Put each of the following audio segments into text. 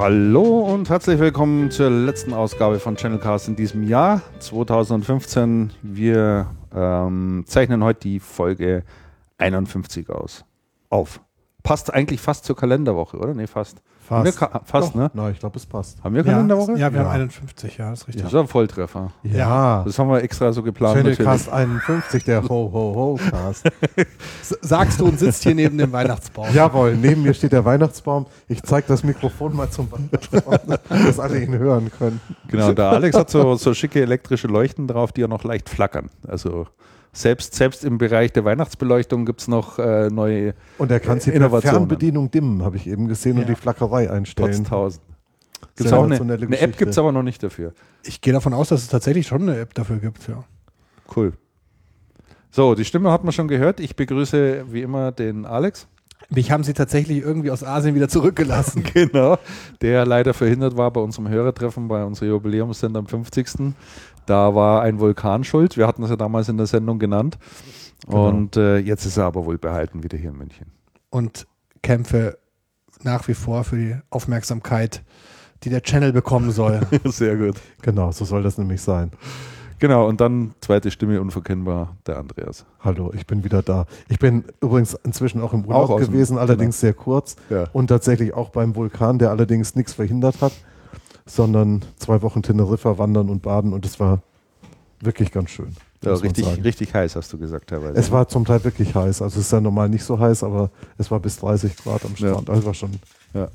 Hallo und herzlich willkommen zur letzten Ausgabe von Channelcast in diesem Jahr 2015. Wir ähm, zeichnen heute die Folge 51 aus. Auf. Passt eigentlich fast zur Kalenderwoche, oder? Nee, fast. Fast. Fast, Doch. ne? Nein, ich glaube, es passt. Haben wir Kalenderwoche? Ja, wir Ja. haben 51, ja, das ist richtig. Das ist ein Volltreffer. Ja. Das haben wir extra so geplant. Channel natürlich. Cast 51, der Ho Ho Ho Cast. Sagst du und sitzt hier neben dem Weihnachtsbaum. Jawohl, neben mir steht der Weihnachtsbaum. Ich zeige das Mikrofon mal zum Weihnachtsbaum, dass alle ihn hören können. Genau, der Alex hat so, so schicke elektrische Leuchten drauf, die auch noch leicht flackern. Also selbst, selbst im Bereich der Weihnachtsbeleuchtung gibt es noch äh, neue Und er kann sie per Innovationen. Fernbedienung dimmen, habe ich eben gesehen, und Ja. die Flackerei einstellen. Potztausend. Gibt's auch eine, Sensationelle eine App gibt es aber noch nicht dafür. Ich gehe davon aus, dass es tatsächlich schon eine App dafür gibt. Ja. Cool. So, die Stimme hat man schon gehört. Ich begrüße wie immer den Alex. Mich haben sie tatsächlich irgendwie aus Asien wieder zurückgelassen. Genau. Der leider verhindert war bei unserem Hörertreffen, bei unserer Jubiläumssendung am 50. Da war ein Vulkan schuld. Wir hatten das ja damals in der Sendung genannt. Genau. Und äh, jetzt ist er aber wohl behalten wieder hier in München. Und kämpfe nach wie vor für die Aufmerksamkeit, die der Channel bekommen soll. Sehr gut. Genau, so soll das nämlich sein. Genau, und dann zweite Stimme unverkennbar, der Andreas. Hallo, ich bin wieder da. Ich bin übrigens inzwischen auch im Urlaub Auch aus dem- gewesen, allerdings sehr kurz. Ja. Und tatsächlich auch beim Vulkan, der allerdings nichts verhindert hat, sondern zwei Wochen Teneriffa wandern und baden und es war wirklich ganz schön. Ja, richtig, richtig heiß, hast du gesagt teilweise. Es war zum Teil wirklich heiß. Also es ist ja normal nicht so heiß, aber es war bis 30 Grad am Ja. Strand. Also war schon, Ja.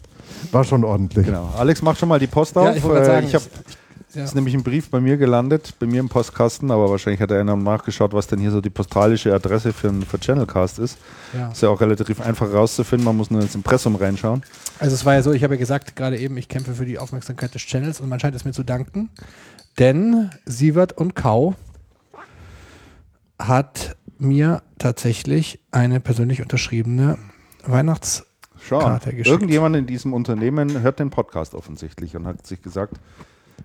war schon ordentlich. Genau. Alex, mach schon mal die Post auf. Ja, ich wollte Äh, sagen, ich habe ja. ist nämlich ein Brief bei mir gelandet, bei mir im Postkasten, aber wahrscheinlich hat einer nachgeschaut, was denn hier so die postalische Adresse für, für Channelcast ist. Ja. Ist ja auch relativ einfach rauszufinden, man muss nur ins Impressum reinschauen. Also es war ja so, ich habe ja gesagt, gerade eben, ich kämpfe für die Aufmerksamkeit des Channels und man scheint es mir zu danken, denn Sievert und Kau hat mir tatsächlich eine persönlich unterschriebene Weihnachts... Schau, geschickt. irgendjemand in diesem Unternehmen hört den Podcast offensichtlich und hat sich gesagt,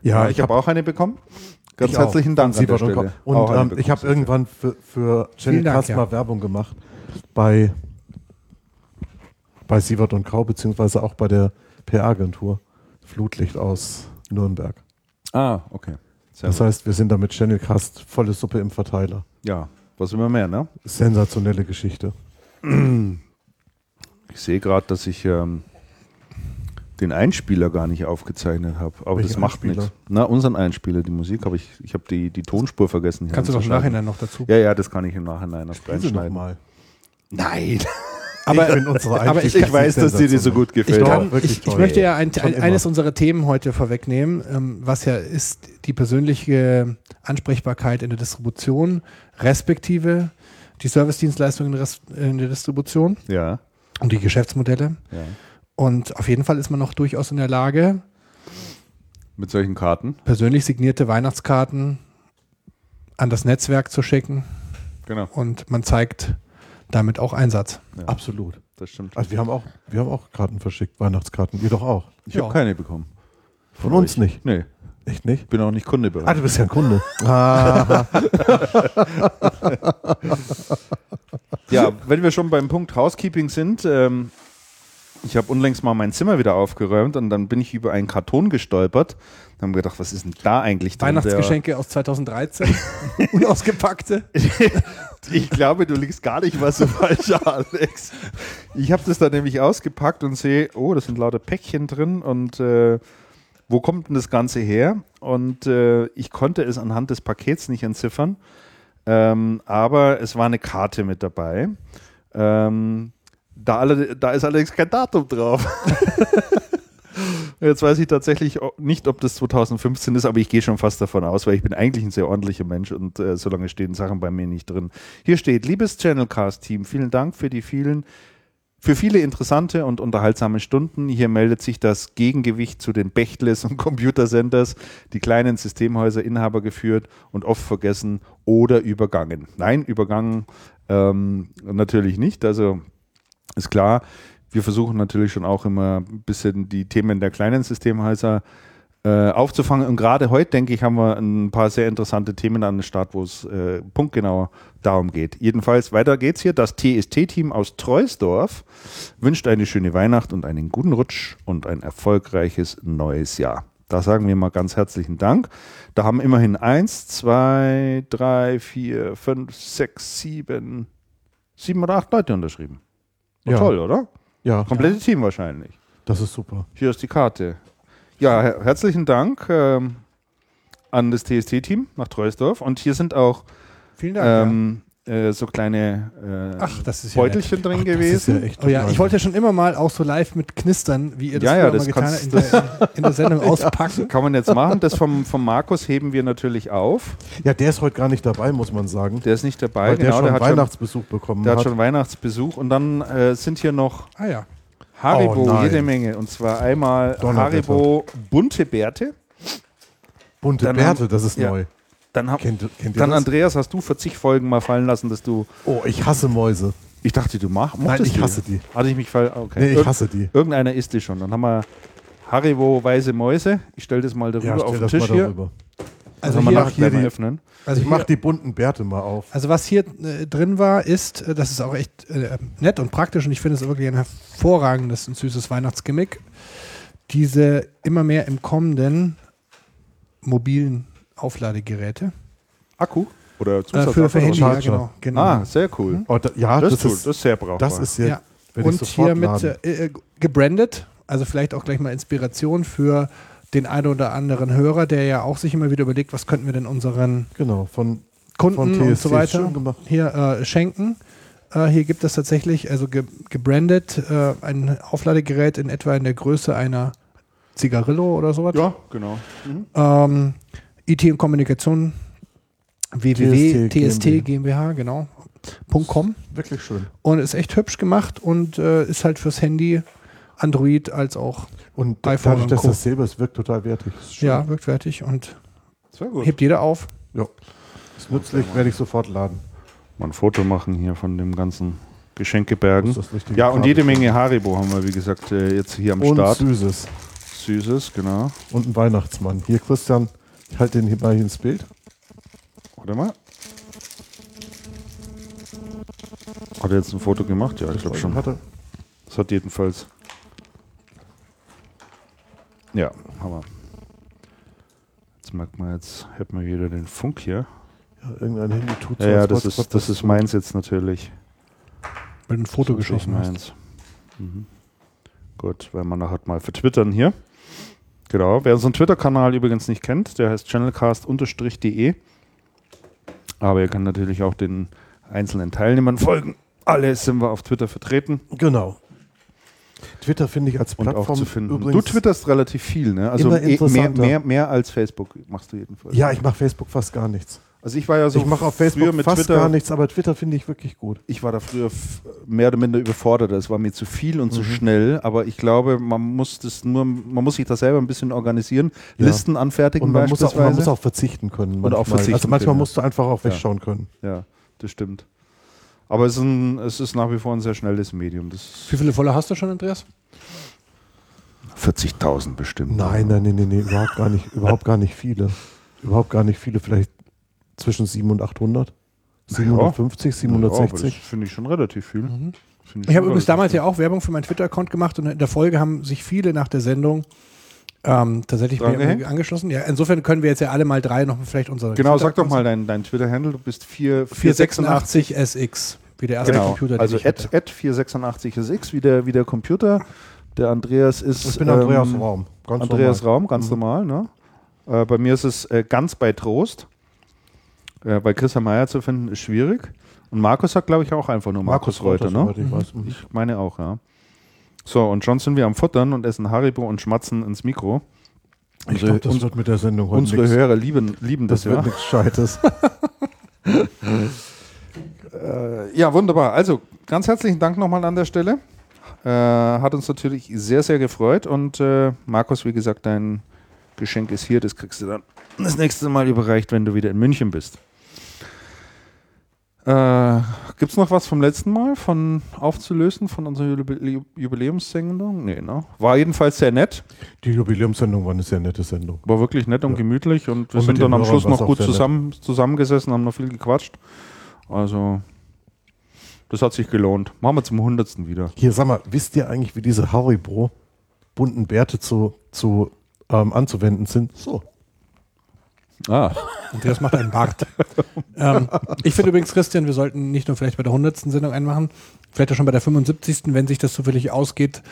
Ja, ich habe auch eine bekommen. Ganz ich auch. herzlichen Dank Von an der Siebert Stelle. Und, ähm, ich habe irgendwann für, für Dank, Cast ja. mal Werbung gemacht bei, bei Sievert und Kau, beziehungsweise auch bei der PR-Agentur Flutlicht aus Nürnberg. Ah, okay. Sehr Das gut. heißt, wir sind damit Channelcast volle Suppe im Verteiler. ja, was immer mehr, ne? Sensationelle Geschichte. Ich sehe gerade, dass ich ähm, den Einspieler gar nicht aufgezeichnet habe. Aber das Welchen macht Einspieler? nichts. Na, unseren Einspieler, die Musik habe ich, ich habe die, die Tonspur vergessen. hier Kannst du doch im. Nachhinein noch dazu. Ja, ja, das kann ich im Nachhinein noch reinschneiden. mal. Nein. Aber- ich aber Einstiege Ich weiß, dass dir die so gut gefällt. Ich kann, ich, ich möchte ja ein, ein, eines unserer Themen heute vorwegnehmen, ähm, was ja ist die persönliche Ansprechbarkeit in der Distribution, respektive die Servicedienstleistungen in der Res- in der Distribution Ja, und die Geschäftsmodelle. ja. Und auf jeden Fall ist man noch durchaus in der Lage, Mit solchen Karten. persönlich signierte Weihnachtskarten an das Netzwerk zu schicken Genau. und man zeigt damit auch Einsatz. Absolut. Das stimmt. Also wir haben auch, wir haben auch Karten verschickt, Weihnachtskarten. Ihr doch auch. Ich Ja. habe keine bekommen. Von uns nicht. Nee, Echt nicht? ich bin auch nicht Kunde Ah, bereit. du bist ja ein Kunde. Ah, Ja, wenn wir schon beim Punkt Housekeeping sind, ähm, ich habe unlängst mal mein Zimmer wieder aufgeräumt und dann bin ich über einen Karton gestolpert. Dann haben wir gedacht, was ist denn da eigentlich drin? Weihnachtsgeschenke aus 2013, unausgepackte. Ich glaube, du liegst gar nicht mal so falsch, Alex. Ich habe das dann nämlich ausgepackt und sehe, oh, da sind lauter Päckchen drin und äh, wo kommt denn das Ganze her? Und äh, ich konnte es anhand des Pakets nicht entziffern, ähm, aber es war eine Karte mit dabei. Ähm, da, alle, da ist allerdings kein Datum drauf. Jetzt weiß ich tatsächlich nicht, ob das 2015 ist, aber ich gehe schon fast davon aus, weil ich bin eigentlich ein sehr ordentlicher Mensch und äh, so lange stehen Sachen bei mir nicht drin. Hier steht, liebes Channelcast-Team, vielen Dank für die vielen, für viele interessante und unterhaltsame Stunden. Hier meldet sich das Gegengewicht zu den Bechtles und Computersenders, die kleinen Systemhäuser Inhaber geführt und oft vergessen oder übergangen. Nein, übergangen ähm, natürlich nicht. Also ist klar, wir versuchen natürlich schon auch immer ein bisschen die Themen der kleinen Systemhäuser äh, aufzufangen. Und gerade heute, denke ich, haben wir ein paar sehr interessante Themen an den Start, wo es äh, punktgenau darum geht. Jedenfalls, weiter geht's hier. Das TST-Team aus Treusdorf wünscht eine schöne Weihnacht und einen guten Rutsch und ein erfolgreiches neues Jahr. Da sagen wir mal ganz herzlichen Dank. Da haben immerhin eins, zwei, drei, vier, fünf, sechs, sieben, sieben oder acht Leute unterschrieben. Ja. Toll, oder? Ja, Komplette Team wahrscheinlich. das ist super. Hier ist die Karte. Ja, her herzlichen Dank ähm, an das TST-Team nach Treusdorf. Und hier sind auch Vielen Dank. ähm, äh, so kleine äh, Ach, das ist ja Beutelchen drin Ach, das ist gewesen. ja echt Oh ja, ich wollte ja schon immer mal auch so live mit Knistern, wie ihr das Ja, ja, das mal getan habt, in, der, in der Sendung auspacken. Kann man jetzt machen. Das vom, vom Markus heben wir natürlich auf. Ja, der ist heute gar nicht dabei, muss man sagen. Der ist nicht dabei. weil der genau, schon der hat, schon, Weihnachtsbesuch bekommen der hat hat. schon Weihnachtsbesuch. Und dann äh, sind hier noch Ah ja. Haribo, Oh jede Menge. Und zwar einmal. Haribo bunte Bärte. Bunte Dann Bärte, haben- das ist ja. neu. Dann, hab, Kennt, kennt dann das? Andreas, hast du vor zig Folgen mal fallen lassen, dass du. Oh, ich hasse Mäuse. Ich dachte, du mach, Nein, ich die. hasse die. Hatte ich mich fall. Okay. Nee, ich hasse die. Irgendeiner isst die schon. Dann haben wir Haribo weiße Mäuse. Ich stelle das mal darüber Ja, auf den Tisch hier. darüber. Also Also hier, hier die- öffnen. also Ich hier, mach die bunten Bärte mal auf. Also was hier äh, drin war, ist, äh, das ist auch echt äh, nett und praktisch und ich finde es wirklich ein hervorragendes und süßes Weihnachtsgimmick. Diese immer mehr im kommenden mobilen Aufladegeräte. Akku oder Äh, Zusatz für, für Handy, ja, Charger. genau. genau. Ah, sehr cool. Oh, da, ja, Das, das, tut, ist, das ist sehr brauchbar. das ist ja, Ja. wenn ich und hier mit äh, äh, gebrandet, also vielleicht auch gleich mal Inspiration für den einen oder anderen Hörer, der ja auch sich immer wieder überlegt, was könnten wir denn unseren Genau, von, Kunden von und so weiter hier äh, schenken. Äh, hier gibt es tatsächlich, also ge gebrandet, äh, ein Aufladegerät in etwa in der Größe einer Zigarillo oder sowas. Ja, genau. Mhm. Ähm, IT und Kommunikation www.tst TST GmbH, genau. .com Wirklich schön. und ist echt hübsch gemacht und äh, ist halt fürs Handy, Android als auch Und iPhone dadurch, und dass das Silber ist, wirkt total wertig. Ja, wirkt fertig und Sehr gut. hebt jeder auf. Ja. Ist nützlich, werde ich sofort laden. Mal ein Foto machen hier von dem ganzen Geschenkebergen. Ja, und jede. Menge Haribo haben wir, wie gesagt, äh, jetzt hier am Und Start. Süßes. Süßes, genau. Und ein Weihnachtsmann. Hier, Christian, ich halte den hier mal hier ins Bild. Warte mal. Hat er jetzt ein Foto gemacht? Ja, ich glaube schon. Hatte. Das hat jedenfalls. Ja, Hammer. Jetzt merkt man, jetzt hätten wir wieder den Funk hier. Ja, irgendein Handy tut Ja, ja, das ist, das ist meins jetzt natürlich. Wenn ein Foto Das ist geschossen hast. meins. Mhm. Gut, werden wir nachher mal vertwittern hier. Genau, wer unseren Twitter-Kanal übrigens nicht kennt, der heißt channelcast-de. Aber ihr könnt natürlich auch den einzelnen Teilnehmern folgen. Alle sind wir auf Twitter vertreten Genau. Twitter finde ich als Plattform auch zu finden. übrigens. du twitterst relativ viel, ne? Also eh- mehr, mehr, mehr als Facebook machst du jedenfalls. Ja, ich mache Facebook fast gar nichts. Also ich war ja so ich mache auf Facebook mit fast Twitter, gar nichts, aber Twitter finde ich wirklich gut. ich war da früher mehr oder minder überfordert. Es war mir zu viel und zu Mhm. schnell, aber ich glaube, man muss das nur, man muss sich das selber ein bisschen organisieren, Ja. Listen anfertigen Und man muss, auch, man muss auch verzichten können. Und auch manchmal. verzichten Also manchmal können, ja. musst du einfach auch Ja. wegschauen können. ja, das stimmt. Aber es ist, ein, es ist nach wie vor ein sehr schnelles Medium. Das Wie viele Follower hast du schon, Andreas? 40.000 bestimmt. Nein, nein, nein, nein, nein, überhaupt gar nicht, überhaupt gar nicht viele. Überhaupt gar nicht viele, vielleicht zwischen 700 und 800. 750, Ja, aber das 760. finde ich schon relativ viel. Mhm. Ich schon habe übrigens damals viel. ja auch Werbung für meinen Twitter-Account gemacht und in der Folge haben sich viele nach der Sendung ähm, tatsächlich mir angeschlossen. Ja, insofern können wir jetzt ja alle mal drei noch vielleicht unsere. Genau, sag doch mal dein, dein Twitter-Handle. Du bist 4, 486 SX, wie der erste Genau, Computer, den also ich hatte. at, at 486SX, wie der, wie der Computer. Der Andreas ist. Ich bin Andreas ähm, Raum. Ganz Andreas normal. Raum, ganz Mhm. normal. Ne? Äh, bei mir ist es äh, ganz bei Trost. Äh, bei Christian Meyer zu finden ist schwierig. Und Markus hat, glaube ich, auch einfach nur Markus, Reuter. Ne? ich weiß. Mhm. Ich meine auch, ja. So, und schon sind wir am Futtern und essen Haribo und schmatzen ins Mikro. Ich Unsere, glaube, das uns, wird mit der Sendung heute unsere nix. Hörer lieben, lieben das, Das ja. nichts Scheites. Äh, ja, wunderbar. Also, ganz herzlichen Dank nochmal an der Stelle. Äh, hat uns natürlich sehr, sehr gefreut. Und äh, Markus, wie gesagt, dein Geschenk ist hier. Das kriegst du dann das nächste Mal überreicht, wenn du wieder in München bist. Äh, Gibt es noch was vom letzten Mal von aufzulösen von unserer Jubi Jubiläumssendung? Nee, ne? War jedenfalls sehr nett. Die Jubiläumssendung war eine sehr nette Sendung. War wirklich nett und Ja. gemütlich und wir Und sind dann am Hörern Schluss noch gut nett. zusammen, zusammengesessen, haben noch viel gequatscht. Also, das hat sich gelohnt. Machen wir zum hundertsten wieder. Hier, sag mal, wisst ihr eigentlich, wie diese Haribo bunten Bärte zu, zu ähm, anzuwenden sind? So. Ah, Andreas macht einen Bart. ähm, ich finde übrigens, Christian, wir sollten nicht nur vielleicht bei der 100. Sendung einen machen, vielleicht auch schon bei der 75., wenn sich das zufällig ausgeht,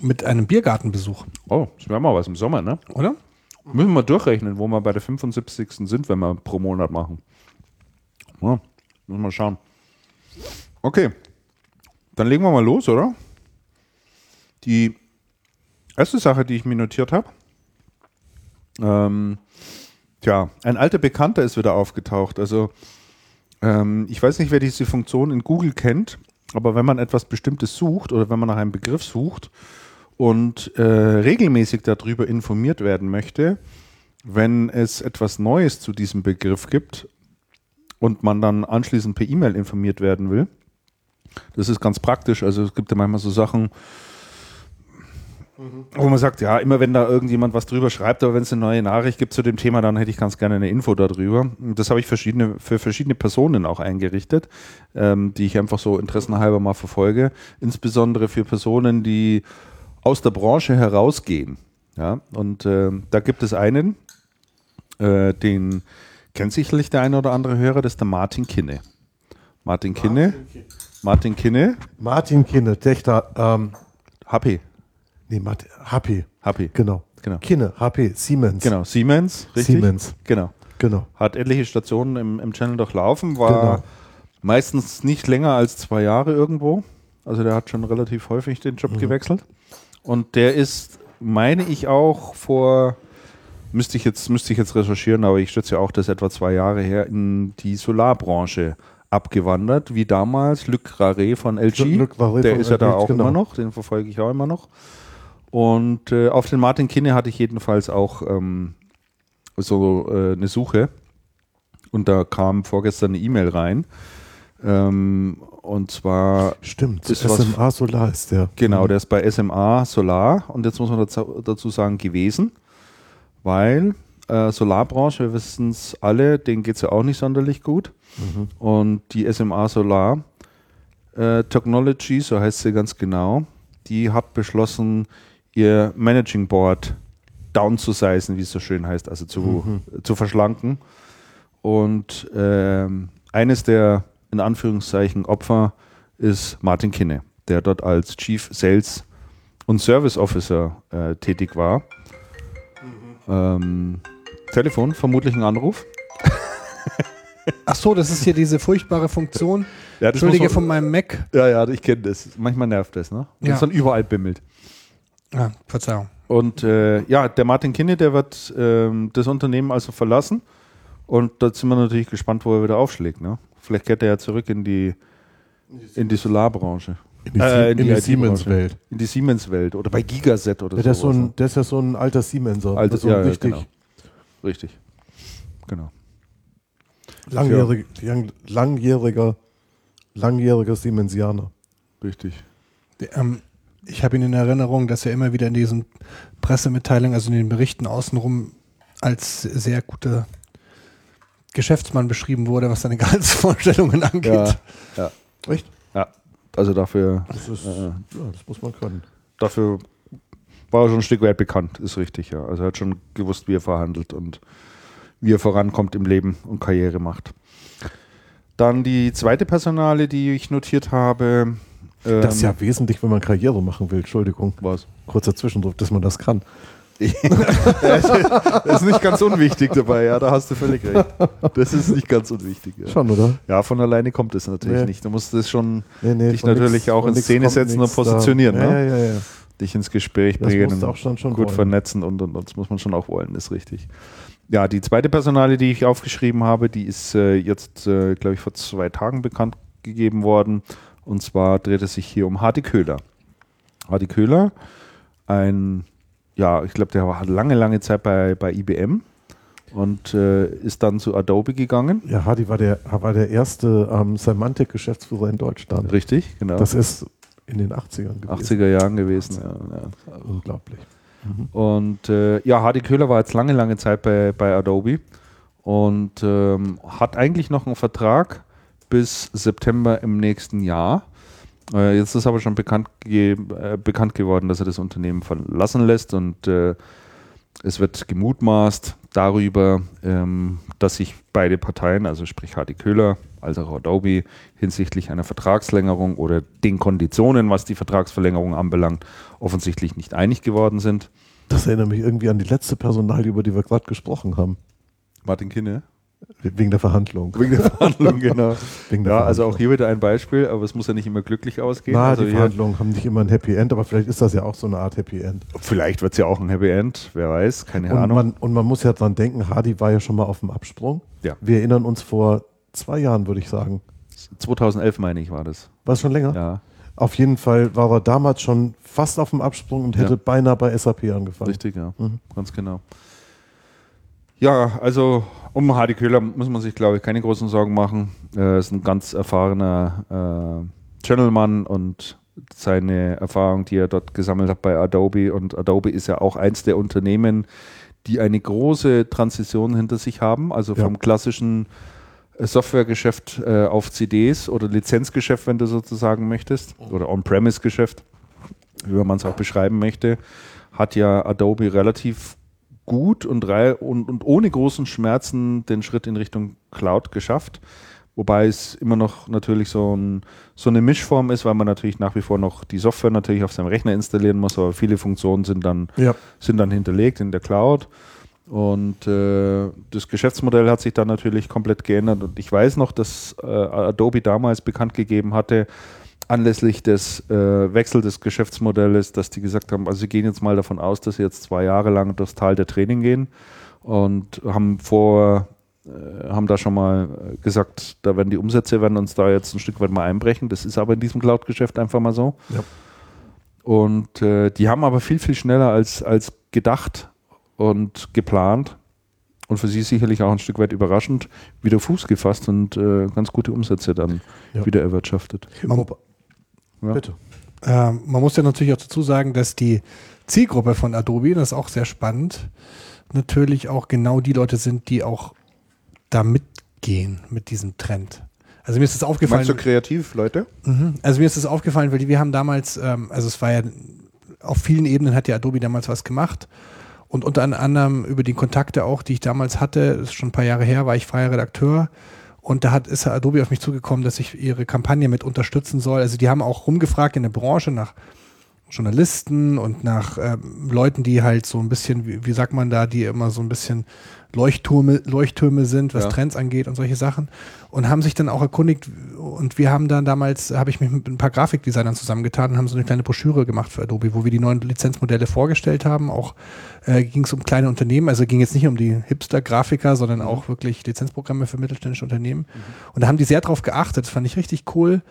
mit einem Biergartenbesuch, oh, das wäre mal was im Sommer, ne? oder? Müssen wir durchrechnen, wo wir bei der 75. sind, wenn wir pro Monat machen. Ja, müssen wir schauen. Okay, dann legen wir mal los, oder? Die erste Sache, die ich mir notiert habe, ähm, tja, ein alter Bekannter ist wieder aufgetaucht. Also, ähm, ich weiß nicht, wer diese Funktion in Google kennt, aber wenn man etwas Bestimmtes sucht oder wenn man nach einem Begriff sucht und äh, regelmäßig darüber informiert werden möchte, wenn es etwas Neues zu diesem Begriff gibt und man dann anschließend per E-Mail informiert werden will. Das ist ganz praktisch. Also es gibt ja manchmal so Sachen, wo man sagt, ja, immer wenn da irgendjemand was drüber schreibt, aber wenn es eine neue Nachricht gibt zu dem Thema, dann hätte ich ganz gerne eine Info darüber. Das habe ich verschiedene, für verschiedene Personen auch eingerichtet, ähm, die ich einfach so interessenhalber mal verfolge. Insbesondere für Personen, die aus der Branche herausgehen. Ja, und ähm, da gibt es einen, äh, den kennt sicherlich der eine oder andere Hörer, das ist der Martin Kinne. Martin Kinne, Martin Kinne, Martin Kinne, Dächter, ähm, HP, nee, Martin, HP, HP, genau. genau, Kinne, HP, Siemens. genau, Siemens, richtig? Siemens, Genau. genau. Hat etliche Stationen im, im Channel durchlaufen, war Genau. meistens nicht länger als zwei Jahre irgendwo. Also der hat schon relativ häufig den Job gewechselt. Und der ist, meine ich auch vor, müsste ich jetzt, müsste ich jetzt recherchieren, aber ich schätze ja auch, das ist etwa zwei Jahre her, in die Solarbranche abgewandert, wie damals Luc Raré von LG. Luc Raré der von ist ja da LG, auch genau. immer noch, den verfolge ich auch immer noch. Und äh, auf den Martin Kinne hatte ich jedenfalls auch ähm, so äh, eine Suche. Und da kam vorgestern eine E-Mail rein. Ähm, und zwar, Stimmt, Ist was- SMA Solar ist der. genau, der ist bei SMA Solar. Und jetzt muss man dazu, dazu sagen, gewesen. Weil äh, Solarbranche, wir wissen es alle, denen geht es ja auch nicht sonderlich gut. Mhm. Und die SMA Solar äh, Technology, so heißt sie ganz genau, die hat beschlossen, ihr Managing Board downzusizen, wie es so schön heißt, also zu, Mhm. zu verschlanken. Und ähm, eines der in Anführungszeichen Opfer ist Martin Kinne, der dort als Chief Sales und Service Officer äh, tätig war. Ähm, Telefon, vermutlich ein Anruf. Ach so, das ist hier diese furchtbare Funktion. Ja, Entschuldige man- von meinem Mac. Ja, ja, ich kenne das. Manchmal nervt das, ne? Wenn Ja. es dann überall bimmelt. Ah, Verzeihung. Und äh, ja, der Martin Kinne, der wird ähm, das Unternehmen also verlassen. Und da sind wir natürlich gespannt, wo er wieder aufschlägt. Ne? Vielleicht kehrt er ja zurück in die, in die Solarbranche. In die, Äh, in in die die. Siemens-Welt. In die Siemens-Welt oder bei Gigaset oder Ja, der, ist so ein, der ist ja so ein alter Siemenser. ne? Alter, also ja, ja, richtig genau. Richtig. Genau. langjährig, lang, langjähriger, langjähriger Siemensianer. Richtig. Der, ähm, ich habe ihn in Erinnerung, dass er immer wieder in diesen Pressemitteilungen, also in den Berichten außenrum, als sehr guter Geschäftsmann beschrieben wurde, was seine Gehaltsvorstellungen angeht. Ja, Echt? ja. Also dafür, Das, ist, Äh, ja, das muss man können. dafür war er schon ein Stück weit bekannt, ist richtig, ja. Also er hat schon gewusst, wie er verhandelt und wie er vorankommt im Leben und Karriere macht. Dann die zweite Personale, die ich notiert habe. Ähm, Das ist ja wesentlich, wenn man Karriere machen will. Entschuldigung, was? kurzer Zwischendruck, dass man das kann. Das ist nicht ganz unwichtig dabei, ja, da hast du völlig recht. Das ist nicht ganz unwichtig. Ja, Schon, oder? ja von alleine kommt es natürlich Nee. nicht. Du musst das schon Nee, nee, Dich natürlich auch von in nix Szene setzen und nix positionieren, Da. ne? Ja, ja, ja. dich ins Gespräch Das bringen und auch schon, schon gut wollen. vernetzen und, und, und das muss man schon auch wollen, ist richtig. Ja, die zweite Personale, die ich aufgeschrieben habe, die ist äh, jetzt, äh, glaube ich, vor zwei Tagen bekannt gegeben worden. Und zwar dreht es sich hier um Hardy Köhler. Hardy Köhler, ein, ja, ich glaube, der war- lange, lange Zeit bei, bei IBM und äh, ist dann zu Adobe gegangen. Ja, Hardy war der, war der erste ähm, Semantic-Geschäftsführer in Deutschland. Richtig, genau. Das ist in den 80ern gewesen. 80er Jahren gewesen. Ja, ja. Unglaublich. Und äh, ja, Hardy Köhler war jetzt lange, lange Zeit bei, bei Adobe und ähm, hat eigentlich noch einen Vertrag bis September im nächsten Jahr. Äh, jetzt ist aber schon bekannt, ge äh, bekannt geworden, dass er das Unternehmen verlassen lässt und äh, es wird gemutmaßt darüber, ähm, dass sich beide Parteien, also sprich Hardy Köhler als auch Adobe, hinsichtlich einer Vertragslängerung oder den Konditionen, was die Vertragsverlängerung anbelangt, offensichtlich nicht einig geworden sind. Das erinnert mich irgendwie an die letzte Personalie, über die wir gerade gesprochen haben. Martin Kinne. Wegen der Verhandlung. Wegen der Verhandlung, genau. Wegen der Ja, also Verhandlung. auch hier wieder ein Beispiel, aber es muss ja nicht immer glücklich ausgehen. Na, also die Verhandlungen haben nicht immer ein Happy End, aber vielleicht ist das ja auch so eine Art Happy End. vielleicht wird es ja auch ein Happy End, wer weiß, keine Und Ahnung. man, und man muss ja dran denken, Hardy war ja schon mal auf dem Absprung. Ja. Wir erinnern uns vor zwei Jahren, würde ich sagen. 2011 meine ich war das. War es schon länger? Ja, Auf jeden Fall war er damals schon fast auf dem Absprung und hätte Ja. beinahe bei SAP angefangen. richtig, ja, Mhm. ganz genau. Ja, also um Hardy Köhler muss man sich, glaube ich, keine großen Sorgen machen. Er ist ein ganz erfahrener äh, Channelmann und seine Erfahrung, die er dort gesammelt hat bei Adobe. Und Adobe ist ja auch eins der Unternehmen, die eine große Transition hinter sich haben, also Ja. vom klassischen äh, Softwaregeschäft äh, auf CDs oder Lizenzgeschäft, wenn du sozusagen möchtest, oder On-Premise-Geschäft, wie man es auch beschreiben möchte, hat ja Adobe relativ gut und, und, und ohne großen Schmerzen den Schritt in Richtung Cloud geschafft. Wobei es immer noch natürlich so, ein, so eine Mischform ist, weil man natürlich nach wie vor noch die Software natürlich auf seinem Rechner installieren muss, aber viele Funktionen sind dann Ja. sind dann hinterlegt in der Cloud. Und äh, das Geschäftsmodell hat sich dann natürlich komplett geändert. Und ich weiß noch, dass äh, Adobe damals bekannt gegeben hatte, anlässlich des äh, Wechsel des Geschäftsmodells, dass die gesagt haben, also sie gehen jetzt mal davon aus, dass sie jetzt zwei Jahre lang durchs Tal der Training gehen und haben vor, äh, haben da schon mal äh, gesagt, da werden die Umsätze werden uns da jetzt ein Stück weit mal einbrechen. Das ist aber in diesem Cloud-Geschäft einfach mal so. Ja. Und äh, die haben aber viel, viel schneller als, als gedacht und geplant und für sie sicherlich auch ein Stück weit überraschend wieder Fuß gefasst und äh, ganz gute Umsätze dann Ja. wieder erwirtschaftet. Man, Ja. Bitte. äh, man muss ja natürlich auch dazu sagen, dass die Zielgruppe von Adobe, das ist auch sehr spannend, natürlich auch genau die Leute sind, die auch da mitgehen mit diesem Trend. Also mir ist das aufgefallen. Meinst du kreativ, Leute? Mhm. Also mir ist das aufgefallen, weil wir haben damals, ähm, also es war ja auf vielen Ebenen hat ja Adobe damals was gemacht und unter anderem über die Kontakte auch, die ich damals hatte, das ist schon ein paar Jahre her, war ich freier Redakteur und da hat, ist Adobe auf mich zugekommen, dass ich ihre Kampagne mit unterstützen soll. Also die haben auch rumgefragt in der Branche nach Journalisten und nach ähm, Leuten, die halt so ein bisschen, wie, wie sagt man da, die immer so ein bisschen Leuchttürme, Leuchttürme sind, was Ja. Trends angeht und solche Sachen. Und haben sich dann auch erkundigt und wir haben dann damals, habe ich mich mit ein paar Grafikdesignern zusammengetan und haben so eine kleine Broschüre gemacht für Adobe, wo wir die neuen Lizenzmodelle vorgestellt haben. Auch äh, ging es um kleine Unternehmen, also ging jetzt nicht um die Hipster-Grafiker, sondern auch wirklich Lizenzprogramme für mittelständische Unternehmen. Und da haben die sehr drauf geachtet, das fand ich richtig cool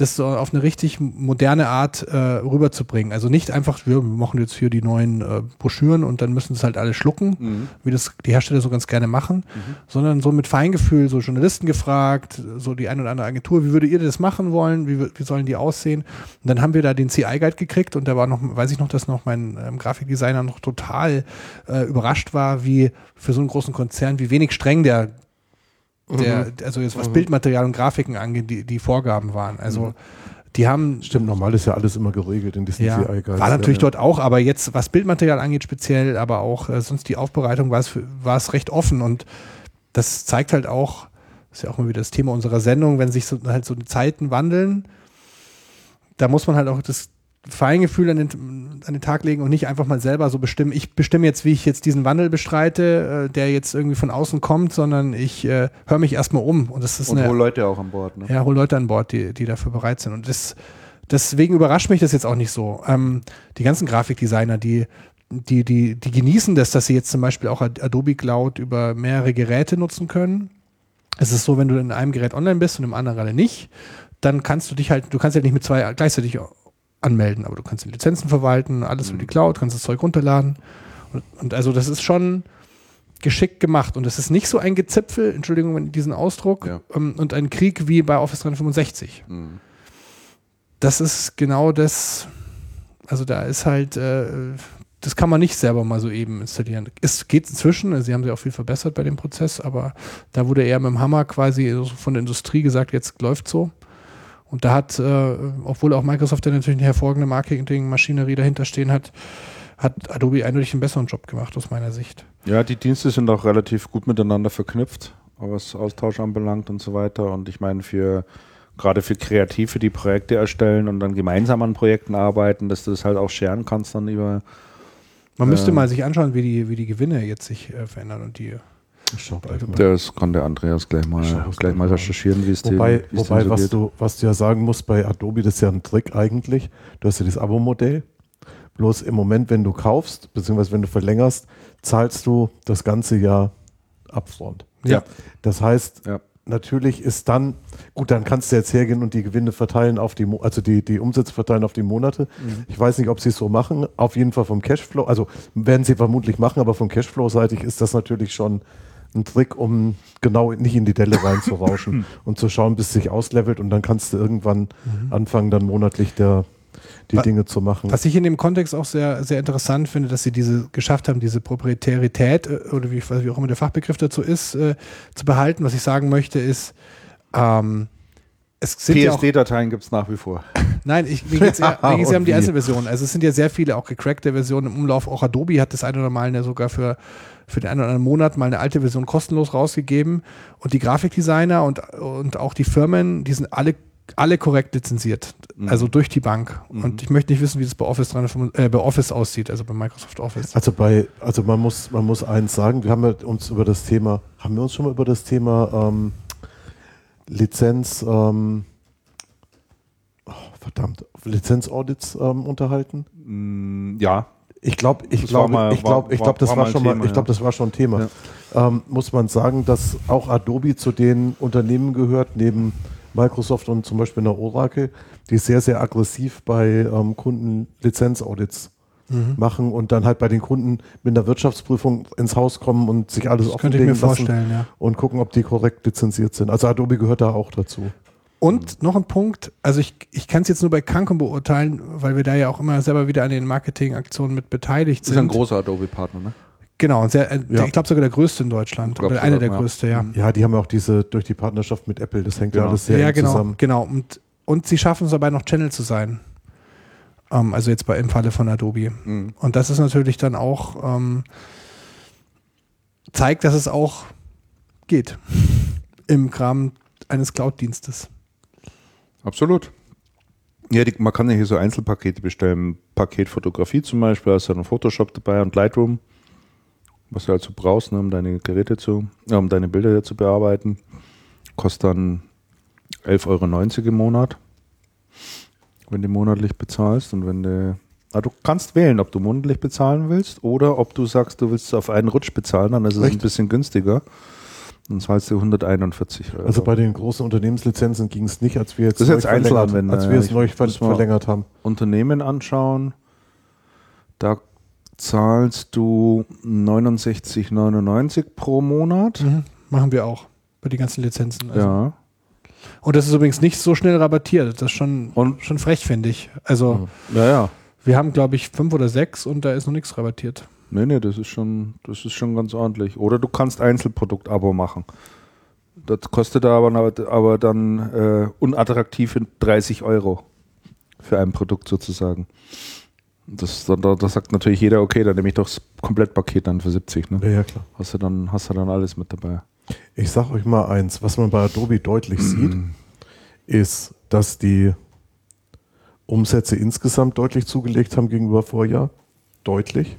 das so auf eine richtig moderne Art äh, rüberzubringen. Also nicht einfach, wir machen jetzt hier die neuen äh, Broschüren und dann müssen es halt alle schlucken, wie das die Hersteller so ganz gerne machen, sondern so mit Feingefühl, so Journalisten gefragt, so die eine oder andere Agentur, wie würdet ihr das machen wollen, wie, wie sollen die aussehen? Und dann haben wir da den CI-Guide gekriegt und da war noch, weiß ich noch, dass noch mein ähm, Grafikdesigner noch total äh, überrascht war, wie für so einen großen Konzern, wie wenig streng der der, also jetzt was Bildmaterial und Grafiken angeht, die, die Vorgaben waren. Also die haben Stimmt, normal ist ja alles immer geregelt in diesen ja, CI-Guides. war natürlich ja, dort auch, aber jetzt, was Bildmaterial angeht, speziell, aber auch äh, sonst die Aufbereitung war es, für- war es recht offen und das zeigt halt auch, ist ja auch mal wieder das Thema unserer Sendung, wenn sich so, halt so die Zeiten wandeln, da muss man halt auch das Feingefühl an den, an den Tag legen und nicht einfach mal selber so bestimmen, ich bestimme jetzt, wie ich jetzt diesen Wandel bestreite, äh, der jetzt irgendwie von außen kommt, sondern ich äh, höre mich erstmal um und das ist Und eine, hol Leute auch an Bord. Ne? ja, hol Leute an Bord, die, die dafür bereit sind. Und das, deswegen überrascht mich das jetzt auch nicht so. Ähm, die ganzen Grafikdesigner, die, die, die, die genießen das, dass sie jetzt zum Beispiel auch Ad- Adobe Cloud über mehrere Geräte nutzen können. Es ist so, wenn du in einem Gerät online bist und im anderen gerade nicht, dann kannst du dich halt, du kannst ja nicht mit zwei gleichzeitig anmelden, aber du kannst die Lizenzen verwalten, alles über die Cloud, kannst das Zeug runterladen. Und, und also das ist schon, geschickt gemacht. Und es ist nicht so ein Gezipfel, Entschuldigung wenn diesen Ausdruck, Ja. ähm, und ein Krieg wie bei Office 365. Mhm. Das ist genau das, also da ist halt, äh, das kann man nicht selber mal so eben installieren. Es geht inzwischen, also sie haben sich auch viel verbessert bei dem Prozess, aber da wurde eher mit dem Hammer quasi von der Industrie gesagt, jetzt läuft so. Und da hat, äh, obwohl auch Microsoft ja natürlich eine hervorragende Marketingmaschinerie dahinter stehen hat, hat Adobe eindeutig einen besseren Job gemacht aus meiner Sicht. Ja, die Dienste sind auch relativ gut miteinander verknüpft, was Austausch anbelangt und so weiter. Und ich meine, für gerade für Kreative, die Projekte erstellen und dann gemeinsam an Projekten arbeiten, dass du das halt auch scheren kannst dann über. Man müsste Ähm. mal sich anschauen, wie die, wie die Gewinne jetzt sich äh, verändern und die. Das kann der Andreas gleich mal, gleich mal recherchieren, wie es Wobei, dem wobei so was, geht. du, was du ja sagen musst bei Adobe, das ist ja ein Trick eigentlich. Du hast ja das Abo-Modell. Bloß im Moment, wenn du kaufst, beziehungsweise wenn du verlängerst, zahlst du das ganze Jahr upfront. Ja. Das heißt, Ja. natürlich ist dann, gut, dann kannst du jetzt hergehen und die Gewinne verteilen auf die, Mo- also die, die Umsätze verteilen auf die Monate. Ich weiß nicht, ob sie es so machen. Auf jeden Fall vom Cashflow, also werden sie vermutlich machen, aber vom Cashflow-seitig ist das natürlich schon ein Trick, um genau nicht in die Delle reinzurauschen und zu schauen, bis es sich auslevelt und dann kannst du irgendwann anfangen, dann monatlich der, die Wa- Dinge zu machen. Was ich in dem Kontext auch sehr, sehr interessant finde, dass sie diese geschafft haben, diese Proprietarität äh, oder wie, wie auch immer der Fachbegriff dazu ist, äh, zu behalten. Was ich sagen möchte, ist, ähm, es sind ja auch, PSD-Dateien gibt es nach wie vor. nein, ich, mir geht es geht's eher um die? Einzelversionen. Also es sind ja sehr viele auch gecrackte Versionen im Umlauf. Auch Adobe hat das ein oder mal eine, sogar für, für den einen oder anderen Monat mal eine alte Version kostenlos rausgegeben. Und die Grafikdesigner und, und auch die Firmen, die sind alle alle korrekt lizenziert, Mhm. also durch die Bank. Und ich möchte nicht wissen, wie das bei Office, 365 äh, bei Office aussieht, also bei Microsoft Office. Also bei, also man muss, man muss eins sagen, wir haben ja uns über das Thema, haben wir uns schon mal über das Thema ähm, Lizenz, ähm, oh, verdammt, Lizenzaudits ähm, unterhalten? Mm, ja, Ich glaube, ich Das war glaube, ich glaube, ich glaube, das war schon ein mal, Thema, ich glaube, ja. das war schon ein Thema. Ähm, muss man sagen, dass auch Adobe zu den Unternehmen gehört, neben Microsoft und zum Beispiel einer Oracle, die sehr, sehr aggressiv bei ähm, Kunden Lizenzaudits Mhm. machen und dann halt bei den Kunden mit einer Wirtschaftsprüfung ins Haus kommen und sich alles Das könnte ich mir offenlegen lassen vorstellen, ja. und gucken, ob die korrekt lizenziert sind. Also Adobe gehört da auch dazu. Und noch ein Punkt, also ich, ich kann es jetzt nur bei Cancun beurteilen, weil wir da ja auch immer selber wieder an den Marketingaktionen mit beteiligt Das ist ein sind. großer Adobe-Partner, ne? Genau, sehr, äh, Ja. ich glaube sogar der größte in Deutschland. Glaub Oder einer der ja. größte, ja. Ja, die haben ja auch diese durch die Partnerschaft mit Apple, das hängt ja Genau. alles sehr ja, genau, zusammen. genau. Und, und sie schaffen es dabei noch Channel zu sein. Ähm, also jetzt bei, im Falle von Adobe. Mhm. Und das ist natürlich dann auch, ähm, zeigt, dass es auch geht im Rahmen eines Cloud-Dienstes. Absolut. Ja, die, man kann ja hier so Einzelpakete bestellen. Paket Fotografie zum Beispiel, da ist dann Photoshop dabei und Lightroom, was du halt so brauchst, ne, um deine Geräte zu, äh, um deine Bilder hier zu bearbeiten. Kostet dann 11,90 Euro im Monat, wenn du monatlich bezahlst. Und wenn du, ah, du kannst wählen, ob du monatlich bezahlen willst oder ob du sagst, du willst es auf einen Rutsch bezahlen, dann ist es ein bisschen günstiger. Dann zahlst du 141 Euro. Also bei den großen Unternehmenslizenzen ging es nicht, als wir jetzt, Das ist jetzt Einzelanwender, als wir ja. es neu verlängert haben. Unternehmen anschauen, da zahlst du 69,99 pro Monat. Mhm. Machen wir auch bei den ganzen Lizenzen. Also. Ja. Und das ist übrigens nicht so schnell rabattiert. Das ist schon, Und- schon frech, finde ich. Also, Ja, ja. wir haben, glaube ich, fünf oder sechs und da ist noch nichts rabattiert. Nee, nee, das ist schon, das ist schon ganz ordentlich. Oder du kannst Einzelprodukt-Abo machen. Das kostet aber, aber dann äh, unattraktive 30 Euro für ein Produkt sozusagen. Das, da, da da sagt natürlich jeder, okay, dann nehme ich doch das Komplettpaket dann für 70. Ne? Ja, ja, klar. Hast, du dann, hast du dann alles mit dabei. Ich sag euch mal eins, was man bei Adobe deutlich sieht, ist, dass die Umsätze insgesamt deutlich zugelegt haben gegenüber Vorjahr. Deutlich.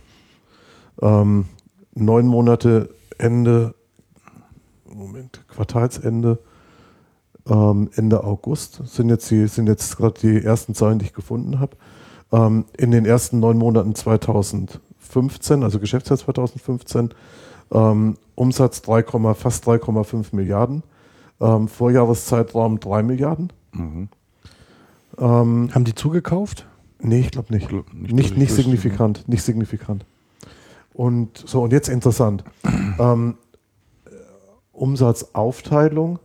Ähm, neun Monate Ende, Moment, Quartalsende, ähm, Ende August sind jetzt, die, sind jetzt gerade die ersten Zahlen, die ich gefunden habe. Ähm, in den ersten neun Monaten 2015, also Geschäftsjahr 2015, ähm, Umsatz 3, fast 3,5 Milliarden. Ähm, Vorjahreszeitraum 3 Milliarden. Mhm. Ähm, Haben die zugekauft? nee, ich glaube nicht. Nicht, Nicht, nicht, ich wüsste, signifikant, nicht signifikant. Und so, und jetzt interessant. ähm, äh, Umsatzaufteilung,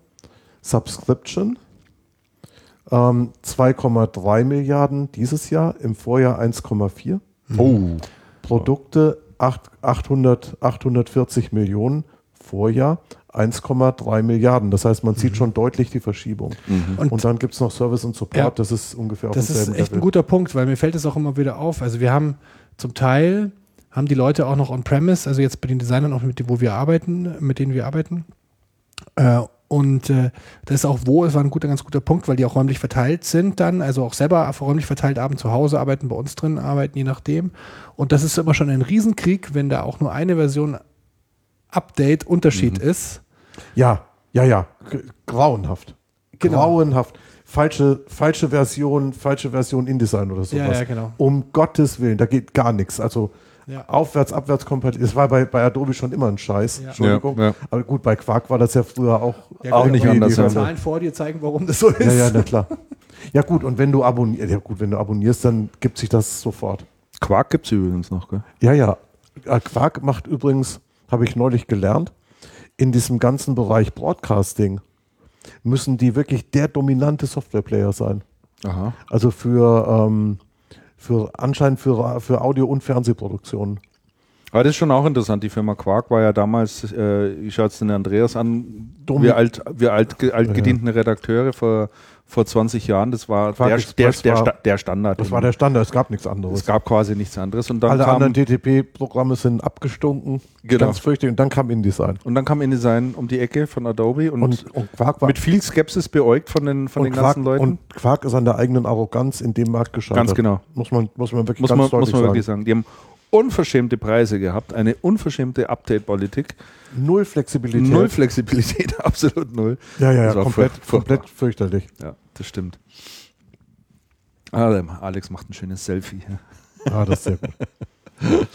Subscription, ähm, 2,3 Milliarden dieses Jahr, im Vorjahr 1,4. Oh. Produkte 8, 800, 840 Millionen, Vorjahr 1,3 Milliarden. Das heißt, man sieht schon deutlich die Verschiebung. Und, Und dann gibt es noch Service und Support, Ja. das ist ungefähr auf das ist echt ein Level. guter Punkt, weil mir fällt es auch immer wieder auf. Also wir haben zum Teil haben die Leute auch noch on-premise, also jetzt bei den Designern auch mit denen, wo wir arbeiten, mit denen wir arbeiten. Äh, und äh, das ist auch wo, es war ein guter, ganz guter Punkt, weil die auch räumlich verteilt sind dann, also auch selber räumlich verteilt abends zu Hause arbeiten, bei uns drin arbeiten, je nachdem. Und das ist immer schon ein Riesenkrieg, wenn da auch nur eine Version Update Unterschied ist. Ja, ja, ja, grauenhaft. Genau. Grauenhaft. Falsche, falsche Version, falsche Version InDesign oder sowas. Ja, ja, genau. Um Gottes Willen, da geht gar nichts. Also Ja. aufwärts, abwärts kompatibel. Das war bei, bei Adobe schon immer ein Scheiß. Ja. Entschuldigung. Ja, ja. Aber gut, bei Quark war das ja früher auch, Ja, Auch nicht anders, Die ja. Zahlen vor dir zeigen, warum das so ist. Ja, ja, na klar. Ja gut, und wenn du abonnierst, ja gut, wenn du abonnierst, dann gibt sich das sofort. Quark gibt es übrigens noch, gell? Ja, ja. Äh, Quark macht übrigens, habe ich neulich gelernt, in diesem ganzen Bereich Broadcasting müssen die wirklich der dominante Softwareplayer sein. Aha. Also für, ähm, für anscheinend für, für Audio- und Fernsehproduktionen. Aber das ist schon auch interessant. Die Firma Quark war ja damals, äh, ich schaue jetzt den Andreas an, Domi- wir, alt, wir alt, altgedienten Redakteure vor, vor 20 Jahren, das war Quark der, der, Express der, war- der Standard. Das war der Standard, es gab nichts anderes. es gab quasi nichts anderes. Und dann, Alle kam, anderen DTP-Programme sind abgestunken. Genau. Ganz fürchterlich. Und dann kam InDesign. und dann kam InDesign um die Ecke von Adobe und, Und, und Quark war mit viel Skepsis beäugt von den, von den Quark, ganzen Leuten. Und Quark ist an der eigenen Arroganz in dem Markt gescheitert. Ganz genau. Muss man, muss man wirklich muss ganz man, deutlich muss man sagen. wirklich sagen. Die haben unverschämte Preise gehabt, eine unverschämte Update-Politik, Null Flexibilität. null Flexibilität, absolut null. Ja, ja, ja komplett, komplett fürchterlich. Ja, das stimmt. Ah, Alex macht ein schönes Selfie. Ja, das ist sehr gut.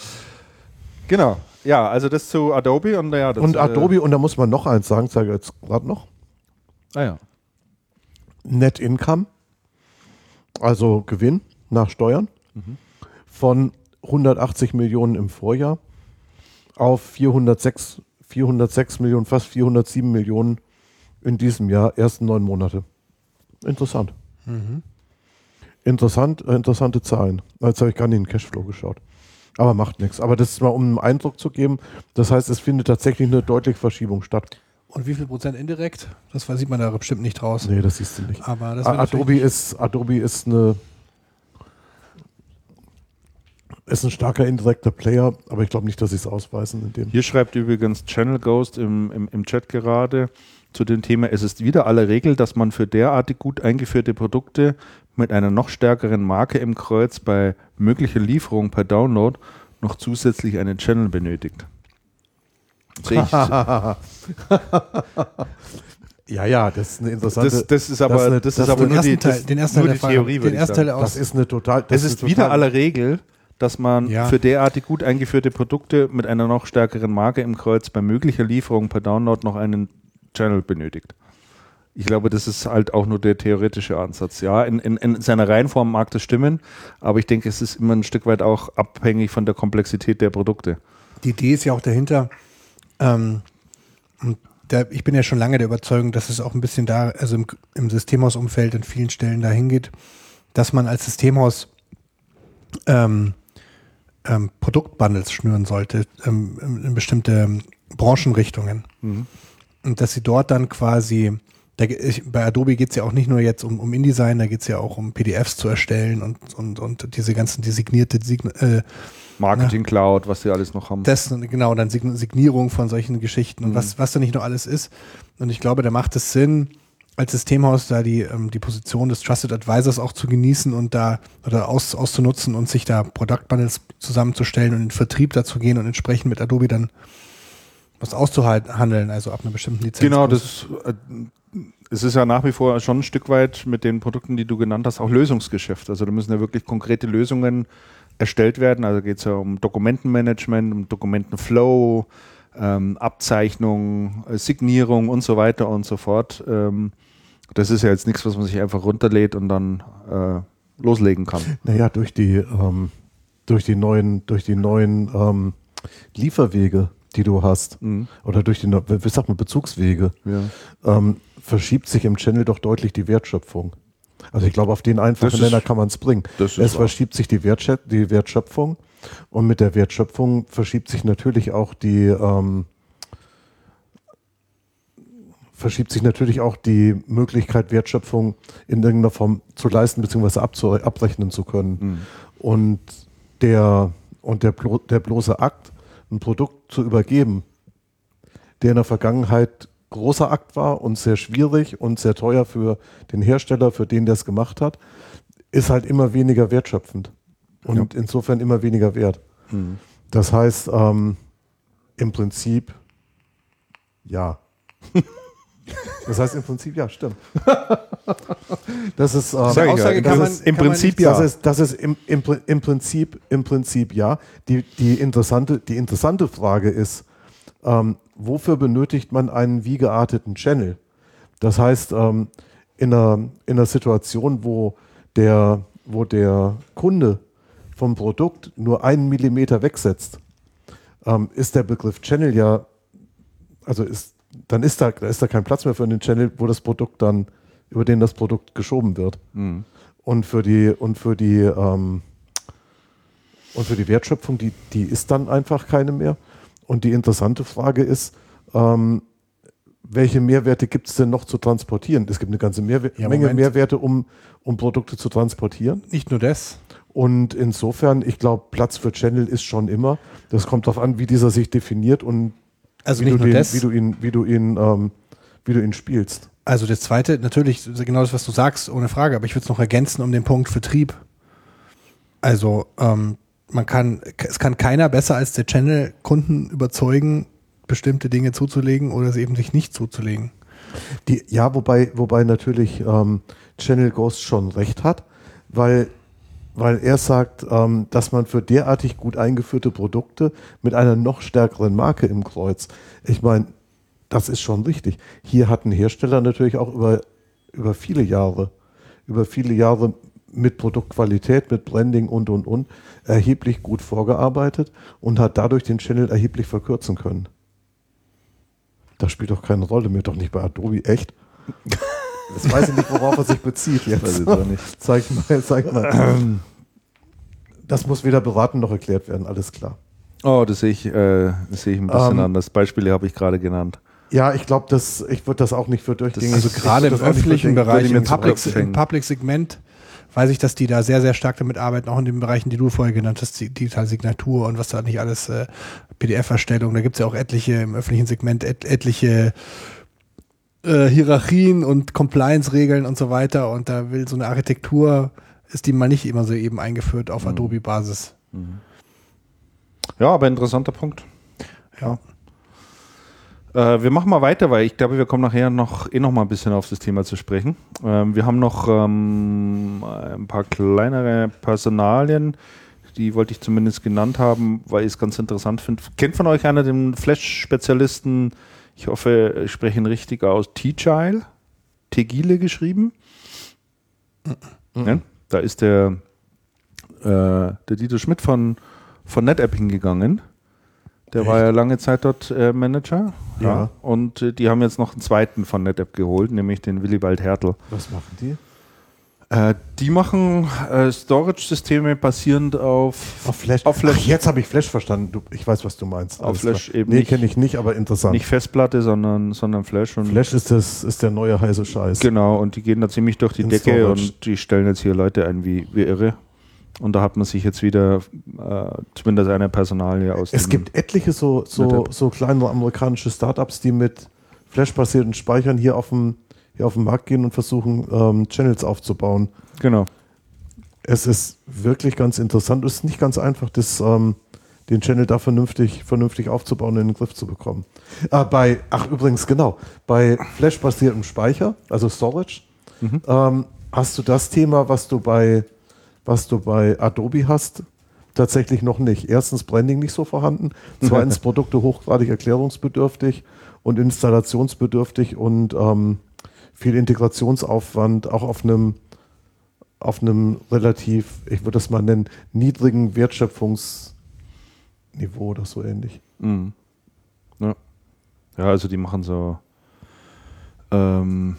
Genau. Ja, also das zu Adobe und ja, das, Und äh, Adobe, und da muss man noch eins sagen, sage ich jetzt gerade noch. Ah ja. Net Income, also Gewinn nach Steuern, von 180 Millionen im Vorjahr auf 406, 406 Millionen, fast 407 Millionen in diesem Jahr, ersten neun Monate. Interessant. Interessant, äh, interessante Zahlen. Jetzt habe ich gar nicht in den Cashflow geschaut. Aber macht nichts. Aber das ist mal, um einen Eindruck zu geben, das heißt, es findet tatsächlich eine deutliche Verschiebung statt. Und wie viel Prozent indirekt? Das sieht man da bestimmt nicht raus. Nee, das siehst du nicht. Aber Adobe ist, Adobe ist eine ist ein starker indirekter Player, aber ich glaube nicht, dass sie es ausweisen in dem. Hier schreibt übrigens Channel Ghost im, im, im Chat gerade zu dem Thema, es ist wieder aller Regel, dass man für derartig gut eingeführte Produkte mit einer noch stärkeren Marke im Kreuz bei möglicher Lieferung per Download noch zusätzlich einen Channel benötigt. Ja, ja, das ist eine interessante. Das, das ist aber, das ist eine- das das ist aber ist nur die, ersten Teil, das, den ersten nur Teil die der Frage, Theorie, den würde ich ersten sagen. Teil aus. das ist eine total. Das Es ist wieder total- aller Regel, dass man Ja. für derartig gut eingeführte Produkte mit einer noch stärkeren Marke im Kreuz bei möglicher Lieferung per Download noch einen Channel benötigt. Ich glaube, das ist halt auch nur der theoretische Ansatz. Ja, in, in, in seiner Reihenform mag das stimmen, aber ich denke, es ist immer ein Stück weit auch abhängig von der Komplexität der Produkte. Die Idee ist ja auch dahinter, ähm, und da, ich bin ja schon lange der Überzeugung, dass es auch ein bisschen da, also im, im Systemhausumfeld an vielen Stellen dahin geht, dass man als Systemhaus ähm, ähm, Produktbundles schnüren sollte ähm, in bestimmte Branchenrichtungen. Und dass sie dort dann quasi, da, ich, bei Adobe geht es ja auch nicht nur jetzt um, um InDesign, da geht es ja auch um PDFs zu erstellen und, und, und diese ganzen designierte Sign äh, Marketing Cloud, was sie alles noch haben. das, genau, dann Sign- Signierung von solchen Geschichten und was, was da nicht noch alles ist. Und ich glaube, da macht es Sinn, als Systemhaus da die, ähm, die Position des Trusted Advisors auch zu genießen und da oder aus, auszunutzen und sich da Product Bundles zusammenzustellen und in den Vertrieb dazu gehen und entsprechend mit Adobe dann was auszuhandeln, also ab einer bestimmten Lizenz. Genau, das äh, es ist ja nach wie vor schon ein Stück weit mit den Produkten, die du genannt hast, auch Lösungsgeschäft. Also da müssen ja wirklich konkrete Lösungen erstellt werden. Also geht es ja um Dokumentenmanagement, um Dokumentenflow, ähm, Abzeichnung, äh, Signierung und so weiter und so fort. Ähm, das ist ja jetzt nichts, was man sich einfach runterlädt und dann äh, loslegen kann. Naja, durch die, ähm, durch die neuen, durch die neuen ähm, Lieferwege, die du hast, Mhm. oder durch die, wie sagt man, Bezugswege, Ja. ähm, verschiebt sich im Channel doch deutlich die Wertschöpfung. Also ich glaube, auf den einfachen ist- Nenner kann man es bringen. Es wahr. verschiebt sich die, Wertschö die Wertschöpfung und mit der Wertschöpfung verschiebt sich natürlich auch die ähm, verschiebt sich natürlich auch die Möglichkeit, Wertschöpfung in irgendeiner Form zu leisten bzw. abrechnen zu können. Mhm. Und der, und der, blo der bloße Akt, ein Produkt zu übergeben, der in der Vergangenheit großer Akt war und sehr schwierig und sehr teuer für den Hersteller, für den, der es gemacht hat, ist halt immer weniger wertschöpfend und insofern immer weniger wert. Mhm. Das heißt, ähm, im Prinzip ja. Das heißt im Prinzip ja, stimmt. Das ist, ähm, Sag ich Aussage kann das man- ist im kann man Prinzip nicht- ja. das ist, das ist im, im, Pri- im, Prinzip, im Prinzip ja. Die, die, interessante, die interessante Frage ist, ähm, wofür benötigt man einen wie gearteten Channel? Das heißt, ähm, in, einer, in einer Situation, wo der, wo der Kunde vom Produkt nur einen Millimeter wegsetzt, ähm, ist der Begriff Channel ja, also ist, dann ist da, da ist da kein Platz mehr für einen Channel, wo das Produkt dann, über den das Produkt geschoben wird. Mhm. Und für die, und für die, ähm, und für die Wertschöpfung, die, die ist dann einfach keine mehr. Und die interessante Frage ist, ähm, welche Mehrwerte gibt es denn noch zu transportieren? Es gibt eine ganze Mehrwe Ja, Menge Moment. Mehrwerte, um, um Produkte zu transportieren. Nicht nur das. Und insofern, ich glaube, Platz für Channel ist schon immer. Das kommt darauf an, wie dieser sich definiert und Also wie, nicht du nur den, das. wie du ihn, wie du ihn, ähm, wie du ihn spielst. Also das zweite, natürlich genau das, was du sagst, ohne Frage, aber ich würde es noch ergänzen um den Punkt Vertrieb. Also ähm, man kann, es kann keiner besser als der Channel Kunden überzeugen, bestimmte Dinge zuzulegen oder sie eben sich nicht zuzulegen. Die, ja, wobei, wobei natürlich ähm, Channel Ghost schon recht hat, weil, weil er sagt, ähm, dass man für derartig gut eingeführte Produkte mit einer noch stärkeren Marke im Kreuz, ich meine, das ist schon richtig. Hier hat ein Hersteller natürlich auch über, über viele Jahre, über viele Jahre mit Produktqualität, mit Branding und, und, und, erheblich gut vorgearbeitet und hat dadurch den Channel erheblich verkürzen können. Das spielt doch keine Rolle mehr, doch nicht bei Adobe, echt? Das weiß ich nicht, worauf er sich bezieht jetzt. Weiß ich auch nicht. Zeig mal, zeig mal. Das muss weder beraten noch erklärt werden, alles klar. Oh, das sehe ich, äh, das sehe ich ein bisschen Ähm, anders. Beispiele habe ich gerade genannt. Ja, ich glaube, das, ich würde das auch nicht für durchgängig. Also gerade im öffentlichen Bereich, im zu Public. Public-Segment, weiß ich, dass die da sehr, sehr stark damit arbeiten, auch in den Bereichen, die du vorher genannt hast, die digitale Signatur und was da nicht alles, äh, PDF-Erstellung, da gibt es ja auch etliche im öffentlichen Segment, et, etliche äh, Hierarchien und Compliance-Regeln und so weiter und da will so eine Architektur, ist die mal nicht immer so eben eingeführt auf Adobe-Basis. Ja, aber interessanter Punkt. Ja. Äh, wir machen mal weiter, weil ich glaube, wir kommen nachher noch eh noch mal ein bisschen auf das Thema zu sprechen. Ähm, wir haben noch ähm, ein paar kleinere Personalien, die wollte ich zumindest genannt haben, weil ich es ganz interessant finde. Kennt von euch einer den Flash-Spezialisten? Ich hoffe, ich spreche ihn richtig aus. T-Chile, Tegile geschrieben. Ja, da ist der, äh, der Dieter Schmidt von, von NetApp hingegangen. Der war ja lange Zeit dort äh, Manager. Ja. Und äh, die haben jetzt noch einen zweiten von NetApp geholt, nämlich den Willibald Hertel. Was machen die? Äh, die machen äh, Storage-Systeme basierend auf, Auf Flash. Auf Flash. Ach, jetzt habe ich Flash verstanden. Du, ich weiß, was du meinst. Auf Flash klar. eben Nee, kenne ich nicht, aber interessant. nicht Festplatte, sondern, sondern Flash. Und Flash ist, das, ist der neue heiße Scheiß. Genau, und die gehen da ziemlich durch die In Decke Storage. und die stellen jetzt hier Leute ein wie, wie irre. Und da hat man sich jetzt wieder äh, zumindest eine Personalie aus Es gibt etliche so, so, so kleine amerikanische Startups, die mit Flash-basierten Speichern hier auf dem, auf den Markt gehen und versuchen, ähm, Channels aufzubauen. Genau. Es ist wirklich ganz interessant. Es ist nicht ganz einfach, das, ähm, den Channel da vernünftig, vernünftig aufzubauen und in den Griff zu bekommen. Äh, bei, ach übrigens, genau, bei Flash-basiertem Speicher, also Storage, ähm, hast du das Thema, was du bei, was du bei Adobe hast, tatsächlich noch nicht. Erstens Branding nicht so vorhanden, zweitens Produkte hochgradig erklärungsbedürftig und installationsbedürftig und ähm, viel Integrationsaufwand, auch auf einem auf einem relativ, ich würde das mal nennen, niedrigen Wertschöpfungs, Niveau oder so ähnlich. Mhm. Ja. ja, also die machen so ähm,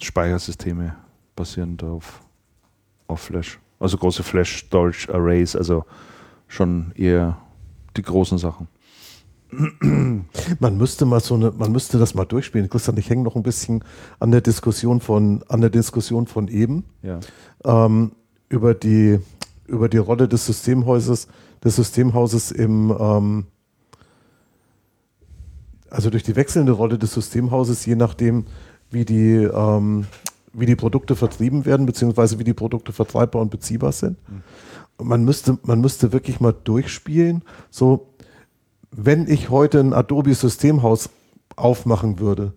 Speichersysteme basierend auf, auf Flash. Also große Flash-Storage-Arrays, also schon eher die großen Sachen. Man müsste mal so eine, man müsste das mal durchspielen. Christian, ich hänge noch ein bisschen an der Diskussion von, an der Diskussion von eben Ja. ähm, über die über die Rolle des Systemhauses, des Systemhauses im ähm, also durch die wechselnde Rolle des Systemhauses, je nachdem, wie die, ähm, wie die Produkte vertrieben werden, beziehungsweise wie die Produkte vertreibbar und beziehbar sind. Und man müsste, man müsste wirklich mal durchspielen, so wenn ich heute ein Adobe-Systemhaus aufmachen würde,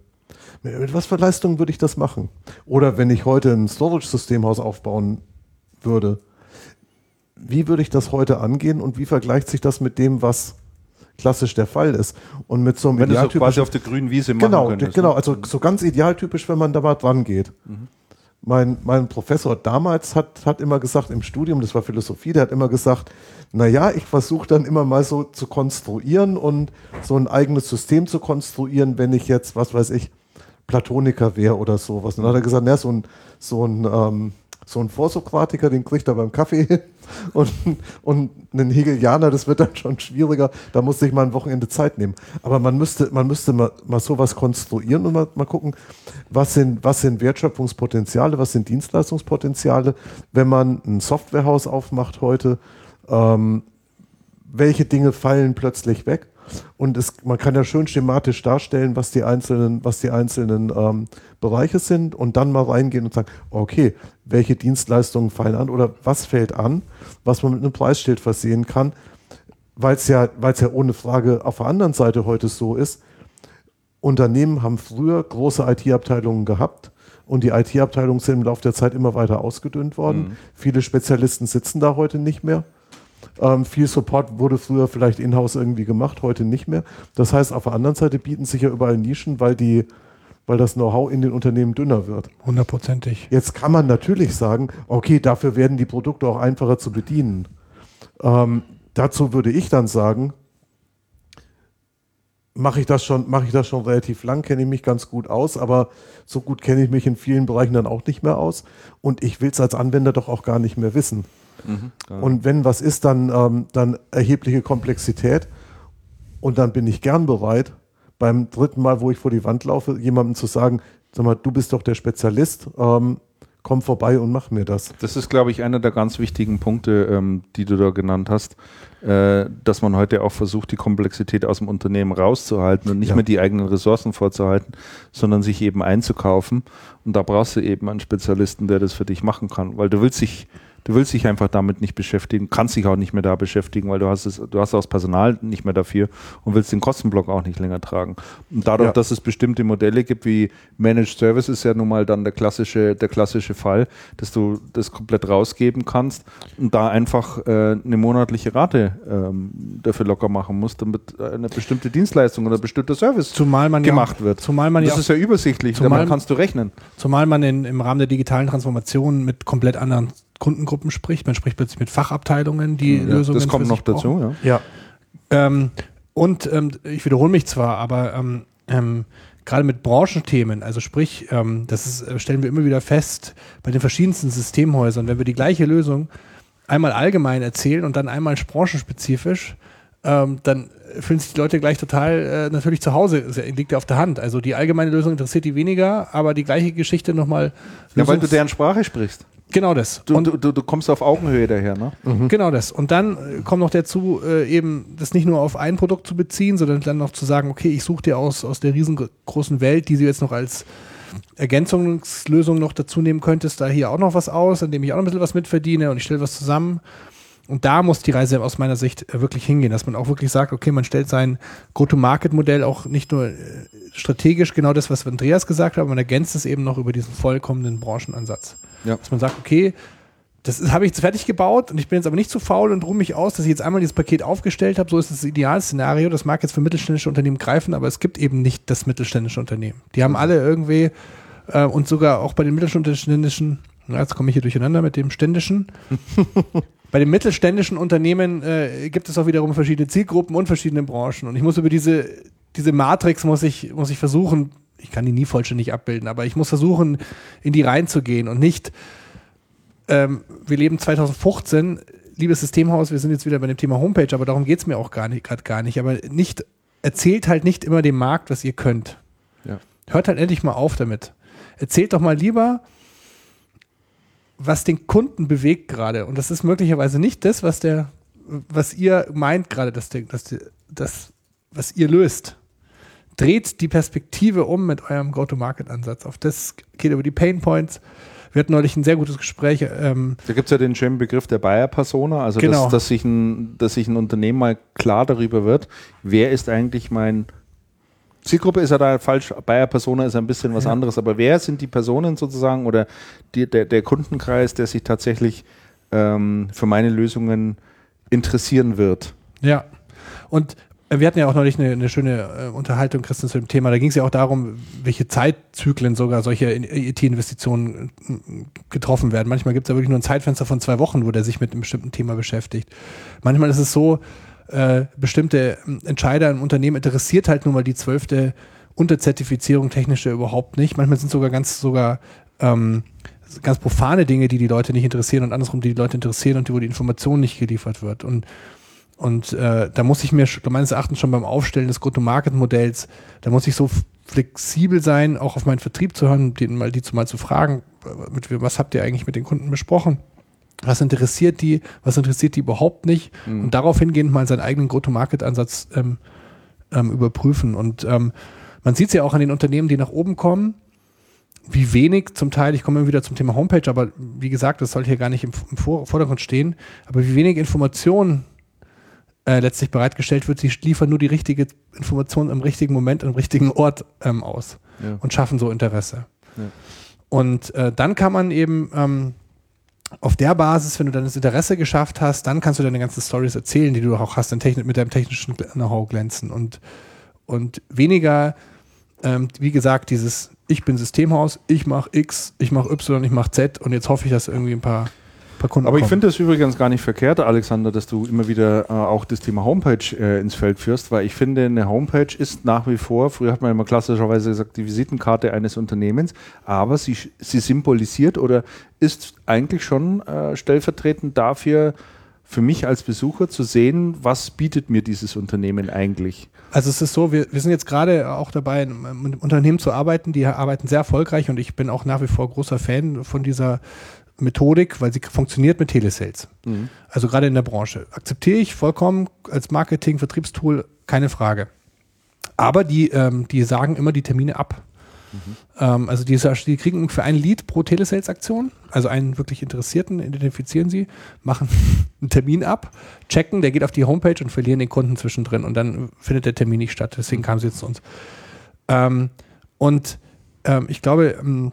mit, mit was für Leistungen würde ich das machen? Oder wenn ich heute ein Storage-Systemhaus aufbauen würde, wie würde ich das heute angehen und wie vergleicht sich das mit dem, was klassisch der Fall ist? Und mit so einem Wenn du so quasi auf der grünen Wiese machen Genau, könntest. genau, ne? also so ganz idealtypisch, wenn man da mal dran geht. Mein, mein Professor damals hat, hat immer gesagt, im Studium, das war Philosophie, der hat immer gesagt, naja, ich versuche dann immer mal so zu konstruieren und so ein eigenes System zu konstruieren, wenn ich jetzt, was weiß ich, Platoniker wäre oder sowas. Und dann hat er gesagt, na, so ein, so ein, ähm, so ein Vorsokratiker, den kriegt er beim Kaffee hin. Und, und einen Hegelianer, das wird dann schon schwieriger. Da muss ich mal ein Wochenende Zeit nehmen. Aber man müsste, man müsste mal, mal sowas konstruieren und mal, mal gucken, was sind, was sind Wertschöpfungspotenziale, was sind Dienstleistungspotenziale, wenn man ein Softwarehaus aufmacht heute. Ähm, welche Dinge fallen plötzlich weg? Und es, man kann ja schön schematisch darstellen, was die einzelnen, was die einzelnen ähm, Bereiche sind und dann mal reingehen und sagen, okay, welche Dienstleistungen fallen an oder was fällt an, was man mit einem Preisschild versehen kann, weil es ja, weil es ja ohne Frage auf der anderen Seite heute so ist. Unternehmen haben früher große IT-Abteilungen gehabt und die IT-Abteilungen sind im Laufe der Zeit immer weiter ausgedünnt worden. Viele Spezialisten sitzen da heute nicht mehr. Ähm, viel Support wurde früher vielleicht in-house irgendwie gemacht, heute nicht mehr. Das heißt, auf der anderen Seite bieten sich ja überall Nischen, weil, die, weil das Know-how in den Unternehmen dünner wird. Hundertprozentig. Jetzt kann man natürlich sagen, okay, dafür werden die Produkte auch einfacher zu bedienen. Ähm, dazu würde ich dann sagen, mache ich das schon, mache ich das schon relativ lang, kenne ich mich ganz gut aus, aber so gut kenne ich mich in vielen Bereichen dann auch nicht mehr aus. Und ich will es als Anwender doch auch gar nicht mehr wissen. Und wenn was ist, dann, ähm, dann erhebliche Komplexität. Und dann bin ich gern bereit, beim dritten Mal, wo ich vor die Wand laufe, jemandem zu sagen, sag mal, du bist doch der Spezialist, ähm, komm vorbei und mach mir das. Das ist, glaube ich, einer der ganz wichtigen Punkte, ähm, die du da genannt hast, äh, dass man heute auch versucht, die Komplexität aus dem Unternehmen rauszuhalten und nicht Ja. mehr die eigenen Ressourcen vorzuhalten, sondern sich eben einzukaufen. Und da brauchst du eben einen Spezialisten, der das für dich machen kann, weil du willst dich Du willst dich einfach damit nicht beschäftigen, kannst dich auch nicht mehr da beschäftigen, weil du hast es, du hast auch das Personal nicht mehr dafür und willst den Kostenblock auch nicht länger tragen. Und dadurch, Ja. dass es bestimmte Modelle gibt, wie Managed Service ist ja nun mal dann der klassische, der klassische Fall, dass du das komplett rausgeben kannst und da einfach äh, eine monatliche Rate ähm, dafür locker machen musst, damit eine bestimmte Dienstleistung oder ein bestimmter Service Zumal man gemacht ja, wird. Zumal man das ja, ist ja übersichtlich, zumal- damit kannst du rechnen. zumal man in, im Rahmen der digitalen Transformation mit komplett anderen Kundengruppen spricht. Man spricht plötzlich mit Fachabteilungen, die Ja, Lösungen das kommt für noch sich brauchen. dazu, ja. Ja. Ähm, und ähm, ich wiederhole mich zwar, aber ähm, ähm, gerade mit Branchenthemen, also sprich, ähm, das ist, äh, stellen wir immer wieder fest, bei den verschiedensten Systemhäusern, wenn wir die gleiche Lösung einmal allgemein erzählen und dann einmal branchenspezifisch, ähm, dann fühlen sich die Leute gleich total äh, natürlich zu Hause, es liegt ja auf der Hand. Also die allgemeine Lösung interessiert die weniger, aber die gleiche Geschichte nochmal. Ja, weil du deren Sprache sprichst. Genau das. Du, Und du, du, kommst auf Augenhöhe daher, ne? Genau das. Und dann äh, kommt noch dazu, äh, eben das nicht nur auf ein Produkt zu beziehen, sondern dann noch zu sagen, okay, ich suche dir aus, aus der riesengroßen Welt, die du jetzt noch als Ergänzungslösung noch dazu nehmen könntest, da hier auch noch was aus, an dem ich auch noch ein bisschen was mitverdiene und ich stelle was zusammen. Und da muss die Reise aus meiner Sicht äh, wirklich hingehen, dass man auch wirklich sagt, okay, man stellt sein Go-to-Market-Modell auch nicht nur äh, strategisch genau das, was Andreas gesagt hat, man ergänzt es eben noch über diesen vollkommenen Branchenansatz. Ja. Dass man sagt, okay, das habe ich jetzt fertig gebaut und ich bin jetzt aber nicht zu faul und ruhe mich aus, dass ich jetzt einmal dieses Paket aufgestellt habe. So ist das Idealszenario. Das mag jetzt für mittelständische Unternehmen greifen, aber es gibt eben nicht das mittelständische Unternehmen. Die haben alle irgendwie äh, und sogar auch bei den mittelständischen, jetzt komme ich hier durcheinander mit dem ständischen, bei den mittelständischen Unternehmen äh, gibt es auch wiederum verschiedene Zielgruppen und verschiedene Branchen. Und ich muss über diese, diese Matrix muss ich, muss ich versuchen, ich kann die nie vollständig abbilden, aber ich muss versuchen, in die reinzugehen und nicht, ähm, wir leben 2015, liebes Systemhaus, wir sind jetzt wieder bei dem Thema Homepage, aber darum geht es mir auch gar nicht, gerade gar nicht. Aber nicht, erzählt halt nicht immer dem Markt, was ihr könnt. Ja. Hört halt endlich mal auf damit. Erzählt doch mal lieber, was den Kunden bewegt gerade. Und das ist möglicherweise nicht das, was der, was ihr meint gerade, dass der, dass der, das, was ihr löst. Dreht die Perspektive um mit eurem Go-to-Market-Ansatz. Auf das geht über die Pain Points. Wir hatten neulich ein sehr gutes Gespräch. Ähm, Da gibt es ja den schönen Begriff der Buyer-Persona, also Genau. dass, dass, sich ein, dass sich ein Unternehmen mal klar darüber wird, wer ist eigentlich mein Zielgruppe ist ja da falsch, Buyer-Persona ist ein bisschen was Ja. anderes, aber wer sind die Personen sozusagen oder die, der, der Kundenkreis, der sich tatsächlich ähm, für meine Lösungen interessieren wird? Ja. Und äh, wir hatten ja auch neulich eine, eine schöne äh, Unterhaltung, Christian, zu dem Thema. Da ging es ja auch darum, welche Zeitzyklen sogar solche in- IT-Investitionen äh, getroffen werden. Manchmal gibt es ja wirklich nur ein Zeitfenster von zwei Wochen, wo der sich mit einem bestimmten Thema beschäftigt. Manchmal ist es so, äh, bestimmte ähm, Entscheider im Unternehmen interessiert halt nun mal die zwölfte Unterzertifizierung technische überhaupt nicht. Manchmal sind sogar ganz sogar ähm, ganz profane Dinge, die die Leute nicht interessieren und andersrum, die die Leute interessieren und wo die Information nicht geliefert wird. Und und äh, da muss ich mir meines Erachtens schon beim Aufstellen des Go-to-Market-Modells, da muss ich so flexibel sein, auch auf meinen Vertrieb zu hören, den mal, die zu mal zu fragen, äh, mit, was habt ihr eigentlich mit den Kunden besprochen? Was interessiert die? Was interessiert die überhaupt nicht? Und darauf hingehend mal seinen eigenen Go-to-Market-Ansatz ähm, ähm, überprüfen. Und ähm, man sieht es ja auch an den Unternehmen, die nach oben kommen, wie wenig zum Teil, ich komme immer wieder zum Thema Homepage, aber wie gesagt, das soll hier gar nicht im, im Vor Vordergrund stehen, aber wie wenig Informationen äh, letztlich bereitgestellt wird, sie liefern nur die richtige Information im richtigen Moment, am richtigen Ort ähm, aus Ja. und schaffen so Interesse. Ja. Und äh, dann kann man eben ähm, auf der Basis, wenn du dann das Interesse geschafft hast, dann kannst du deine ganzen Stories erzählen, die du auch hast, in Technik, mit deinem technischen Know-how glänzen. Und, und weniger, ähm, wie gesagt, dieses ich bin Systemhaus, ich mache X, ich mache Y, ich mache Z und jetzt hoffe ich, dass irgendwie ein paar, paar Kunden Aber ich finde es übrigens gar nicht verkehrt, Alexander, dass du immer wieder äh, auch das Thema Homepage äh, ins Feld führst, weil ich finde, eine Homepage ist nach wie vor, früher hat man immer klassischerweise gesagt, die Visitenkarte eines Unternehmens, aber sie, sie symbolisiert oder ist eigentlich schon äh, stellvertretend dafür, für mich als Besucher zu sehen, was bietet mir dieses Unternehmen eigentlich. Also es ist so, wir, wir sind jetzt gerade auch dabei, mit Unternehmen zu arbeiten, die arbeiten sehr erfolgreich und ich bin auch nach wie vor großer Fan von dieser Methodik, weil sie funktioniert mit Telesales. Also gerade in der Branche. Akzeptiere ich vollkommen als Marketing, Vertriebstool, keine Frage. Aber die, ähm, die sagen immer die Termine ab. Ähm, also die, die kriegen für ein Lead pro Telesales-Aktion, also einen wirklich Interessierten, identifizieren sie, machen einen Termin ab, checken, der geht auf die Homepage und verlieren den Kunden zwischendrin und dann findet der Termin nicht statt. Deswegen kamen sie jetzt zu uns. Ähm, und ähm, ich glaube, ähm,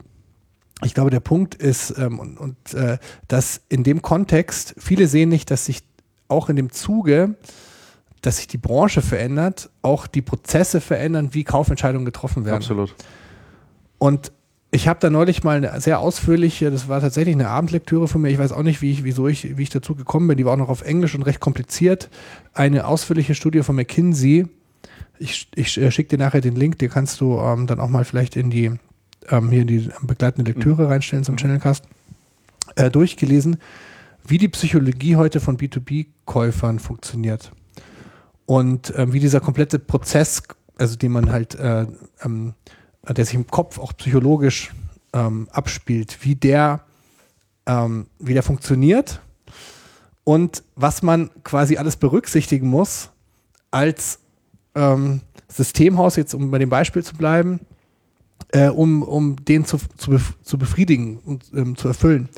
ich glaube, der Punkt ist, ähm, und, und äh, dass in dem Kontext viele sehen nicht, dass sich auch in dem Zuge, dass sich die Branche verändert, auch die Prozesse verändern, wie Kaufentscheidungen getroffen werden. Absolut. Und ich habe da neulich mal eine sehr ausführliche, das war tatsächlich eine Abendlektüre von mir, ich weiß auch nicht, wie ich, wieso ich, wie ich dazu gekommen bin, die war auch noch auf Englisch und recht kompliziert. Eine ausführliche Studie von McKinsey. Ich, ich äh, schicke dir nachher den Link, den kannst du ähm, dann auch mal vielleicht in die, ähm, hier die begleitende Lektüre reinstellen zum Channelcast. Äh, durchgelesen, wie die Psychologie heute von B2B-Käufern funktioniert. Und ähm, wie dieser komplette Prozess, also den man halt, äh, ähm, der sich im Kopf auch psychologisch ähm, abspielt, wie der, ähm, wie der funktioniert und was man quasi alles berücksichtigen muss als ähm, Systemhaus, jetzt um bei dem Beispiel zu bleiben, äh, um, um den zu, zu, bef zu befriedigen und ähm, zu erfüllen.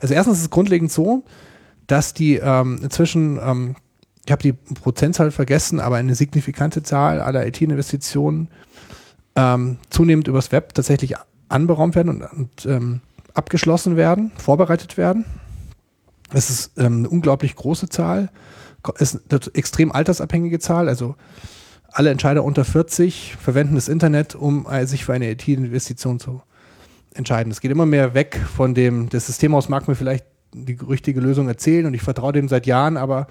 Also erstens ist es grundlegend so, dass die ähm, inzwischen, ähm, ich habe die Prozentzahl vergessen, aber eine signifikante Zahl aller IT-Investitionen ähm, zunehmend übers Web tatsächlich anberaumt werden und, und ähm, abgeschlossen werden, vorbereitet werden. Es ist ähm, eine unglaublich große Zahl, ist eine extrem altersabhängige Zahl, also alle Entscheider unter 40 verwenden das Internet, um äh, sich für eine IT-Investition zu entscheiden. Es geht immer mehr weg von dem, das Systemhaus mag mir vielleicht die richtige Lösung erzählen und ich vertraue dem seit Jahren, aber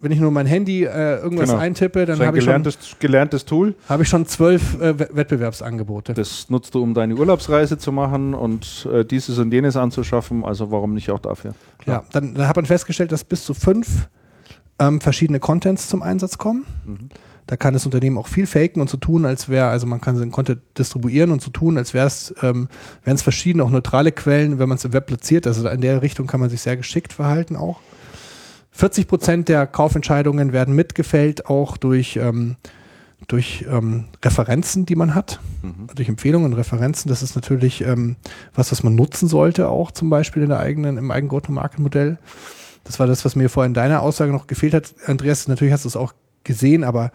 wenn ich nur mein Handy äh, irgendwas Genau. eintippe, dann habe ich, schon- gelerntes, Tool. habe ich schon zwölf äh, We- Wettbewerbsangebote. Das nutzt du, um deine Urlaubsreise zu machen und äh, dieses und jenes anzuschaffen. Also warum nicht auch dafür? Ja, dann, dann hat man festgestellt, dass bis zu fünf ähm, verschiedene Contents zum Einsatz kommen. Mhm. Da kann das Unternehmen auch viel faken und so tun, als wäre, also man kann den Content distribuieren und so tun, als wäre es, ähm, wären es verschiedene, auch neutrale Quellen, wenn man es im Web platziert. Also in der Richtung kann man sich sehr geschickt verhalten auch. 40 Prozent der Kaufentscheidungen werden mitgefällt, auch durch, ähm, durch ähm, Referenzen, die man hat, Mhm. durch Empfehlungen und Referenzen. Das ist natürlich ähm, was, was man nutzen sollte, auch zum Beispiel in der eigenen, im eigenen Go-to-Market-Modell. Das war das, was mir vorhin in deiner Aussage noch gefehlt hat. Andreas, natürlich hast du es auch gesehen, aber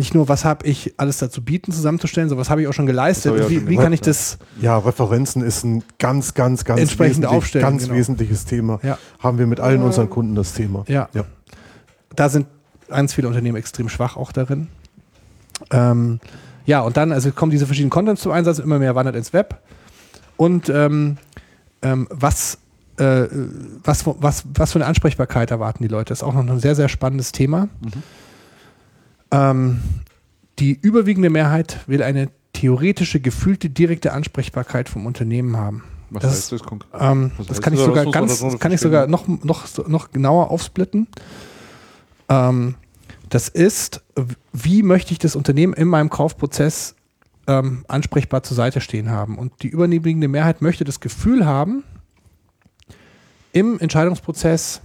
nicht nur, was habe ich alles dazu bieten, zusammenzustellen, sondern was habe ich auch schon geleistet. Wie, schon wie kann ich das Ja, Referenzen ist ein ganz, ganz, ganz, Entsprechend wesentlich, ganz genau. wesentliches Thema. Ja. Haben wir mit allen unseren Kunden das Thema. Ja. Ja. da sind ganz viele Unternehmen extrem schwach auch darin. Ähm, ja, und dann, also kommen diese verschiedenen Contents zum Einsatz, immer mehr wandert ins Web. Und ähm, ähm, was, äh, was, was, was für eine Ansprechbarkeit erwarten die Leute? Das ist auch noch ein sehr, sehr spannendes Thema. Ähm, die überwiegende Mehrheit will eine theoretische, gefühlte direkte Ansprechbarkeit vom Unternehmen haben. Was Das- heißt das konkret? Ähm, das heißt kann ich sogar ganz, das kann ich sogar noch, noch, noch genauer aufsplitten. Ähm, das ist, wie möchte ich das Unternehmen in meinem Kaufprozess ähm, ansprechbar zur Seite stehen haben. Und die überwiegende Mehrheit möchte das Gefühl haben, im Entscheidungsprozess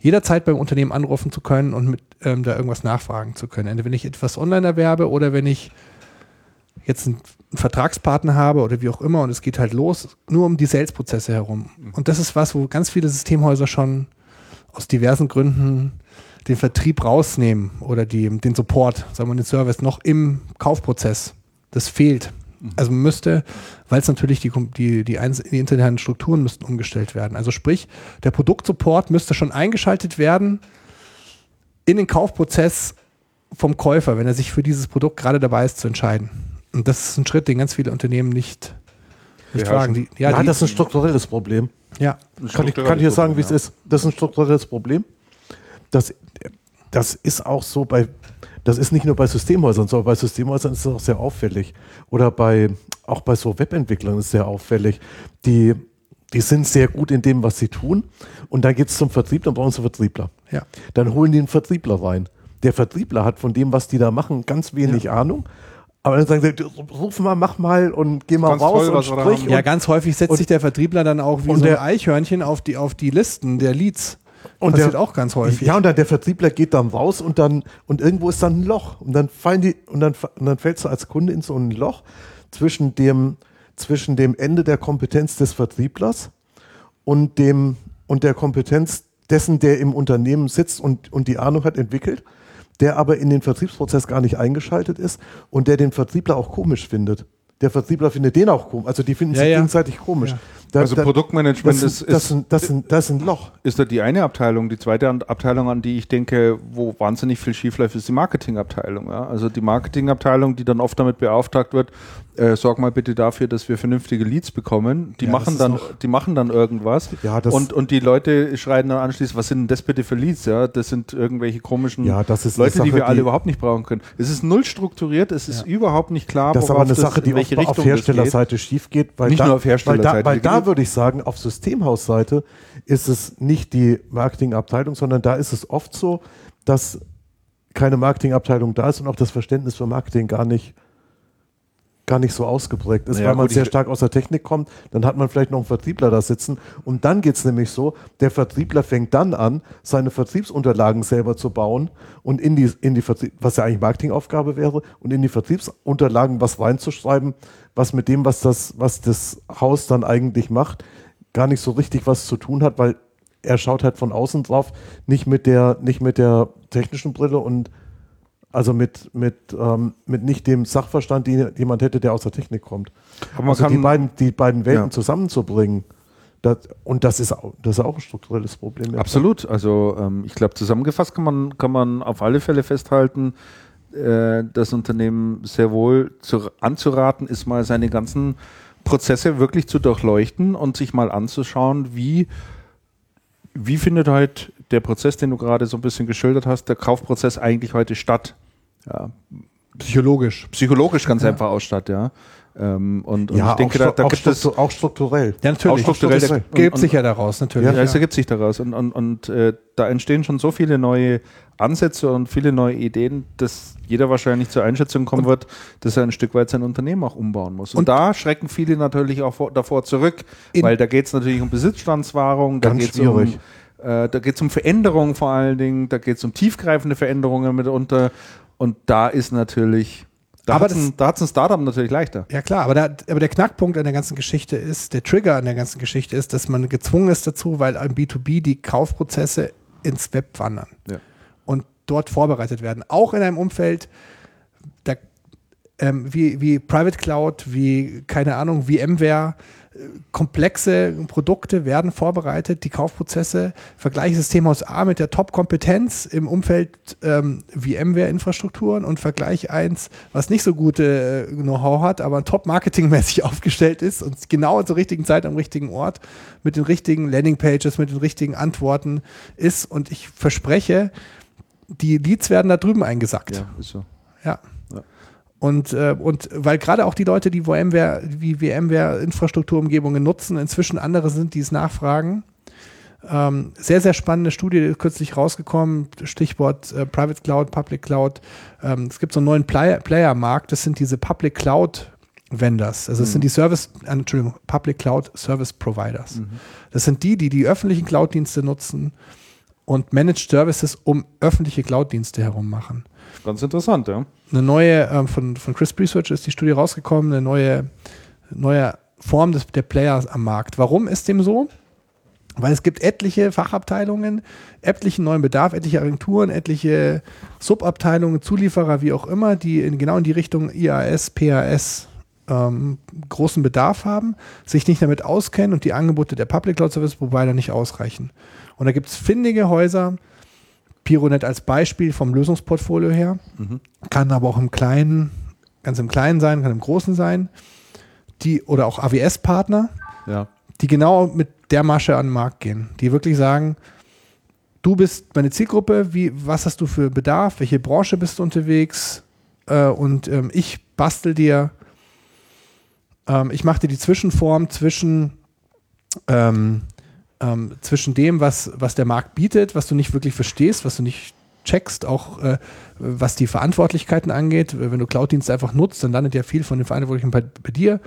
jederzeit beim Unternehmen anrufen zu können und mit ähm, da irgendwas nachfragen zu können. Entweder wenn ich etwas online erwerbe oder wenn ich jetzt einen Vertragspartner habe oder wie auch immer und es geht halt los, nur um die Sales-Prozesse herum. Und das ist was, wo ganz viele Systemhäuser schon aus diversen Gründen den Vertrieb rausnehmen oder die, den Support, sagen wir den Service noch im Kaufprozess. Das fehlt. Also müsste, weil es natürlich die, die, die, die internen Strukturen müssten umgestellt werden. Also sprich, der Produktsupport müsste schon eingeschaltet werden in den Kaufprozess vom Käufer, wenn er sich für dieses Produkt gerade dabei ist zu entscheiden. Und das ist ein Schritt, den ganz viele Unternehmen nicht, nicht wagen. Die, Ja, ja, die, das ist ein strukturelles Problem. ja, Kann ich, kann ich dir sagen, wie es ist? Das ist ein strukturelles Problem. Das, das ist auch so bei, das ist nicht nur bei Systemhäusern so, bei Systemhäusern ist es auch sehr auffällig. Oder bei, auch bei so Webentwicklern ist es sehr auffällig. Die, die sind sehr gut in dem, was sie tun. Und dann geht es zum Vertrieb, dann brauchen sie Vertriebler. ja. Dann holen die einen Vertriebler rein. Der Vertriebler hat von dem, was die da machen, ganz wenig Ahnung. Aber dann sagen sie, ruf mal, mach mal und geh mal Ganz raus toll, und sprich. haben. Ja, und, ganz häufig setzt und- sich der Vertriebler dann auch wie und so ein der- Eichhörnchen auf die, auf die Listen der Leads. Und Passiert der- auch ganz häufig. Ja, und dann der Vertriebler geht dann raus und dann, und irgendwo ist dann ein Loch. Und dann fallen die, und dann, und dann fällst du als Kunde in so ein Loch zwischen dem, zwischen dem Ende der Kompetenz des Vertrieblers und dem, und der Kompetenz dessen, der im Unternehmen sitzt und, und die Ahnung hat entwickelt, der aber in den Vertriebsprozess gar nicht eingeschaltet ist und der den Vertriebler auch komisch findet. Der Vertriebler findet den auch komisch. Also die finden Ja, sich ja. gegenseitig komisch. Ja. Da- Also da- Produktmanagement das, ist, das, ist, das, ist, das ist ein Loch. ist da die eine Abteilung. Die zweite Abteilung, an die ich denke, wo wahnsinnig viel schiefläuft, ist die Marketingabteilung. Ja? Also die Marketingabteilung, die dann oft damit beauftragt wird, äh, sorg mal bitte dafür, dass wir vernünftige Leads bekommen. Die, Ja, machen, dann, die machen dann irgendwas. Ja, das- und, und die Leute schreien dann anschließend, was sind denn das bitte für Leads? Ja? Das sind irgendwelche komischen Ja, Leute, die Sache, wir alle die- überhaupt nicht brauchen können. Es ist null strukturiert, es ist überhaupt nicht klar, Das ist aber eine Sache, die welche auf. Herstellerseite schief geht. Weil Nicht da, nur auf Herstellerseite, Weil da, weil die da würde ich sagen, auf Systemhausseite ist es nicht die Marketingabteilung, sondern da ist es oft so, dass keine Marketingabteilung da ist und auch das Verständnis für Marketing gar nicht gar nicht so ausgeprägt ist, Naja, weil man sehr stark aus der Technik kommt, dann hat man vielleicht noch einen Vertriebler da sitzen. Und dann geht es nämlich so, der Vertriebler fängt dann an, seine Vertriebsunterlagen selber zu bauen und in die, in die Vertrieb, was ja eigentlich Marketingaufgabe wäre, und in die Vertriebsunterlagen was reinzuschreiben, was mit dem, was das, was das Haus dann eigentlich macht, gar nicht so richtig was zu tun hat, weil er schaut halt von außen drauf, nicht mit der, nicht mit der technischen Brille und also mit, mit, ähm, mit nicht dem Sachverstand, den jemand hätte, der aus der Technik kommt. Aber man also die kann- beiden, die beiden Welten Ja. zusammenzubringen, das, und das ist, auch, das ist auch ein strukturelles Problem. Absolut. Also ähm, ich glaube, zusammengefasst kann man, kann man auf alle Fälle festhalten, äh, das Unternehmen sehr wohl zu, anzuraten ist, mal seine ganzen Prozesse wirklich zu durchleuchten und sich mal anzuschauen, wie, wie findet halt der Prozess, den du gerade so ein bisschen geschildert hast, der Kaufprozess eigentlich heute statt. Ja, Psychologisch. psychologisch ganz einfach aus statt, ja. Ähm, und, und Ja, ich denke, auch, da, da auch, gibt es auch strukturell. Ja, natürlich. Auch strukturell, Das der- gibt und- sich ja daraus, natürlich. Ja, es ergibt sich daraus. Und, und, und äh, da entstehen schon so viele neue Ansätze und viele neue Ideen, dass jeder wahrscheinlich zur Einschätzung kommen wird, dass er ein Stück weit sein Unternehmen auch umbauen muss. Und, Und- da schrecken viele natürlich auch vor, davor zurück, In- weil da geht es natürlich um Besitzstandswahrung, da Ganz geht es schwierig. um, äh, da geht's um Veränderungen vor allen Dingen, da geht es um tiefgreifende Veränderungen mitunter. Und da ist natürlich, da Aber hat das- ein, da hat's ein Startup natürlich leichter. Ja klar, aber, da, aber der Knackpunkt an der ganzen Geschichte ist, der Trigger an der ganzen Geschichte ist, dass man gezwungen ist dazu, weil im B2B die Kaufprozesse ins Web wandern Ja. und dort vorbereitet werden. Auch in einem Umfeld, da, ähm, wie, wie Private Cloud, wie, keine Ahnung, VMware, komplexe Produkte werden vorbereitet, die Kaufprozesse. Vergleiche Systemhaus A mit der Top-Kompetenz im Umfeld ähm, VMware-Infrastrukturen und Vergleich eins, was nicht so gute äh, Know-how hat, aber top marketingmäßig aufgestellt ist und genau zur richtigen Zeit am richtigen Ort mit den richtigen Landingpages, mit den richtigen Antworten ist. Und ich verspreche, die Leads werden da drüben eingesackt. Ja, ist so. Ja. Ja. Und, äh, und weil gerade auch die Leute, die VMware, wie VMware-Infrastrukturumgebungen nutzen, inzwischen andere sind, die es nachfragen. Ähm, sehr, sehr spannende Studie, kürzlich rausgekommen, Stichwort äh, Private Cloud, Public Cloud. Ähm, es gibt so einen neuen Player- Player-Markt, das sind diese Public Cloud Vendors. Also es sind die Service, äh, Entschuldigung, Public Cloud Service Providers. Das sind die, die die öffentlichen Cloud-Dienste nutzen und Managed Services um öffentliche Cloud-Dienste herum machen Ganz interessant, ja. eine neue, ähm, von, von Crisp Research ist die Studie rausgekommen, eine neue, neue Form des, der Players am Markt. Warum ist dem so? Weil es gibt etliche Fachabteilungen, etlichen neuen Bedarf, etliche Agenturen, etliche Subabteilungen, Zulieferer, wie auch immer, die in, genau in die Richtung IAS, PAS ähm, großen Bedarf haben, sich nicht damit auskennen und die Angebote der Public Cloud Service Provider nicht ausreichen. Und da gibt es findige Häuser, Pironet als Beispiel vom Lösungsportfolio her, kann aber auch im Kleinen, ganz im Kleinen sein, kann im Großen sein, die oder auch AWS-Partner, Ja. die genau mit der Masche an den Markt gehen, die wirklich sagen, du bist meine Zielgruppe, wie, was hast du für Bedarf, welche Branche bist du unterwegs äh, und ähm, ich bastel dir, ähm, ich mache dir die Zwischenform zwischen ähm, ähm, zwischen dem, was, was der Markt bietet, was du nicht wirklich verstehst, was du nicht checkst, auch äh, was die Verantwortlichkeiten angeht. Wenn du Cloud-Dienste einfach nutzt, dann landet ja viel von den Verantwortlichen bei, bei dir.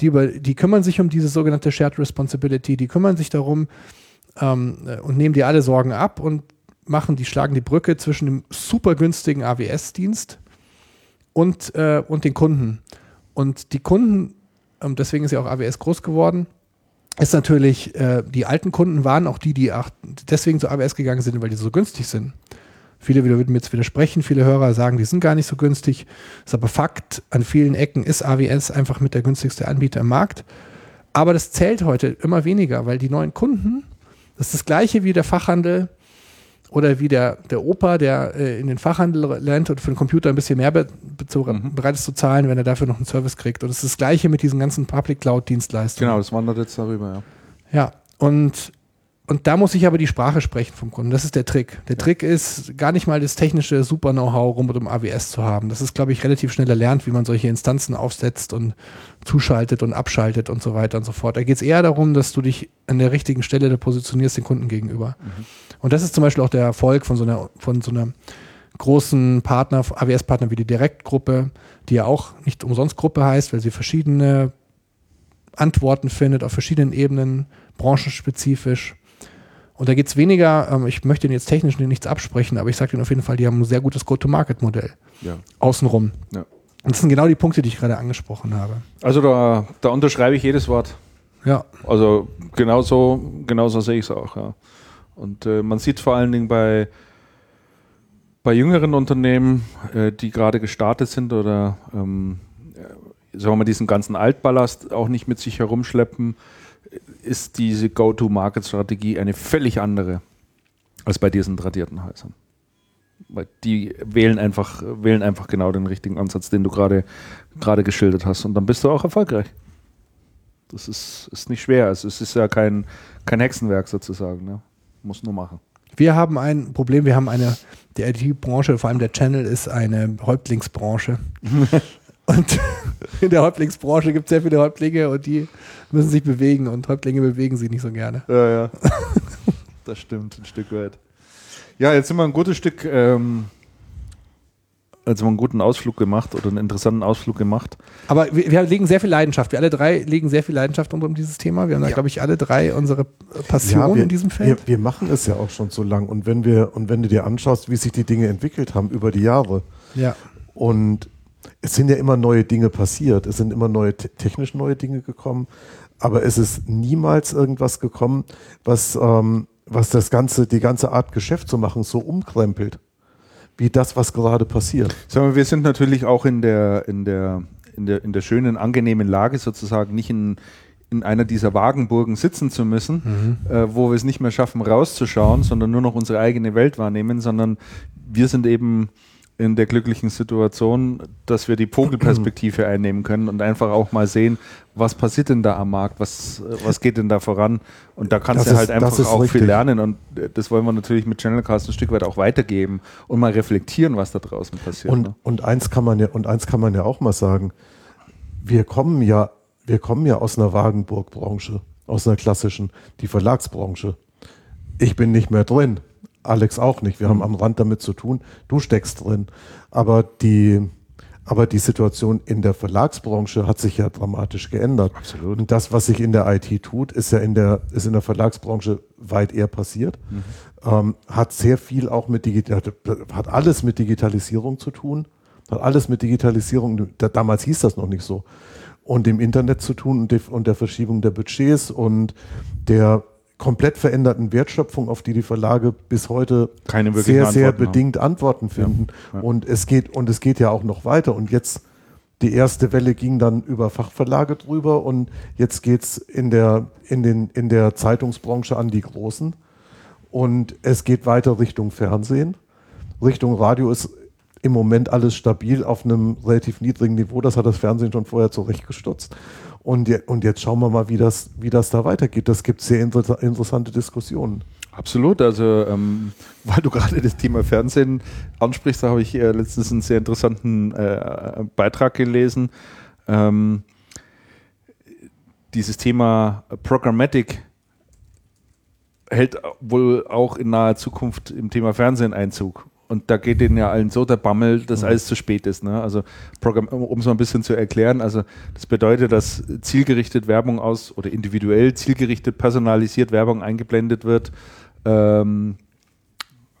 Die, über, die kümmern sich um diese sogenannte Shared Responsibility, die kümmern sich darum ähm, äh, und nehmen dir alle Sorgen ab und machen, die schlagen die Brücke zwischen dem super günstigen AWS-Dienst und, äh, und den Kunden. Und die Kunden, ähm, deswegen ist ja auch AWS groß geworden, ist natürlich, äh, die alten Kunden waren auch die, die auch deswegen zu AWS gegangen sind, weil die so günstig sind. Viele wieder würden mir jetzt widersprechen, viele Hörer sagen, die sind gar nicht so günstig. Ist aber Fakt, an vielen Ecken ist AWS einfach mit der günstigste Anbieter im Markt. Aber das zählt heute immer weniger, weil die neuen Kunden, das ist das gleiche wie der Fachhandel oder wie der, der Opa, der äh, in den Fachhandel lernt und für den Computer ein bisschen mehr be Mhm. bereit ist zu zahlen, wenn er dafür noch einen Service kriegt. Und es ist das gleiche mit diesen ganzen Public Cloud Dienstleistungen. Genau, das wandert jetzt darüber, ja. Ja, und, und da muss ich aber die Sprache sprechen vom Kunden. Das ist der Trick. Der Trick ist, gar nicht mal das technische Super-Know-how rund um AWS zu haben. Das ist, glaube ich, relativ schnell erlernt, wie man solche Instanzen aufsetzt und zuschaltet und abschaltet und so weiter und so fort. Da geht es eher darum, dass du dich an der richtigen Stelle da positionierst den Kunden gegenüber. Und das ist zum Beispiel auch der Erfolg von so einer, von so einer großen Partner, AWS-Partner wie die Direktgruppe, die ja auch nicht umsonst Gruppe heißt, weil sie verschiedene Antworten findet auf verschiedenen Ebenen, branchenspezifisch. Und da geht es weniger, ähm, ich möchte Ihnen jetzt technisch nichts absprechen, aber ich sage Ihnen auf jeden Fall, die haben ein sehr gutes Go-to-Market-Modell ja. außenrum. Ja. Und das sind genau die Punkte, die ich gerade angesprochen habe. Also da, da unterschreibe ich jedes Wort. Ja, Also genauso, genauso sehe ich es auch, ja. Und äh, man sieht vor allen Dingen bei, bei jüngeren Unternehmen, äh, die gerade gestartet sind oder ähm, äh, sagen wir mal, diesen ganzen Altballast auch nicht mit sich herumschleppen, ist diese Go-to-Market-Strategie eine völlig andere als bei diesen tradierten Häusern. Weil die wählen einfach, wählen einfach genau den richtigen Ansatz, den du gerade geschildert hast. Und dann bist du auch erfolgreich. Das ist, ist nicht schwer. Also es ist ja kein, kein Hexenwerk sozusagen. Ne? Muss nur machen. Wir haben ein Problem, wir haben eine, die IT-Branche, vor allem der Channel, ist eine Häuptlingsbranche. und in der Häuptlingsbranche gibt es sehr viele Häuptlinge und die müssen sich bewegen und Häuptlinge bewegen sich nicht so gerne. Ja, ja. das stimmt, ein Stück weit. Ja, jetzt sind wir ein gutes Stück, ähm, jetzt haben wir einen guten Ausflug gemacht oder einen interessanten Ausflug gemacht. Aber wir, wir legen sehr viel Leidenschaft. Wir alle drei legen sehr viel Leidenschaft rund um dieses Thema. Wir haben da, Ja. glaube ich, alle drei unsere Passion wir, in diesem Feld. Wir, wir machen es ja auch schon so lang. Und wenn wir, und wenn du dir anschaust, wie sich die Dinge entwickelt haben über die Jahre, ja. und es sind ja immer neue Dinge passiert, es sind immer neue te- technisch neue Dinge gekommen, aber es ist niemals irgendwas gekommen, was, ähm, was das ganze, die ganze Art Geschäft zu machen so umkrempelt, wie das, was gerade passiert. Sagen wir, wir sind natürlich auch in der, in der, in der, in der schönen, angenehmen Lage sozusagen, nicht in, in einer dieser Wagenburgen sitzen zu müssen, äh, wo wir es nicht mehr schaffen, rauszuschauen, sondern nur noch unsere eigene Welt wahrnehmen, sondern wir sind eben in der glücklichen Situation, dass wir die Vogelperspektive einnehmen können und einfach auch mal sehen, was passiert denn da am Markt, was, was geht denn da voran. Und da kannst Das du halt einfach auch viel richtig. lernen und äh, das wollen wir natürlich mit Channelcast ein Stück weit auch weitergeben und mal reflektieren, was da draußen passiert. Und, ne? und eins kann man ja, und eins kann man ja auch mal sagen. Wir kommen ja, wir kommen ja aus einer Wagenburg-Branche, aus einer klassischen, die Verlagsbranche. Ich bin nicht mehr drin. Alex auch nicht. Wir haben am Rand damit zu tun. Du steckst drin. Aber die, aber die Situation in der Verlagsbranche hat sich ja dramatisch geändert. Absolut. Und das, was sich in der IT tut, ist ja in der, ist in der Verlagsbranche weit eher passiert. Ähm, hat sehr viel auch mit Digital, hat alles mit Digitalisierung zu tun. Hat alles mit Digitalisierung, da, damals hieß das noch nicht so. Und dem Internet zu tun und, die, und der Verschiebung der Budgets und der komplett veränderten Wertschöpfung, auf die die Verlage bis heute Keine sehr, sehr Antworten haben. bedingt Antworten finden. ja. Und es geht, und es geht ja auch noch weiter. Und jetzt, die erste Welle ging dann über Fachverlage drüber und jetzt geht's in der, in den, in der Zeitungsbranche an die Großen. Und es geht weiter Richtung Fernsehen. Richtung Radio ist im Moment alles stabil auf einem relativ niedrigen Niveau. Das hat das Fernsehen schon vorher zurechtgestutzt. Und, je, und jetzt schauen wir mal, wie das, wie das da weitergeht. Das gibt sehr inter interessante Diskussionen. Absolut, also ähm, weil du gerade das Thema Fernsehen ansprichst, da habe ich äh, letztens einen sehr interessanten äh, Beitrag gelesen. Ähm, dieses Thema Programmatic hält wohl auch in naher Zukunft im Thema Fernsehen Einzug. Und da geht denen ja allen so der Bammel, dass alles zu spät ist. Ne? Also um es mal ein bisschen zu erklären, also das bedeutet, dass zielgerichtet Werbung aus oder individuell zielgerichtet personalisiert Werbung eingeblendet wird. Ähm,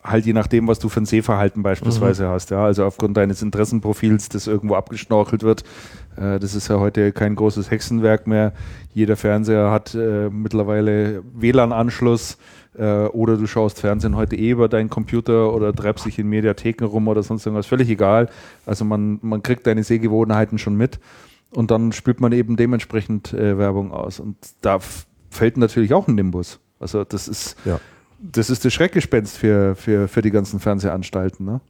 halt je nachdem, was du für ein Sehverhalten beispielsweise hast. Ja? Also aufgrund deines Interessenprofils, das irgendwo abgeschnorchelt wird. Äh, das ist ja heute kein großes Hexenwerk mehr. Jeder Fernseher hat äh, mittlerweile WLAN-Anschluss äh, oder du schaust Fernsehen heute eh über deinen Computer oder treibst dich in Mediatheken rum oder sonst irgendwas. Völlig egal. Also man, man kriegt deine Sehgewohnheiten schon mit und dann spürt man eben dementsprechend äh, Werbung aus. Und da fällt natürlich auch ein Nimbus. Also das ist Ja. das ist das Schreckgespenst für, für, für die ganzen Fernsehanstalten. Ne?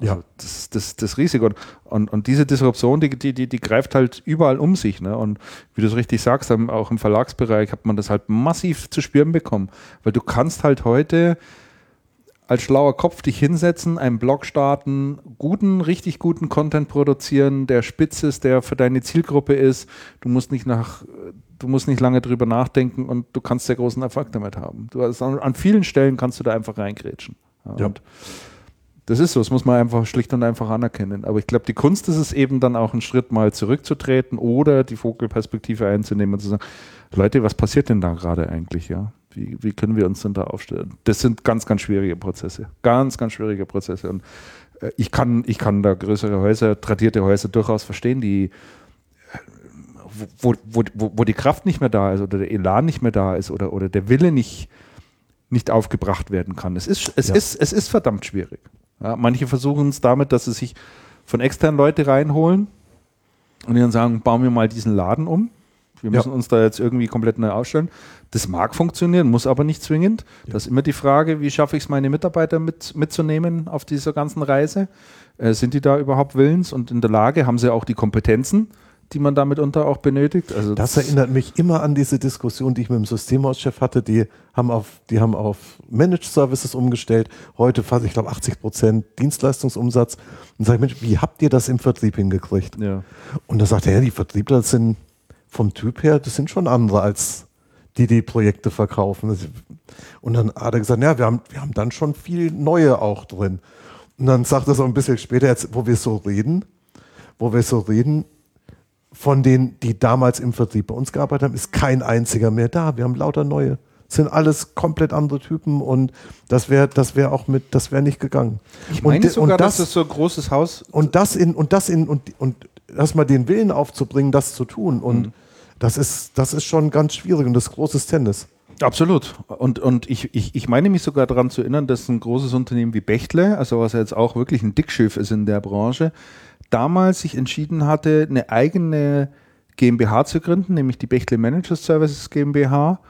Also Ja. Das, das, das Risiko. Und, und, und diese Disruption, die, die, die, die greift halt überall um sich. Ne? Und wie du es richtig sagst, auch im Verlagsbereich hat man das halt massiv zu spüren bekommen. Weil du kannst halt heute als schlauer Kopf dich hinsetzen, einen Blog starten, guten, richtig guten Content produzieren, der spitz ist, der für deine Zielgruppe ist. Du musst nicht nach, du musst nicht lange drüber nachdenken und du kannst sehr großen Erfolg damit haben. Du hast, an, an vielen Stellen kannst du da einfach reingrätschen. Ja, das ist so, das muss man einfach schlicht und einfach anerkennen. Aber ich glaube, die Kunst ist es eben dann auch einen Schritt mal zurückzutreten oder die Vogelperspektive einzunehmen und zu sagen, Leute, was passiert denn da gerade eigentlich, ja? Wie, wie können wir uns denn da aufstellen? Das sind ganz, ganz schwierige Prozesse. Ganz, ganz schwierige Prozesse. Und äh, ich kann, ich kann da größere Häuser, tradierte Häuser durchaus verstehen, die äh, wo, wo, wo, wo die Kraft nicht mehr da ist oder der Elan nicht mehr da ist oder, oder der Wille nicht, nicht aufgebracht werden kann. Es ist, es Ja. ist, es ist verdammt schwierig. Ja, manche versuchen es damit, dass sie sich von externen Leute reinholen und dann sagen, bauen wir mal diesen Laden um. Wir Ja. müssen uns da jetzt irgendwie komplett neu ausstellen. Das mag funktionieren, muss aber nicht zwingend. Das ist immer die Frage, wie schaffe ich es, meine Mitarbeiter mit, mitzunehmen auf dieser ganzen Reise? Äh, sind die da überhaupt willens und in der Lage? Haben sie auch die Kompetenzen, die man da mitunter auch benötigt. Also Das erinnert mich immer an diese Diskussion, die ich mit dem Systemhauschef hatte. Die haben auf, die haben auf Managed Services umgestellt. Heute fast, ich glaube, 80 Prozent Dienstleistungsumsatz. Und sage ich, Mensch, wie habt ihr das im Vertrieb hingekriegt? ja. Und da sagt er, ja, die Vertriebler das sind vom Typ her, das sind schon andere als die, die Projekte verkaufen. Und dann hat er gesagt, ja, wir haben, wir haben dann schon viel Neue auch drin. Und dann sagt er so ein bisschen später, jetzt, wo wir so reden, wo wir so reden, von denen, die damals im Vertrieb bei uns gearbeitet haben, ist kein einziger mehr da. Wir haben lauter neue. Das sind alles komplett andere Typen und das wäre das wäre auch mit, das wäre nicht gegangen. Ich meine und, sogar, und das, dass es so ein großes Haus und das in und das in und und erstmal den Willen aufzubringen, das zu tun und Mhm. das ist das ist schon ganz schwierig und das ist großes Tennis. Absolut. Und, und ich, ich, ich meine mich sogar daran zu erinnern, dass ein großes Unternehmen wie Bechtle, also was ja jetzt auch wirklich ein Dickschiff ist in der Branche, damals sich entschieden hatte, eine eigene GmbH zu gründen, nämlich die Bechtle Manager Services GmbH,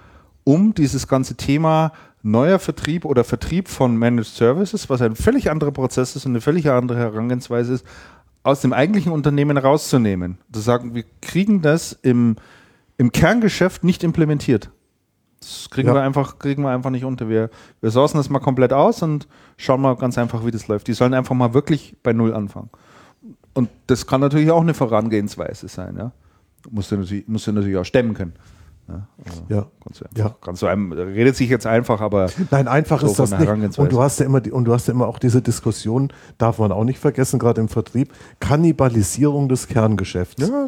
um dieses ganze Thema neuer Vertrieb oder Vertrieb von Managed Services, was ein völlig anderer Prozess ist und eine völlig andere Herangehensweise ist, aus dem eigentlichen Unternehmen rauszunehmen. Zu sagen, wir kriegen das im, im Kerngeschäft nicht implementiert. Das kriegen, Ja. wir einfach, kriegen wir einfach nicht unter. Wir, wir sourcen das mal komplett aus und schauen mal ganz einfach, wie das läuft. Die sollen einfach mal wirklich bei Null anfangen. Und das kann natürlich auch eine Vorangehensweise sein. Ja? Musst, du natürlich, musst du natürlich auch stemmen können. Ja, also Ja. Kannst du, einfach, Ja. kannst du einem, redet sich jetzt einfach, aber Nein, einfach So ist das nicht. Und du hast ja immer die, und du hast ja immer auch diese Diskussion, darf man auch nicht vergessen, gerade im Vertrieb, Kannibalisierung des Kerngeschäfts. Ja.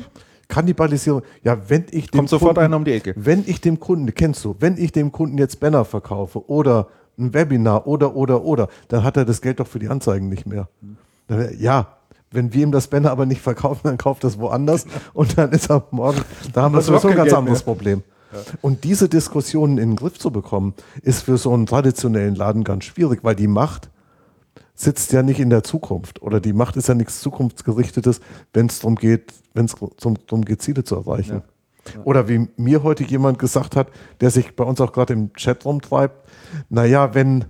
Kannibalisierung. Ja, wenn ich dem kommt sofort Kunden, einer um die Ecke. Wenn ich dem Kunden, kennst du, wenn ich dem Kunden jetzt Banner verkaufe oder ein Webinar oder, oder, oder, dann hat er das Geld doch für die Anzeigen nicht mehr. Ja, wenn wir ihm das Banner aber nicht verkaufen, dann kauft das woanders und dann ist er morgen, da haben wir sowieso ein ganz Geld anderes mehr. Problem. Und diese Diskussionen in den Griff zu bekommen, ist für so einen traditionellen Laden ganz schwierig, weil die Macht sitzt ja nicht in der Zukunft oder die Macht ist ja nichts Zukunftsgerichtetes, wenn es darum geht, wenn es darum geht, Ziele zu erreichen. Oder wie mir heute jemand gesagt hat, der sich bei uns auch gerade im Chat rumtreibt, naja, wenn,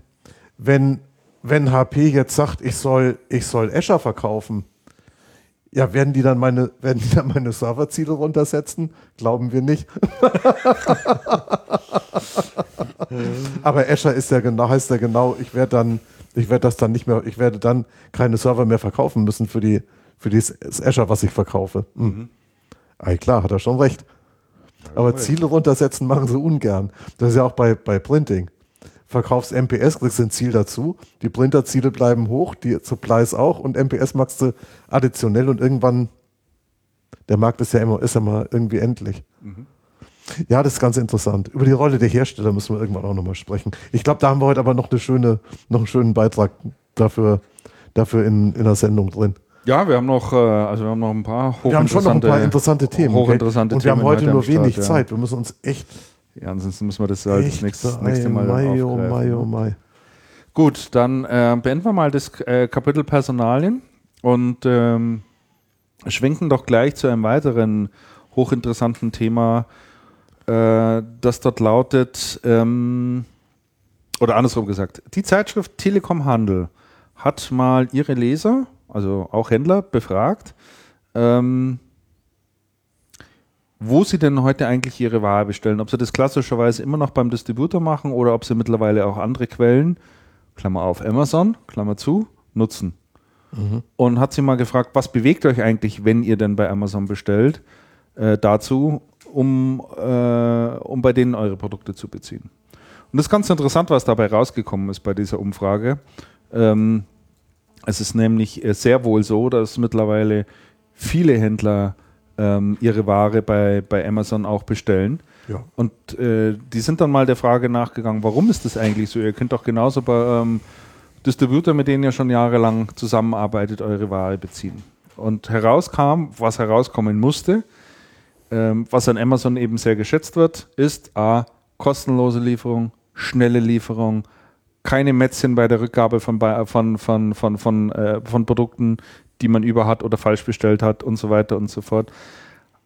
wenn, wenn HP jetzt sagt, ich soll, ich soll Azure verkaufen, ja, werden die dann meine, werden die dann meine Serverziele runtersetzen? Glauben wir nicht. Aber Azure ist ja genau, heißt ja genau, ich werde dann, ich werde das dann nicht mehr, ich werde dann keine Server mehr verkaufen müssen für die, für dieses Azure, was ich verkaufe. Mhm. Ey, klar, hat er schon recht. Aber Ziele runtersetzen machen sie ungern. Das ist ja auch bei, bei Printing. Verkaufst MPS, kriegst du ein Ziel dazu. Die Printerziele bleiben hoch, die Supplies auch und MPS machst du additionell und irgendwann, der Markt ist ja immer, ist ja mal irgendwie endlich. Ja, das ist ganz interessant. Über die Rolle der Hersteller müssen wir irgendwann auch nochmal sprechen. Ich glaube, da haben wir heute aber noch, eine schöne, noch einen schönen Beitrag dafür, dafür in, in der Sendung drin. Ja, wir haben noch, äh, also wir haben noch ein paar Wir haben schon noch ein paar interessante Themen. hochinteressante und wir haben heute heute nur wenig Start, ja. Zeit. Wir müssen uns echt, Ja, ansonsten müssen wir das halt das nächste, das nächste Mal Mai, oh Mai, oh ne? Mai. Gut, dann äh, beenden wir mal das äh, Kapitel Personalien und ähm, schwenken doch gleich zu einem weiteren hochinteressanten Thema, äh, das dort lautet, ähm, oder andersrum gesagt, die Zeitschrift Telekom Handel hat mal ihre Leser, also auch Händler, befragt, ähm, wo sie denn heute eigentlich ihre Ware bestellen. Ob sie das klassischerweise immer noch beim Distributor machen oder ob sie mittlerweile auch andere Quellen, Klammer auf, Amazon, Klammer zu, nutzen. Und hat sie mal gefragt, was bewegt euch eigentlich, wenn ihr denn bei Amazon bestellt, äh, dazu, um, äh, um bei denen eure Produkte zu beziehen. Und das ist ganz interessant, was dabei rausgekommen ist bei dieser Umfrage. Ähm, es ist nämlich äh, sehr wohl so, dass mittlerweile viele Händler ähm, ihre Ware bei, bei Amazon auch bestellen. Ja. Und äh, die sind dann mal der Frage nachgegangen, warum ist das eigentlich so? Ihr könnt doch genauso bei ähm, Distributor, mit denen ihr schon jahrelang zusammenarbeitet, eure Ware beziehen. Und herauskam, was herauskommen musste, ähm, was an Amazon eben sehr geschätzt wird, ist A, kostenlose Lieferung, schnelle Lieferung, keine Mätzchen bei der Rückgabe von, von, von, von, von, äh, von Produkten, die man über hat oder falsch bestellt hat und so weiter und so fort.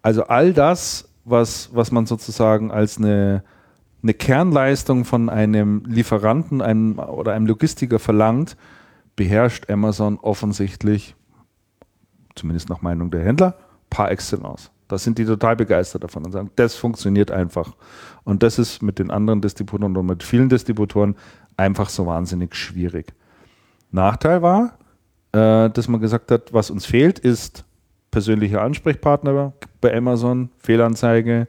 Also all das, was, was man sozusagen als eine, eine Kernleistung von einem Lieferanten einem, oder einem Logistiker verlangt, beherrscht Amazon offensichtlich, zumindest nach Meinung der Händler, par excellence. Da sind die total begeistert davon und sagen, das funktioniert einfach. Und das ist mit den anderen Distributoren und mit vielen Distributoren einfach so wahnsinnig schwierig. Nachteil war, äh, dass man gesagt hat, was uns fehlt, ist persönlicher Ansprechpartner bei Amazon, Fehlanzeige,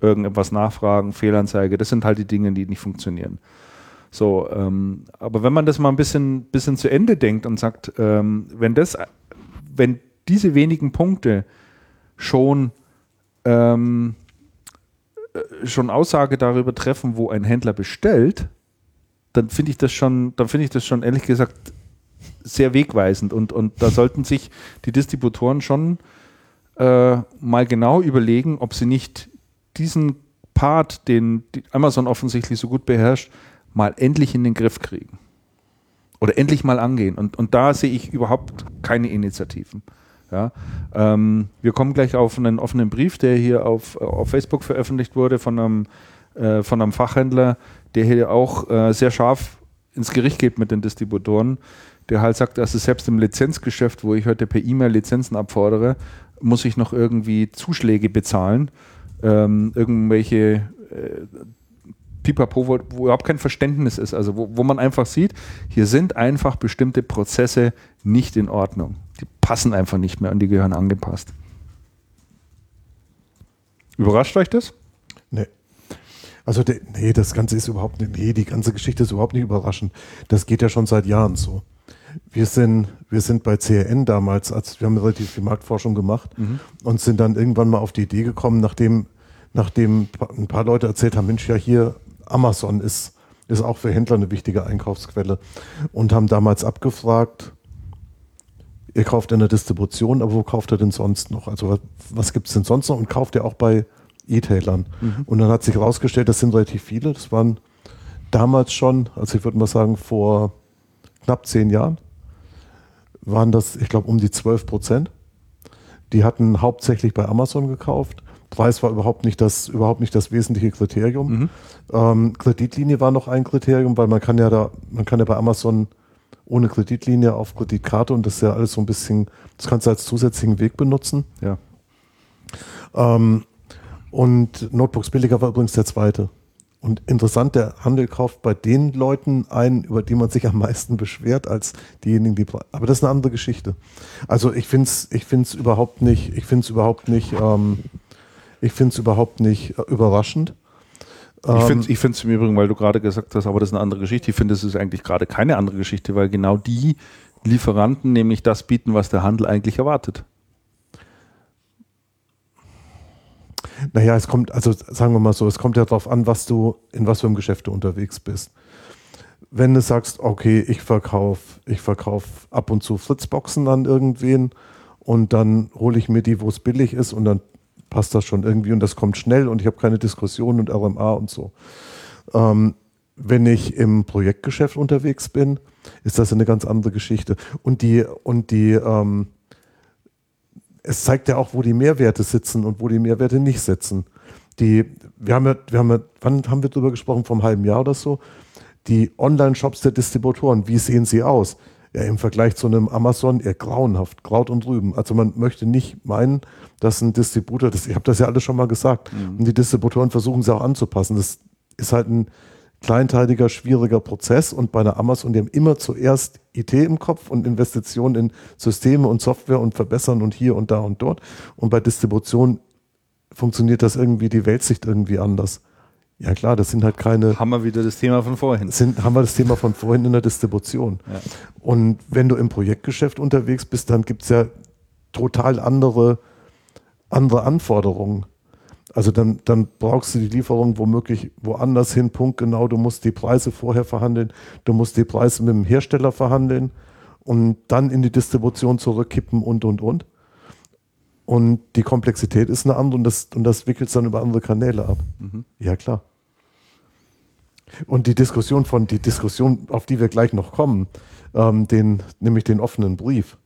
irgendetwas nachfragen, Fehlanzeige. Das sind halt die Dinge, die nicht funktionieren. So, ähm, aber wenn man das mal ein bisschen, bisschen zu Ende denkt und sagt, ähm, wenn das, wenn diese wenigen Punkte schon ähm, äh, schon Aussage darüber treffen, wo ein Händler bestellt, dann finde ich das schon, dann finde ich das schon ehrlich gesagt sehr wegweisend und, und da sollten sich die Distributoren schon äh, mal genau überlegen, ob sie nicht diesen Part, den Amazon offensichtlich so gut beherrscht, mal endlich in den Griff kriegen. Oder endlich mal angehen. Und, und da sehe ich überhaupt keine Initiativen. Ja, ähm, wir kommen gleich auf einen offenen Brief, der hier auf, auf Facebook veröffentlicht wurde von einem, äh, von einem Fachhändler, der hier auch äh, sehr scharf ins Gericht geht mit den Distributoren, der halt sagt, dass es selbst im Lizenzgeschäft, wo ich heute per E-Mail Lizenzen abfordere, muss ich noch irgendwie Zuschläge bezahlen, ähm, irgendwelche äh, Pipapo, wo, wo, überhaupt kein Verständnis ist, also wo, wo man einfach sieht, hier sind einfach bestimmte Prozesse nicht in Ordnung. Die passen einfach nicht mehr und die gehören angepasst. Überrascht euch das? Nee. Also, nee, das Ganze ist überhaupt nicht, nee, die ganze Geschichte ist überhaupt nicht überraschend. Das geht ja schon seit Jahren so. Wir sind, wir sind bei CRN damals, als wir haben relativ viel Marktforschung gemacht mhm. und sind dann irgendwann mal auf die Idee gekommen, nachdem, nachdem ein paar Leute erzählt haben, Mensch, ja hier Amazon ist, ist auch für Händler eine wichtige Einkaufsquelle und haben damals abgefragt, ihr kauft in der Distribution, aber wo kauft ihr denn sonst noch? Also was, was gibt es denn sonst noch und kauft ihr auch bei E-Tailern? Mhm. Und dann hat sich herausgestellt, das sind relativ viele. Das waren damals schon, also ich würde mal sagen, vor knapp zehn Jahren, waren das, ich glaube, um die 12 Prozent. Die hatten hauptsächlich bei Amazon gekauft. Preis war überhaupt nicht das, überhaupt nicht das wesentliche Kriterium. Mhm. Ähm, Kreditlinie war noch ein Kriterium, weil man kann ja da, man kann ja bei Amazon ohne Kreditlinie auf Kreditkarte und das ist ja alles so ein bisschen, das kannst du als zusätzlichen Weg benutzen. Ja. Ähm, und Notebooks billiger war übrigens der zweite. Und interessant, der Handel kauft bei den Leuten ein, über die man sich am meisten beschwert, als diejenigen, die. Aber das ist eine andere Geschichte. Also ich finde es ich find's überhaupt nicht, ich finde es überhaupt nicht, ähm, ich finde es überhaupt nicht äh, überraschend. Ich finde ich finde es im Übrigen, weil du gerade gesagt hast, aber das ist eine andere Geschichte. Ich finde, es ist eigentlich gerade keine andere Geschichte, weil genau die Lieferanten nämlich das bieten, was der Handel eigentlich erwartet. Naja, es kommt, also sagen wir mal so, es kommt ja darauf an, was du, in was für einem Geschäft du unterwegs bist. Wenn du sagst, okay, ich verkaufe ich verkauf ab und zu Fritzboxen an irgendwen und dann hole ich mir die, wo es billig ist und dann passt das schon irgendwie und das kommt schnell und ich habe keine Diskussion und RMA und so. Ähm, wenn ich im Projektgeschäft unterwegs bin, ist das eine ganz andere Geschichte. Und die, und die, ähm, es zeigt ja auch, wo die Mehrwerte sitzen und wo die Mehrwerte nicht sitzen. Die, wir haben ja, wir haben ja, wann haben wir darüber gesprochen? Vom halben Jahr oder so? Die Online-Shops der Distributoren, wie sehen sie aus? ja im Vergleich zu einem Amazon eher grauenhaft, Kraut und Rüben. Also man möchte nicht meinen, dass ein Distributor, das, ich habe das ja alles schon mal gesagt, mhm. und die Distributoren versuchen sie auch anzupassen. Das ist halt ein kleinteiliger, schwieriger Prozess und bei einer Amazon, die haben immer zuerst IT im Kopf und Investitionen in Systeme und Software und verbessern und hier und da und dort. Und bei Distribution funktioniert das irgendwie, die Weltsicht irgendwie anders. Ja klar, das sind halt keine. Haben wir wieder das Thema von vorhin. Sind, haben wir das Thema von vorhin in der Distribution. Ja. Und wenn du im Projektgeschäft unterwegs bist, dann gibt es ja total andere, andere Anforderungen. Also dann, dann brauchst du die Lieferung womöglich woanders hin, punktgenau. Du musst die Preise vorher verhandeln, du musst die Preise mit dem Hersteller verhandeln und dann in die Distribution zurückkippen und, und, und. Und die Komplexität ist eine andere und das, und das wickelt dann über andere Kanäle ab. Mhm. Ja, klar. Und die Diskussion von, die Diskussion, auf die wir gleich noch kommen, ähm, den, nämlich den offenen Brief.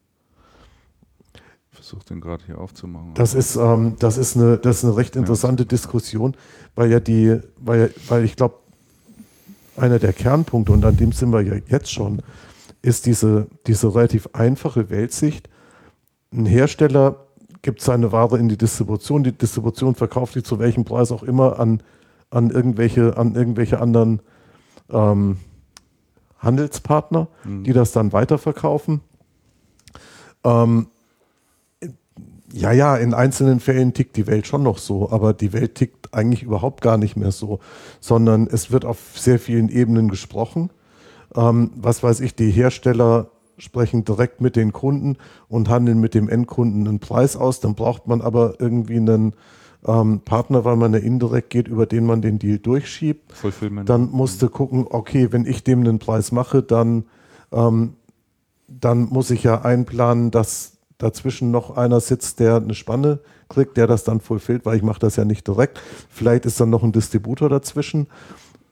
Versuche den gerade hier aufzumachen. Das ist, ähm, das ist eine, das ist eine recht interessante ja. Diskussion, weil ja die, weil, weil ich glaube, einer der Kernpunkte, und an dem sind wir ja jetzt schon, ist diese, diese relativ einfache Weltsicht. Ein Hersteller gibt seine Ware in die Distribution. Die Distribution verkauft die zu welchem Preis auch immer an, an, irgendwelche, an irgendwelche anderen ähm, Handelspartner, mhm. die das dann weiterverkaufen. Ähm, ja, ja, in einzelnen Fällen tickt die Welt schon noch so, aber die Welt tickt eigentlich überhaupt gar nicht mehr so, sondern es wird auf sehr vielen Ebenen gesprochen. Ähm, was weiß ich, die Hersteller sprechen direkt mit den Kunden und handeln mit dem Endkunden einen Preis aus. Dann braucht man aber irgendwie einen ähm, Partner, weil man ja indirekt geht, über den man den Deal durchschiebt. Dann musste gucken, okay, wenn ich dem einen Preis mache, dann, ähm, dann muss ich ja einplanen, dass dazwischen noch einer sitzt, der eine Spanne kriegt, der das dann fulfillt, weil ich mache das ja nicht direkt. Vielleicht ist dann noch ein Distributor dazwischen.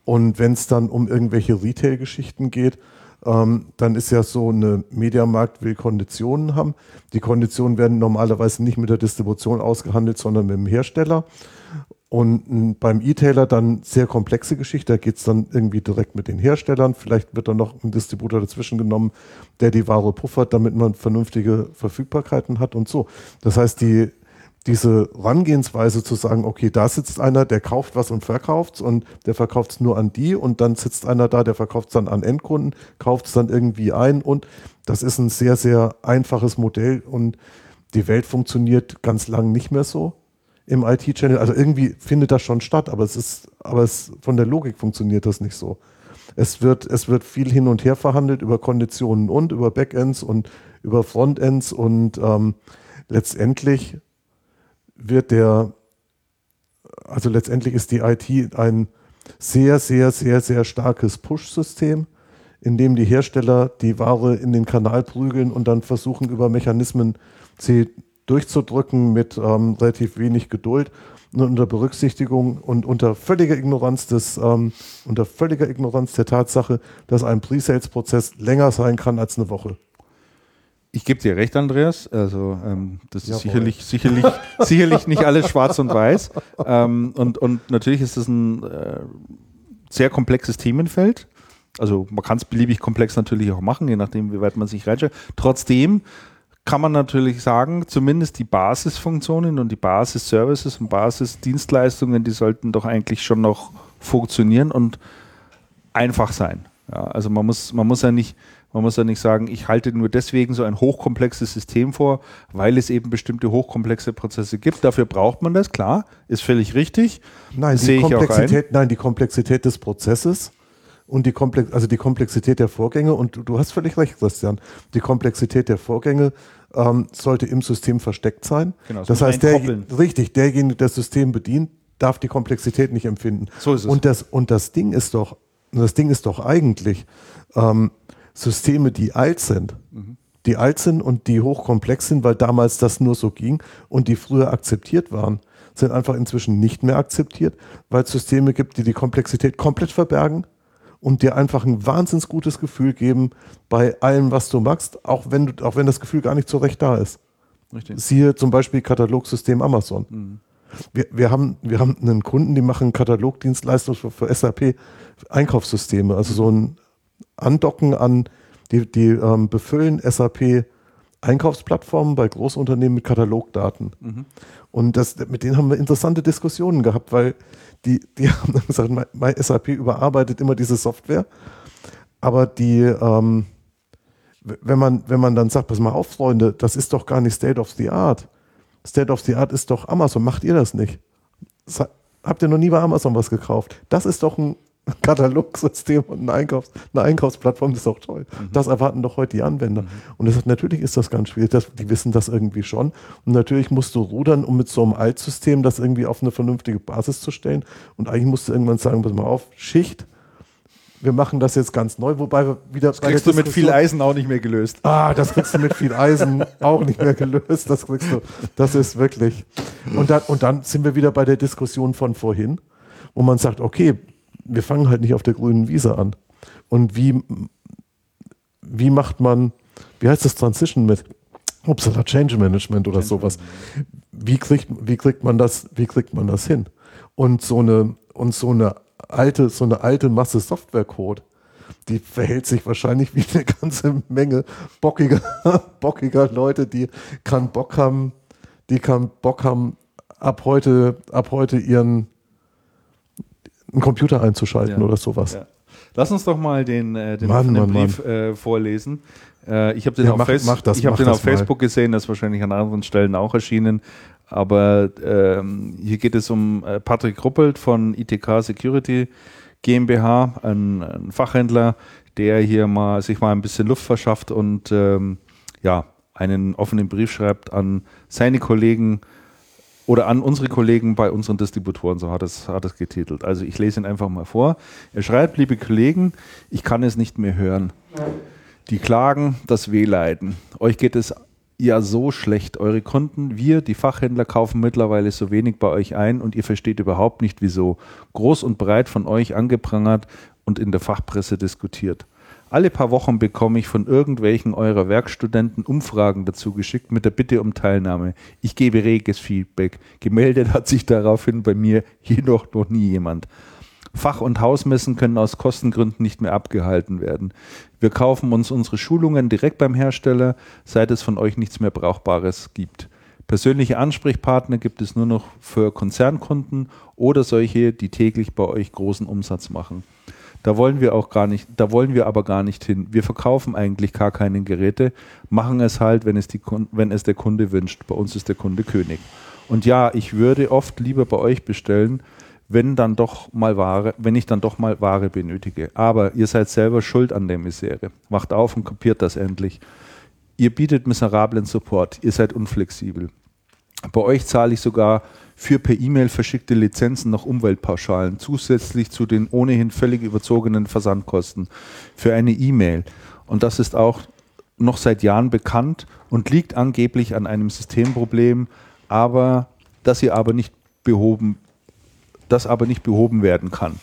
Und wenn es dann um irgendwelche Retail-Geschichten geht, ähm, dann ist ja so eine Mediamarkt will Konditionen haben. Die Konditionen werden normalerweise nicht mit der Distribution ausgehandelt, sondern mit dem Hersteller. Und beim E-Tailer dann sehr komplexe Geschichte. Da geht es dann irgendwie direkt mit den Herstellern. Vielleicht wird dann noch ein Distributor dazwischen genommen, der die Ware puffert, damit man vernünftige Verfügbarkeiten hat und so. Das heißt, die, diese Rangehensweise zu sagen, okay, da sitzt einer, der kauft was und verkauft und der verkauft es nur an die und dann sitzt einer da, der verkauft es dann an Endkunden, kauft es dann irgendwie ein und das ist ein sehr, sehr einfaches Modell und die Welt funktioniert ganz lang nicht mehr so im IT-Channel. Also irgendwie findet das schon statt, aber es ist, aber es von der Logik funktioniert das nicht so. Es wird, es wird viel hin und her verhandelt über Konditionen und über Backends und über Frontends und ähm, letztendlich wird der, also letztendlich ist die IT ein sehr, sehr, sehr, sehr starkes Push-System, in dem die Hersteller die Ware in den Kanal prügeln und dann versuchen über Mechanismen sie durchzudrücken mit ähm, relativ wenig Geduld und unter Berücksichtigung und unter völliger Ignoranz des, ähm, unter völliger Ignoranz der Tatsache, dass ein Pre-Sales-Prozess länger sein kann als eine Woche. Ich gebe dir recht, Andreas. Also ähm, das ist Jawohl. sicherlich, sicherlich, sicherlich nicht alles schwarz und weiß. Ähm, und, und natürlich ist es ein äh, sehr komplexes Themenfeld. Also man kann es beliebig komplex natürlich auch machen, je nachdem, wie weit man sich reinschaut. Trotzdem kann man natürlich sagen, zumindest die Basisfunktionen und die Basis-Services und Basisdienstleistungen, die sollten doch eigentlich schon noch funktionieren und einfach sein. Ja, also man muss, man muss ja nicht, man muss ja nicht sagen, ich halte nur deswegen so ein hochkomplexes System vor, weil es eben bestimmte hochkomplexe Prozesse gibt. Dafür braucht man das, klar, ist völlig richtig. Nein, die Komplexität, nein, die Komplexität des Prozesses und die Komplex also die Komplexität der Vorgänge und du, hast völlig recht, Christian. Die Komplexität der Vorgänge ähm, sollte im System versteckt sein. Genau, das, das heißt, der, richtig, derjenige, der das System bedient, darf die Komplexität nicht empfinden. So ist es. Und das, und das Ding ist doch, das Ding ist doch eigentlich ähm, Systeme, die alt sind. Mhm. Die alt sind und die hochkomplex sind, weil damals das nur so ging und die früher akzeptiert waren, sind einfach inzwischen nicht mehr akzeptiert, weil es Systeme gibt, die die Komplexität komplett verbergen und dir einfach ein wahnsinnig gutes Gefühl geben bei allem, was du magst, auch wenn, du, auch wenn das Gefühl gar nicht so recht da ist. Richtig. Siehe zum Beispiel Katalogsystem Amazon. Mhm. Wir, wir, haben, wir haben einen Kunden, die machen Katalogdienstleistungen für, für SAP Einkaufssysteme, also so ein Andocken an, die, die ähm, befüllen SAP Einkaufsplattformen bei Großunternehmen mit Katalogdaten. Mhm. Und das, mit denen haben wir interessante Diskussionen gehabt, weil die, die haben dann gesagt, mein überarbeitet immer diese Software, aber die, ähm, wenn man, wenn man dann sagt, pass mal auf, Freunde, das ist doch gar nicht State of the Art. State of the Art ist doch Amazon, macht ihr das nicht? habt ihr noch nie bei Amazon was gekauft? Das ist doch ein Katalogsystem und eine, Einkaufs-, eine Einkaufsplattform, ist auch toll. Mhm. Das erwarten doch heute die Anwender. Mhm. Und das, natürlich ist das ganz schwierig, das, die wissen das irgendwie schon. Und natürlich musst du rudern, um mit so einem Altsystem das irgendwie auf eine vernünftige Basis zu stellen. Und eigentlich musst du irgendwann sagen, pass mal auf, Schicht, wir machen das jetzt ganz neu, wobei wir wieder. Das kriegst du mit viel Eisen auch nicht mehr gelöst. Ah, das kriegst du mit viel Eisen auch nicht mehr gelöst. Das kriegst du. Das ist wirklich. Und dann, und dann sind wir wieder bei der Diskussion von vorhin, wo man sagt, okay, wir fangen halt nicht auf der grünen Wiese an. Und wie, wie macht man, wie heißt das Transition mit Upsala Change Management oder Change sowas? Wie kriegt, wie kriegt man das, wie kriegt man das hin? Und so eine, und so eine alte, so eine alte Masse Softwarecode, die verhält sich wahrscheinlich wie eine ganze Menge bockiger, bockiger Leute, die keinen Bock haben, die keinen Bock haben, ab heute, ab heute ihren einen Computer einzuschalten Ja. oder sowas. Ja. Lass uns doch mal den, äh, den Mann, Mann, Brief Äh, vorlesen. Äh, ich habe den, Ja, auf, mach- mach das, ich hab den auf Facebook gesehen, das ist wahrscheinlich an anderen Stellen auch erschienen. Aber ähm, hier geht es um äh, Patrick Ruppelt von ITK Security GmbH, ein, ein Fachhändler, der hier mal sich mal ein bisschen Luft verschafft und ähm, ja, einen offenen Brief schreibt an seine Kollegen oder an unsere Kollegen bei unseren Distributoren, so hat es, hat es getitelt. Also ich lese ihn einfach mal vor. Er schreibt, liebe Kollegen, ich kann es nicht mehr hören. Die klagen, das Wehleiden. Euch geht es ja so schlecht. Eure Kunden, wir, die Fachhändler, kaufen mittlerweile so wenig bei euch ein und ihr versteht überhaupt nicht wieso. Groß und breit von euch angeprangert und in der Fachpresse diskutiert. Alle paar Wochen bekomme ich von irgendwelchen eurer Werkstudenten Umfragen dazu geschickt mit der Bitte um Teilnahme. Ich gebe reges Feedback. Gemeldet hat sich daraufhin bei mir jedoch noch nie jemand. Fach- und Hausmessen können aus Kostengründen nicht mehr abgehalten werden. Wir kaufen uns unsere Schulungen direkt beim Hersteller, seit es von euch nichts mehr Brauchbares gibt. Persönliche Ansprechpartner gibt es nur noch für Konzernkunden oder solche, die täglich bei euch großen Umsatz machen. Da wollen wir auch gar nicht, da wollen wir aber gar nicht hin. Wir verkaufen eigentlich gar keine Geräte, machen es halt, wenn es, die, wenn es der Kunde wünscht. Bei uns ist der Kunde König. Und ja, ich würde oft lieber bei euch bestellen, wenn dann doch mal Ware, wenn ich dann doch mal Ware benötige. Aber ihr seid selber schuld an der Misere. Wacht auf und kapiert das endlich. Ihr bietet miserablen Support. Ihr seid unflexibel. Bei euch zahle ich sogar für per E-Mail verschickte Lizenzen noch Umweltpauschalen, zusätzlich zu den ohnehin völlig überzogenen Versandkosten für eine E-Mail. Und das ist auch noch seit Jahren bekannt und liegt angeblich an einem Systemproblem, aber das ihr aber nicht behoben, das aber nicht behoben werden kann.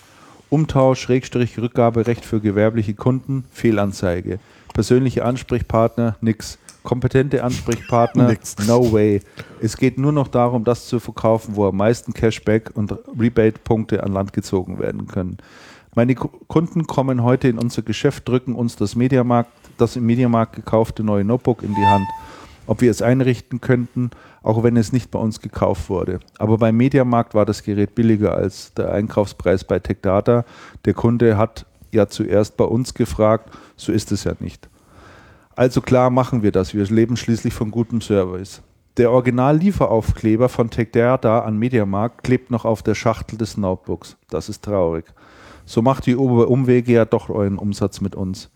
Umtausch, Schrägstrich, Rückgaberecht für gewerbliche Kunden, Fehlanzeige. Persönliche Ansprechpartner, nix. Kompetente Ansprechpartner, no way. Es geht nur noch darum, das zu verkaufen, wo am meisten Cashback und Rebate-Punkte an Land gezogen werden können. Meine Ku- Kunden kommen heute in unser Geschäft, drücken uns das Mediamarkt, das im Mediamarkt gekaufte neue Notebook in die Hand. Ob wir es einrichten könnten, auch wenn es nicht bei uns gekauft wurde. Aber beim Mediamarkt war das Gerät billiger als der Einkaufspreis bei TechData. Der Kunde hat ja zuerst bei uns gefragt, so ist es ja nicht. Also klar machen wir das. Wir leben schließlich von gutem Service. Der Original-Lieferaufkleber von TechData an Mediamarkt klebt noch auf der Schachtel des Notebooks. Das ist traurig. So macht die Umwege ja doch euren Umsatz mit uns.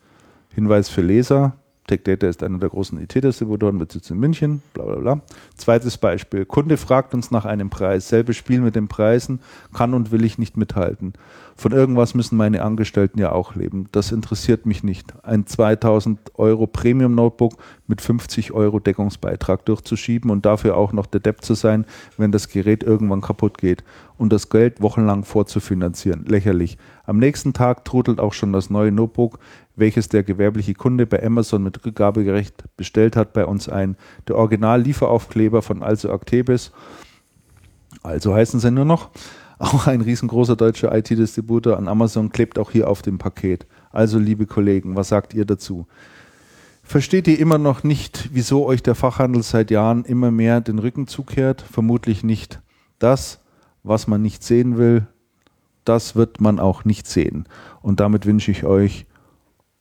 Hinweis für Leser. TechData ist einer der großen IT-Distributoren mit Sitz in München, bla bla bla. Zweites Beispiel. Kunde fragt uns nach einem Preis. Selbes Spiel mit den Preisen, kann und will ich nicht mithalten. Von irgendwas müssen meine Angestellten ja auch leben. Das interessiert mich nicht. Ein 2000 Euro Premium-Notebook mit 50 Euro Deckungsbeitrag durchzuschieben und dafür auch noch der Depp zu sein, wenn das Gerät irgendwann kaputt geht und das Geld wochenlang vorzufinanzieren. Lächerlich. Am nächsten Tag trudelt auch schon das neue Notebook, welches der gewerbliche Kunde bei Amazon mit Rückgabegerecht bestellt hat, bei uns ein. Der Original-Lieferaufkleber von Also Actebis, also heißen sie nur noch, auch ein riesengroßer deutscher IT-Distributor an Amazon klebt auch hier auf dem Paket. Also liebe Kollegen, was sagt ihr dazu? Versteht ihr immer noch nicht, wieso euch der Fachhandel seit Jahren immer mehr den Rücken zukehrt? Vermutlich nicht. Das, was man nicht sehen will, das wird man auch nicht sehen. Und damit wünsche ich euch,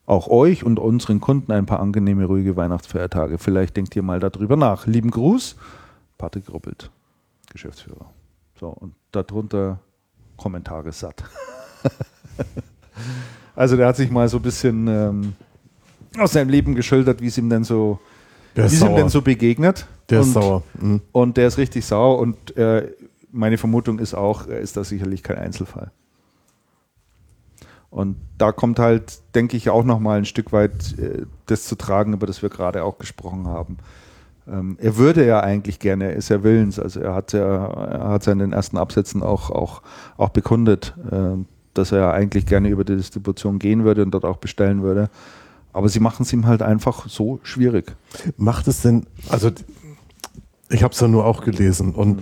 auch euch und unseren Kunden ein paar angenehme, ruhige Weihnachtsfeiertage. Vielleicht denkt ihr mal darüber nach. Lieben Gruß, Patrick Ruppelt, Geschäftsführer. So, und darunter Kommentare satt. also der hat sich mal so ein bisschen ähm, aus seinem Leben geschildert, wie es ihm denn so, wie es ihm denn so begegnet. Der und, ist sauer. Mhm. Und der ist richtig sauer und äh, meine Vermutung ist auch, er ist da sicherlich kein Einzelfall. Und da kommt halt, denke ich, auch nochmal ein Stück weit äh, das zu tragen, über das wir gerade auch gesprochen haben. Ähm, er würde ja eigentlich gerne, er ist ja willens, also er hat ja, er hat ja in den ersten Absätzen auch, auch, auch bekundet, äh, dass er eigentlich gerne über die Distribution gehen würde und dort auch bestellen würde. Aber sie machen es ihm halt einfach so schwierig. Macht es denn, also ich habe es ja nur auch gelesen und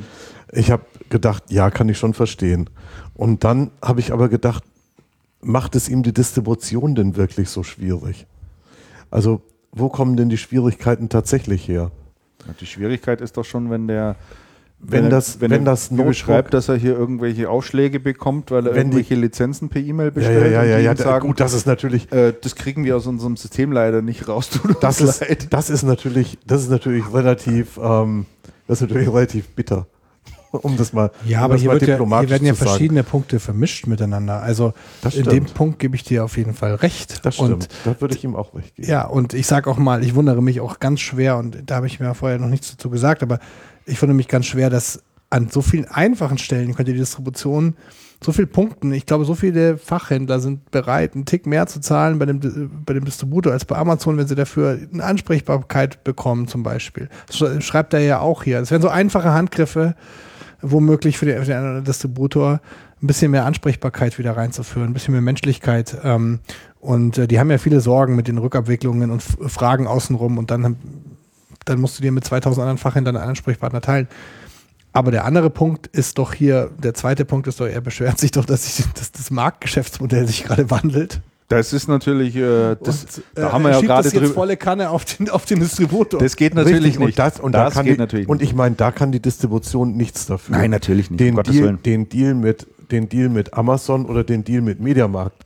ich habe gedacht, ja, kann ich schon verstehen. Und dann habe ich aber gedacht, macht es ihm die Distribution denn wirklich so schwierig? Also wo kommen denn die Schwierigkeiten tatsächlich her? Die Schwierigkeit ist doch schon, wenn der Wenn er- das- wenn er das Notebook- beschreibt, dass er hier irgendwelche Aufschläge bekommt, weil er Wenn die- irgendwelche Lizenzen per E-Mail bestellt ja, ja, und ja, die ja. sagen, Gut, das ist natürlich, äh, das kriegen wir aus unserem System leider nicht raus. Tut das ist, leid. das ist natürlich, das ist natürlich relativ, ähm, das ist natürlich relativ bitter. Um das mal, Ja, um aber hier, wird ja, hier werden ja zu sagen. verschiedene Punkte vermischt miteinander. Also in dem. Punkt gebe ich dir auf jeden Fall recht. Das stimmt. Und da würde ich ihm auch recht geben. ja, und ich sage auch mal, ich wundere mich auch ganz schwer, und da habe ich mir vorher noch nichts dazu gesagt, aber ich wundere mich ganz schwer, dass an so vielen einfachen Stellen könnte die Distribution so viel punkten. Ich glaube, so viele Fachhändler sind bereit, einen Tick mehr zu zahlen bei dem, Di- bei dem Distributor als bei Amazon, wenn sie dafür eine Ansprechbarkeit bekommen, zum Beispiel. Das sch- schreibt er ja auch hier. Es wären so einfache Handgriffe, womöglich für den, für den Distributor ein bisschen mehr Ansprechbarkeit wieder reinzuführen, ein bisschen mehr Menschlichkeit. Ähm, und äh, die haben ja viele Sorgen mit den Rückabwicklungen und Fragen außenrum und dann, dann musst du dir mit 2000 anderen Fachhändlern einen Ansprechpartner teilen. Aber der andere Punkt ist doch hier, der zweite Punkt ist doch, er beschwert sich doch, dass, sich, dass das Marktgeschäftsmodell sich gerade wandelt. Das ist natürlich, äh, das, Und, da äh, haben wir ja gerade drüber. volle Kanne auf den, auf den Distributor. Das geht natürlich Richtig, nicht. Und, das, und, da das kann geht die, natürlich und ich meine, da kann die Distribution nichts dafür. Nein, natürlich nicht, um Den, Gottes Deal, den, Deal mit, den Deal mit Amazon oder den Deal mit Mediamarkt.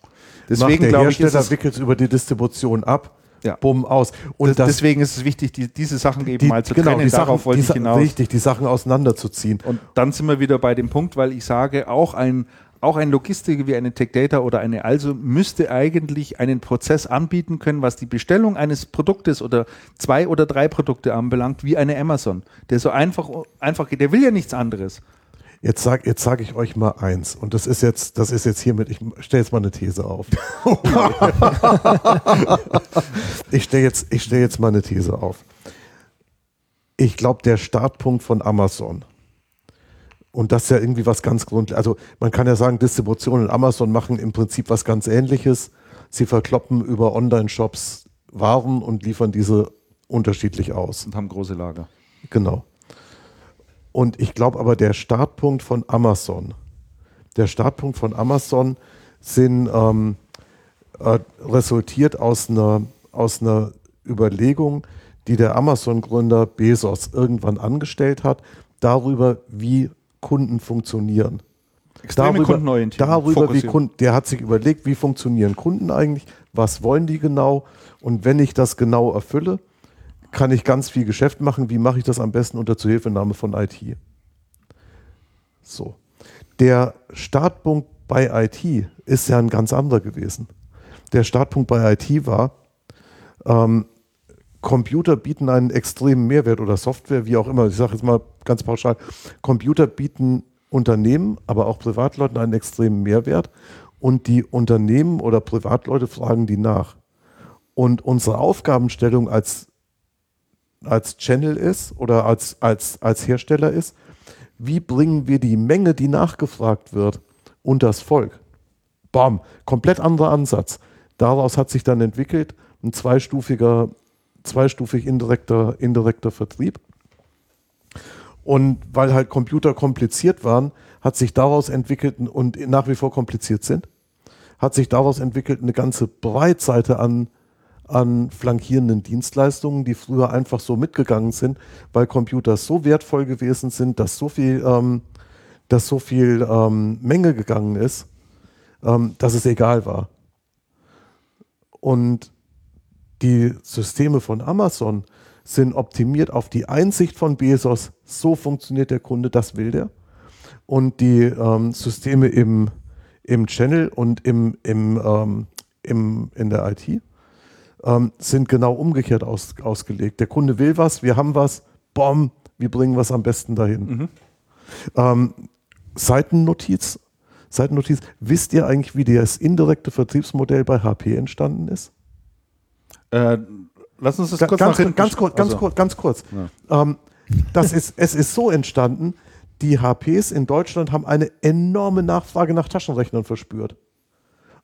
Deswegen macht der ich, Hersteller es, wickelt es über die Distribution ab, Ja. bumm, aus. Und das, das, deswegen ist es wichtig, die, diese Sachen eben die, mal zu genau, trennen. die Darauf Sachen, wollte die, ich hinaus. Richtig, die Sachen auseinanderzuziehen. Und dann sind wir wieder bei dem Punkt, weil ich sage, auch ein, auch ein Logistiker wie eine Tech Data oder eine Also müsste eigentlich einen Prozess anbieten können, was die Bestellung eines Produktes oder zwei oder drei Produkte anbelangt, wie eine Amazon. Der so einfach, einfach geht. Der will ja nichts anderes. Jetzt sage jetzt sag ich euch mal eins. Und das ist jetzt, das ist jetzt hiermit, ich stelle jetzt mal eine These auf. ich stelle jetzt, ich stell jetzt mal eine These auf. Ich glaube, der Startpunkt von Amazon, und das ist ja irgendwie was ganz grund, also man kann ja sagen, Distribution und Amazon machen im Prinzip was ganz ähnliches. Sie verkloppen über Online-Shops Waren und liefern diese unterschiedlich aus. Und haben große Lager. Genau. Und ich glaube aber, der Startpunkt von Amazon, der Startpunkt von Amazon sind ähm, äh, resultiert aus einer, aus einer Überlegung, die der Amazon-Gründer Bezos irgendwann angestellt hat, darüber, wie Kunden funktionieren. Extreme darüber, Kundenorientierung, darüber wie. Kunden, der hat sich überlegt, wie funktionieren Kunden eigentlich, was wollen die genau und wenn ich das genau erfülle, kann ich ganz viel Geschäft machen. Wie mache ich das am besten unter Zuhilfenahme von IT? So. Der Startpunkt bei IT ist ja ein ganz anderer gewesen. Der Startpunkt bei IT war, ähm, Computer bieten einen extremen Mehrwert oder Software, wie auch immer. Ich sage jetzt mal ganz pauschal, Computer bieten Unternehmen, aber auch Privatleuten einen extremen Mehrwert und die Unternehmen oder Privatleute fragen die nach. Und unsere Aufgabenstellung als, als Channel ist oder als, als, als Hersteller ist, wie bringen wir die Menge, die nachgefragt wird, unters Volk? Bam, komplett anderer Ansatz. Daraus hat sich dann entwickelt ein zweistufiger, zweistufig indirekter, indirekter Vertrieb. Und weil halt Computer kompliziert waren, hat sich daraus entwickelt und nach wie vor kompliziert sind, hat sich daraus entwickelt eine ganze Breitseite an, an flankierenden Dienstleistungen, die früher einfach so mitgegangen sind, weil Computer so wertvoll gewesen sind, dass so viel, ähm, dass so viel ähm, Menge gegangen ist, ähm, dass es egal war. Und die Systeme von Amazon sind optimiert auf die Einsicht von Bezos, so funktioniert der Kunde, das will der. Und die ähm, Systeme im, im Channel und im, im, ähm, im, in der IT ähm, sind genau umgekehrt aus, ausgelegt. Der Kunde will was, wir haben was, bom, wir bringen was am besten dahin. Ähm, Seitennotiz, Seitennotiz, wisst ihr eigentlich, wie das indirekte Vertriebsmodell bei HP entstanden ist? Äh, lass uns das kurz ganz, nach ganz, kurz, ganz, also, kurz, ganz kurz. Ähm, das ist, es ist so entstanden, die HPs in Deutschland haben eine enorme Nachfrage nach Taschenrechnern verspürt.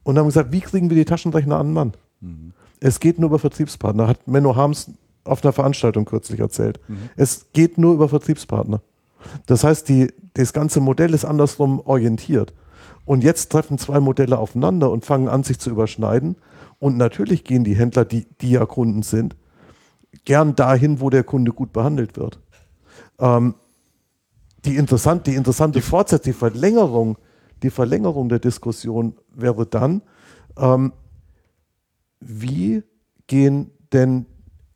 Und haben gesagt, wie kriegen wir die Taschenrechner an den Mann? Es geht nur über Vertriebspartner, hat Menno Harms auf einer Veranstaltung kürzlich erzählt. Es geht nur über Vertriebspartner. Das heißt, die, das ganze Modell ist andersrum orientiert. Und jetzt treffen zwei Modelle aufeinander und fangen an, sich zu überschneiden. Und natürlich gehen die Händler, die, die ja Kunden sind, gern dahin, wo der Kunde gut behandelt wird. Ähm, die, interessant, die interessante Fortsetzung, die Verlängerung, die Verlängerung der Diskussion wäre dann, ähm, wie gehen denn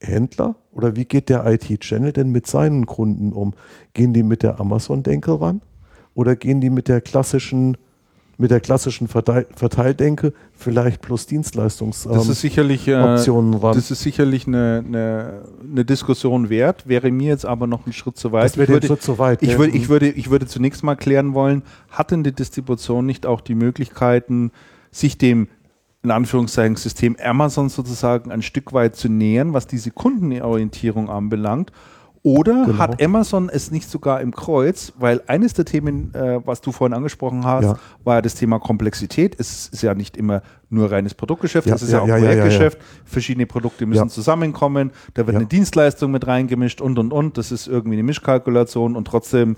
Händler oder wie geht der IT-Channel denn mit seinen Kunden um? Gehen die mit der Amazon-Denke ran oder gehen die mit der klassischen mit der klassischen Verteil Verteildenke vielleicht plus Dienstleistungsoptionen das ist sicherlich, äh, ran? Das ist sicherlich eine, eine, eine, Diskussion wert, wäre mir jetzt aber noch ein Schritt zu weit. Das wäre ein Schritt zu weit. Ich, ja. würde, ich, würde, ich würde zunächst mal klären wollen, hat denn die Distribution nicht auch die Möglichkeiten, sich dem in Anführungszeichen System Amazon sozusagen ein Stück weit zu nähern, was diese Kundenorientierung anbelangt? Oder genau. hat Amazon es nicht sogar im Kreuz? Weil eines der Themen, äh, was du vorhin angesprochen hast, ja. war ja das Thema Komplexität. Es ist ja nicht immer nur reines Produktgeschäft, ja, es ist ja, ja auch Projektgeschäft. Verschiedene Produkte müssen zusammenkommen, da wird eine Dienstleistung mit reingemischt und und und. Das ist irgendwie eine Mischkalkulation und trotzdem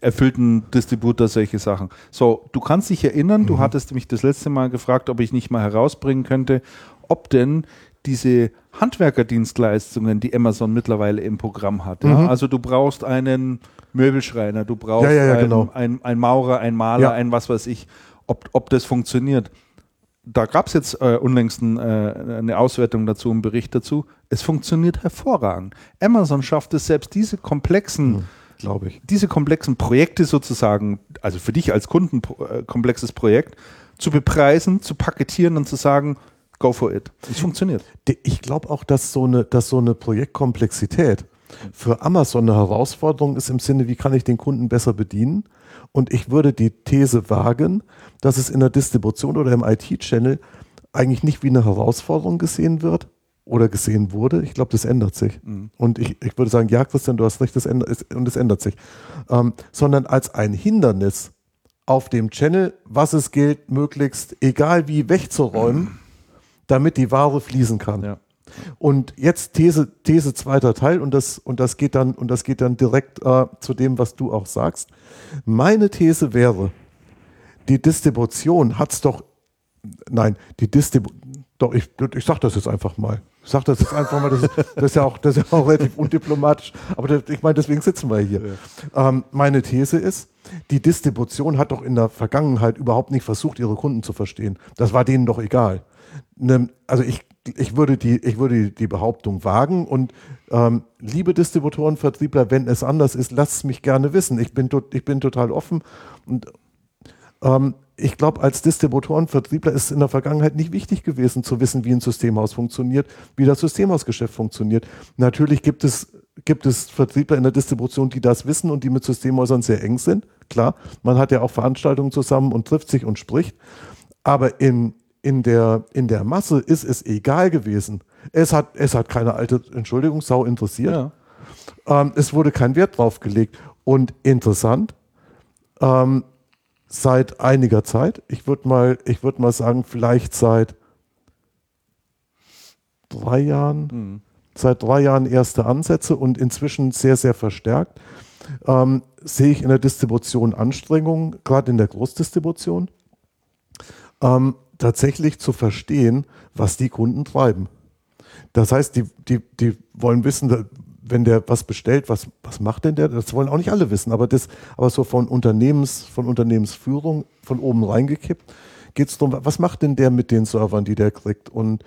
erfüllt ein Distributor solche Sachen. So, du kannst dich erinnern, mhm. du hattest mich das letzte Mal gefragt, ob ich nicht mal herausbringen könnte, ob denn diese Handwerkerdienstleistungen, die Amazon mittlerweile im Programm hat. Mhm. Ja? Also du brauchst einen Möbelschreiner, du brauchst ja, ja, einen, genau. einen, einen, Maurer, einen Maler, ein was weiß ich, ob, ob das funktioniert. Da gab es jetzt äh, unlängst ein, äh, eine Auswertung dazu, einen Bericht dazu. Es funktioniert hervorragend. Amazon schafft es selbst, diese komplexen mhm glaube ich. Diese komplexen Projekte sozusagen, also für dich als Kunden äh, komplexes Projekt, zu bepreisen, zu paketieren und zu sagen, go for it. Es funktioniert. Ich glaube auch, dass so eine, dass so eine Projektkomplexität für Amazon eine Herausforderung ist im Sinne, wie kann ich den Kunden besser bedienen? Und ich würde die These wagen, dass es in der Distribution oder im IT-Channel eigentlich nicht wie eine Herausforderung gesehen wird oder gesehen wurde. Ich glaube, das ändert sich. Mhm. Und ich, ich würde sagen, ja, Christian, du hast recht, das ändert, und es ändert sich. Ähm, sondern als ein Hindernis auf dem Channel, was es gilt, möglichst, egal wie, wegzuräumen. Mhm damit die Ware fließen kann. Ja. Und jetzt These, These zweiter Teil und das, und das geht dann, und das geht dann direkt äh, zu dem, was du auch sagst. Meine These wäre, die Distribution hat es doch, nein, die Distribution, doch, ich, ich sag das jetzt einfach mal. Ich sag das jetzt einfach mal, das ist, das ist ja, auch, das ist ja auch relativ undiplomatisch, aber das, ich meine, deswegen sitzen wir hier. Ja. Ähm, meine These ist, die Distribution hat doch in der Vergangenheit überhaupt nicht versucht, ihre Kunden zu verstehen. Das war denen doch egal ne, also ich, ich würde, die, ich würde die Behauptung wagen und ähm, liebe Distributoren, Vertriebler, wenn es anders ist, lasst es mich gerne wissen. Ich bin, ich bin total offen und ähm, ich glaube, als Distributoren, Vertriebler ist es in der Vergangenheit nicht wichtig gewesen zu wissen, wie ein Systemhaus funktioniert, wie das Systemhausgeschäft funktioniert. Natürlich gibt es, gibt es Vertriebler in der Distribution, die das wissen und die mit Systemhäusern sehr eng sind. Klar, man hat ja auch Veranstaltungen zusammen und trifft sich und spricht. Aber in, in der, in der Masse ist es egal gewesen. Es hat, es hat keine alte Entschuldigung, Sau interessiert. Ja. Ähm, es wurde kein Wert drauf gelegt. Und interessant, ähm, seit einiger Zeit, ich würde mal, ich mal sagen, vielleicht seit drei Jahren, mhm. seit drei Jahren erste Ansätze und inzwischen sehr, sehr verstärkt, ähm, sehe ich in der Distribution Anstrengungen, gerade in der Großdistribution. Ähm, tatsächlich zu verstehen, was die Kunden treiben. Das heißt, die, die, die wollen wissen, wenn der was bestellt, was, was macht denn der? Das wollen auch nicht alle wissen, aber das, aber so von Unternehmens, von Unternehmensführung von oben reingekippt, geht es darum, was macht denn der mit den Servern, die der kriegt? Und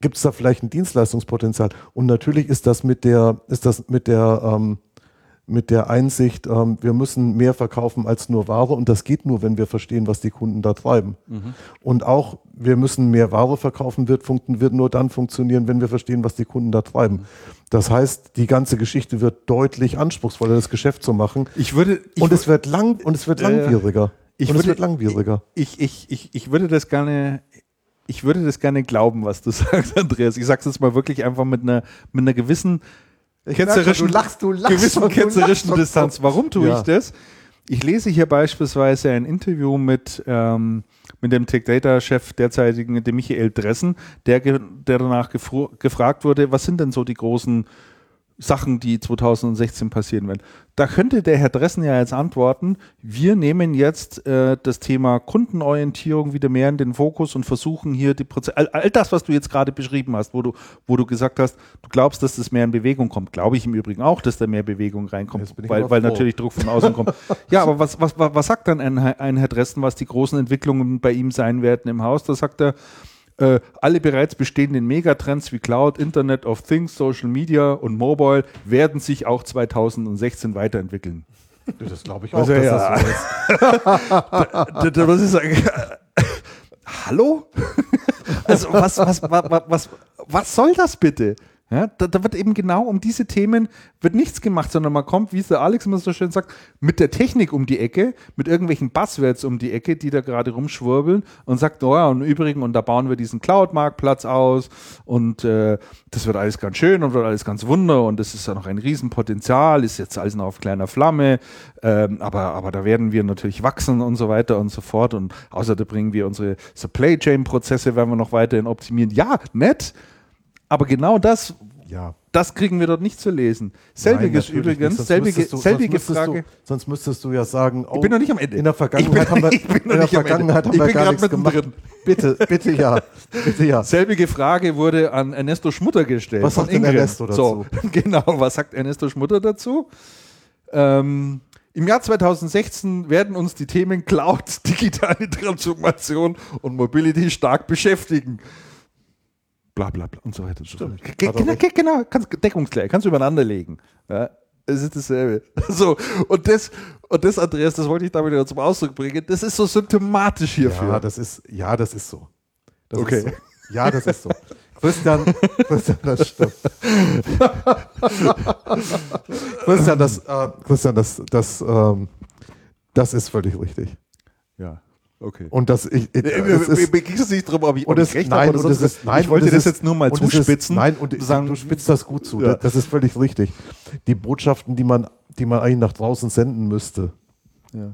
gibt es da vielleicht ein Dienstleistungspotenzial? Und natürlich ist das mit der, ist das mit der ähm, mit der Einsicht, ähm, wir müssen mehr verkaufen als nur Ware und das geht nur, wenn wir verstehen, was die Kunden da treiben. Mhm. Und auch, wir müssen mehr Ware verkaufen, wird, wird nur dann funktionieren, wenn wir verstehen, was die Kunden da treiben. Mhm. Das heißt, die ganze Geschichte wird deutlich anspruchsvoller, das Geschäft zu machen. Ich würde, ich und es wird lang und es wird langwieriger. Äh, ich und würde, es wird langwieriger. Ich, ich, ich, ich würde das gerne, ich würde das gerne glauben, was du sagst, Andreas. Ich sage es jetzt mal wirklich einfach mit einer, mit einer gewissen ketzerischen, du lachst, du lachst gewissen ketzerischen Distanz. Warum tue ja. ich das? Ich lese hier beispielsweise ein Interview mit, ähm, mit dem Tech Data Chef derzeitigen, dem Michael Dressen, der, der danach gefragt wurde, was sind denn so die großen Sachen, die 2016 passieren werden. Da könnte der Herr Dressen ja jetzt antworten, wir nehmen jetzt äh, das Thema Kundenorientierung wieder mehr in den Fokus und versuchen hier die Prozesse, all, all, das, was du jetzt gerade beschrieben hast, wo du, wo du gesagt hast, du glaubst, dass das mehr in Bewegung kommt. Glaube ich im Übrigen auch, dass da mehr Bewegung reinkommt, weil, weil natürlich Druck von außen kommt. Ja, aber was, was, was, sagt dann ein, ein Herr Dressen, was die großen Entwicklungen bei ihm sein werden im Haus? Da sagt er, äh, alle bereits bestehenden Megatrends wie Cloud, Internet of Things, Social Media und Mobile werden sich auch 2016 weiterentwickeln. Das glaube ich auch, also, dass ja. das so ist. da, da, muss ich sagen, hallo? Also was, was, was, was, was soll das bitte? Ja, da, da, wird eben genau um diese Themen wird nichts gemacht, sondern man kommt, wie es der Alex immer so schön sagt, mit der Technik um die Ecke, mit irgendwelchen Buzzwords um die Ecke, die da gerade rumschwurbeln und sagt, oh ja, und übrigens, und da bauen wir diesen Cloud-Marktplatz aus und äh, das wird alles ganz schön und wird alles ganz wunder und das ist ja noch ein Riesenpotenzial, ist jetzt alles noch auf kleiner Flamme, ähm, aber, aber da werden wir natürlich wachsen und so weiter und so fort und außerdem bringen wir unsere Supply Chain-Prozesse, werden wir noch weiterhin optimieren. Ja, nett, aber genau das, ja. das kriegen wir dort nicht zu lesen. Selbiges Nein, übrigens, selbige, du, selbige sonst Frage. Du, sonst müsstest du ja sagen, oh, ich bin noch nicht am Ende. In der Vergangenheit bin, haben wir, in der Vergangenheit haben wir gar nichts gemacht. Drin. Bitte, bitte ja. Bitte ja. Selbige Frage wurde an Ernesto Schmutter gestellt. Was sagt denn Ernesto dazu? So, genau, was sagt Ernesto Schmutter dazu? Ähm, im Jahr 2016 werden uns die Themen Cloud, digitale Transformation und Mobility stark beschäftigen bla bla bla und so weiter. Stimmt. Genau, genau, kannst deckungsgleich, kannst du übereinander legen. Ja, es ist dasselbe. So, und das, und das, Andreas, das wollte ich damit ja zum Ausdruck bringen, das ist so symptomatisch hierfür. Ja, das ist, ja, das ist so. Das okay. Ist so. Ja, das ist so. Christian, Christian, das stimmt. Christian, das, äh, Christian, das, das, ähm, das ist völlig richtig. Ja. Okay. Und das, ich, ich, mir ging es nicht darum, ob ich, ob das, recht nein, habe oder das ist, nein, Ich wollte das, jetzt nur mal zuspitzen. Ist, nein, und sagen, du spitzt das gut zu. Ja. Das ist völlig richtig. Die Botschaften, die man, die man eigentlich nach draußen senden müsste, ja.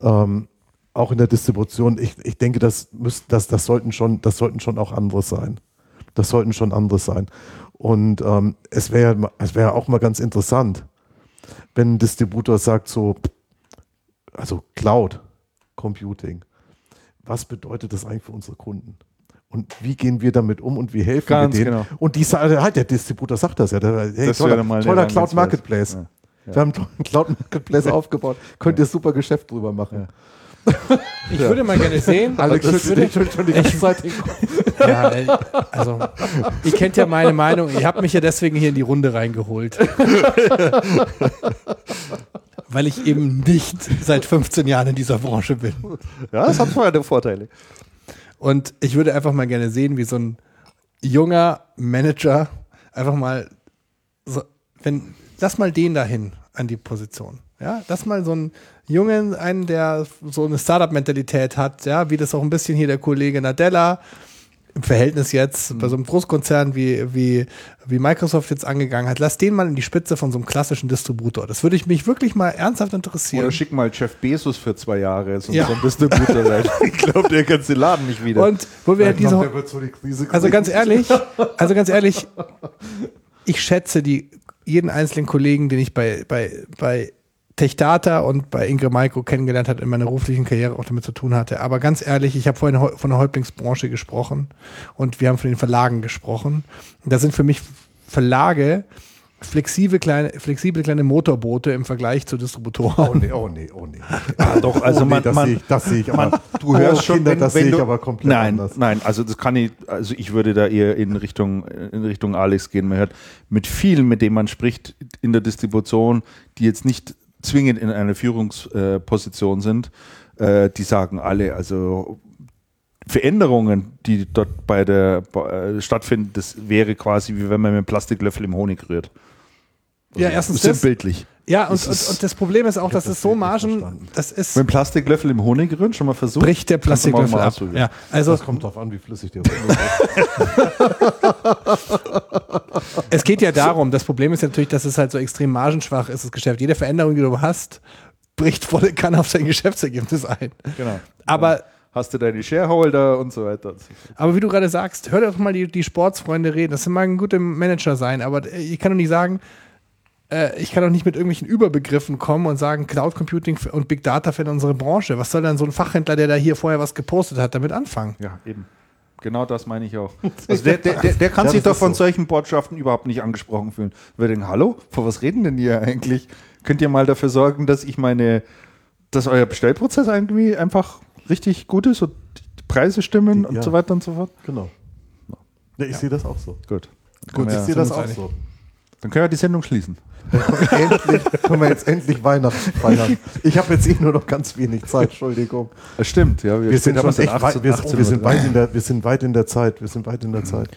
ähm, auch in der Distribution, ich, ich denke, das, müsst, das, das, sollten schon, das sollten schon auch andere sein. Das sollten schon andere sein. Und ähm, es wäre es wär auch mal ganz interessant, wenn ein Distributor sagt so, also Cloud Computing, was bedeutet das eigentlich für unsere Kunden? Und wie gehen wir damit um und wie helfen Ganz wir denen? Genau. Und die, halt, der Distributor sagt das ja. Der, hey, das toller, toller Cloud Marketplace. Ja. Ja. Wir haben einen Cloud Marketplace aufgebaut. Könnt ihr super Geschäft drüber machen. Ich würde mal gerne sehen. Alex schüttelt schon, schon die ganze Zeit Ja, also, ihr kennt ja meine Meinung. Ihr habt mich ja deswegen hier in die Runde reingeholt. Weil ich eben nicht seit 15 Jahren in dieser Branche bin. Ja, das hat vorher Vorteile. Und ich würde einfach mal gerne sehen, wie so ein junger Manager einfach mal, so, wenn, lass mal den dahin an die Position. Ja, lass mal so einen Jungen, einen, der so eine Startup-Mentalität hat, ja, wie das auch ein bisschen hier der Kollege Nadella im Verhältnis jetzt mhm. bei so einem Großkonzern wie, wie, wie Microsoft jetzt angegangen hat, lass den mal in die Spitze von so einem klassischen Distributor. Das würde ich mich wirklich mal ernsthaft interessieren. Oder schick mal Jeff Bezos für zwei Jahre so, ja. so ein Distributor sein. ich glaube, der kann den Laden nicht wieder. Und wo wir ja, diese, so die also ganz ehrlich, also ganz ehrlich, ich schätze die jeden einzelnen Kollegen, den ich bei, bei, bei Techdata und bei Ingrid Maiko kennengelernt hat in meiner beruflichen Karriere auch damit zu tun hatte. Aber ganz ehrlich, ich habe vorhin von der Häuptlingsbranche gesprochen und wir haben von den Verlagen gesprochen. Und da sind für mich Verlage flexible kleine, flexible kleine Motorboote im Vergleich zu Distributoren. Oh nee, oh nee, oh nee. Ah, doch, also oh nee, man, das man, sehe ich, das sehe ich aber. du hörst oh, schon, Kinder, wenn, das sehe ich aber komplett nein, anders. Nein, also das kann ich, also ich würde da eher in Richtung, in Richtung Alex gehen. Man hört mit vielen, mit denen man spricht in der Distribution, die jetzt nicht zwingend in einer Führungsposition sind, äh, die sagen alle, also Veränderungen, die dort bei der äh, stattfinden, das wäre quasi wie wenn man mit einem Plastiklöffel im Honig rührt. Also ja, erstens das, bildlich. Ja, und, und, und, das Problem ist auch, dass es so Margen, das ist. Mit Plastiklöffel im Honig rühren, schon mal versucht? Bricht der Plastiklöffel ab. Ja, also das kommt drauf an, wie flüssig der ist. Es geht ja darum, das Problem ist natürlich, dass es halt so extrem margenschwach ist, das Geschäft. Jede Veränderung, die du hast, bricht volle Kanne auf dein Geschäftsergebnis ein. Genau. Aber hast du deine Shareholder und so weiter. Aber wie du gerade sagst, hör doch mal die, die Sportsfreunde reden. Das mag ein guter Manager sein, aber ich kann doch nicht sagen, äh, ich kann doch nicht mit irgendwelchen Überbegriffen kommen und sagen, Cloud Computing und Big Data für unsere Branche. Was soll dann so ein Fachhändler, der da hier vorher was gepostet hat, damit anfangen? Ja, eben. Genau das meine ich auch. Also der, der, der, der kann Ja, sich doch von so. solchen Botschaften überhaupt nicht angesprochen fühlen. Wir denken, hallo, vor was reden denn hier eigentlich? Könnt ihr mal dafür sorgen, dass ich meine, dass euer Bestellprozess irgendwie einfach richtig gut ist und die Preise stimmen Die- und ja. so weiter und so fort? Genau. Ja, ich sehe das auch so. Gut. Gut, ich sehe das auch einig. so. Dann können wir die Sendung schließen. endlich können wir jetzt endlich Weihnachten feiern. Ich habe jetzt eh nur noch ganz wenig Zeit, Entschuldigung. Das stimmt, ja. Wir sind aber schon echt weit, wir, wir, sind weit in der. der, wir sind weit in der Zeit. Wir sind weit in der Zeit.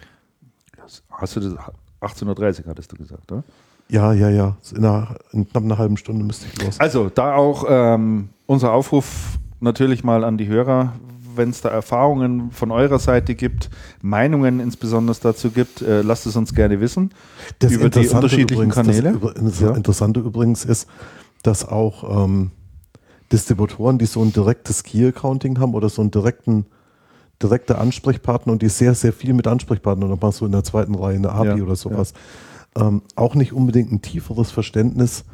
Hast du das? 18.30 Uhr hattest du gesagt, oder? Ja, ja, ja. In, einer, in knapp einer halben Stunde müsste ich los. Also, da auch ähm, unser Aufruf natürlich mal an die Hörer, wenn es da Erfahrungen von eurer Seite gibt, Meinungen insbesondere dazu gibt, äh, lasst es uns gerne wissen. über die unterschiedlichen übrigens, Kanäle. Das das Ja. Interessante übrigens ist, dass auch ähm, Distributoren, die so ein direktes Key-Accounting haben oder so einen direkten direkte Ansprechpartner und die sehr, sehr viel mit Ansprechpartnern, nochmal so in der zweiten Reihe, eine API Ja, oder sowas, ähm, auch nicht unbedingt ein tieferes Verständnis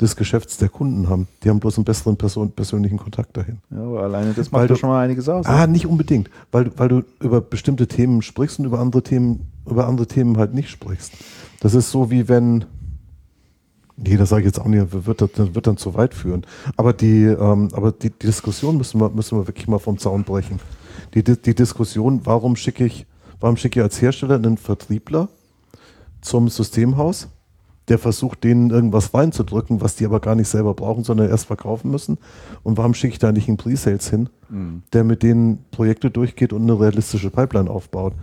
des Geschäfts der Kunden haben. Die haben bloß einen besseren Person, persönlichen Kontakt dahin. Ja, aber alleine das macht ja schon mal einiges aus. Ah, nicht unbedingt, weil, weil du über bestimmte Themen sprichst und über andere Themen, über andere Themen halt nicht sprichst. Das ist so wie wenn, nee, das sage ich jetzt auch nicht, wird, das- wird dann zu weit führen. Aber die, ähm, aber die, die Diskussion müssen wir, müssen wir wirklich mal vom Zaun brechen. Die, Di- die Diskussion, warum schicke ich, warum schicke ich als Hersteller einen Vertriebler zum Systemhaus, der versucht, denen irgendwas reinzudrücken, was die aber gar nicht selber brauchen, sondern erst verkaufen müssen. Und warum schicke ich da nicht einen Pre-Sales hin, der mit denen Projekte durchgeht und eine realistische Pipeline aufbaut?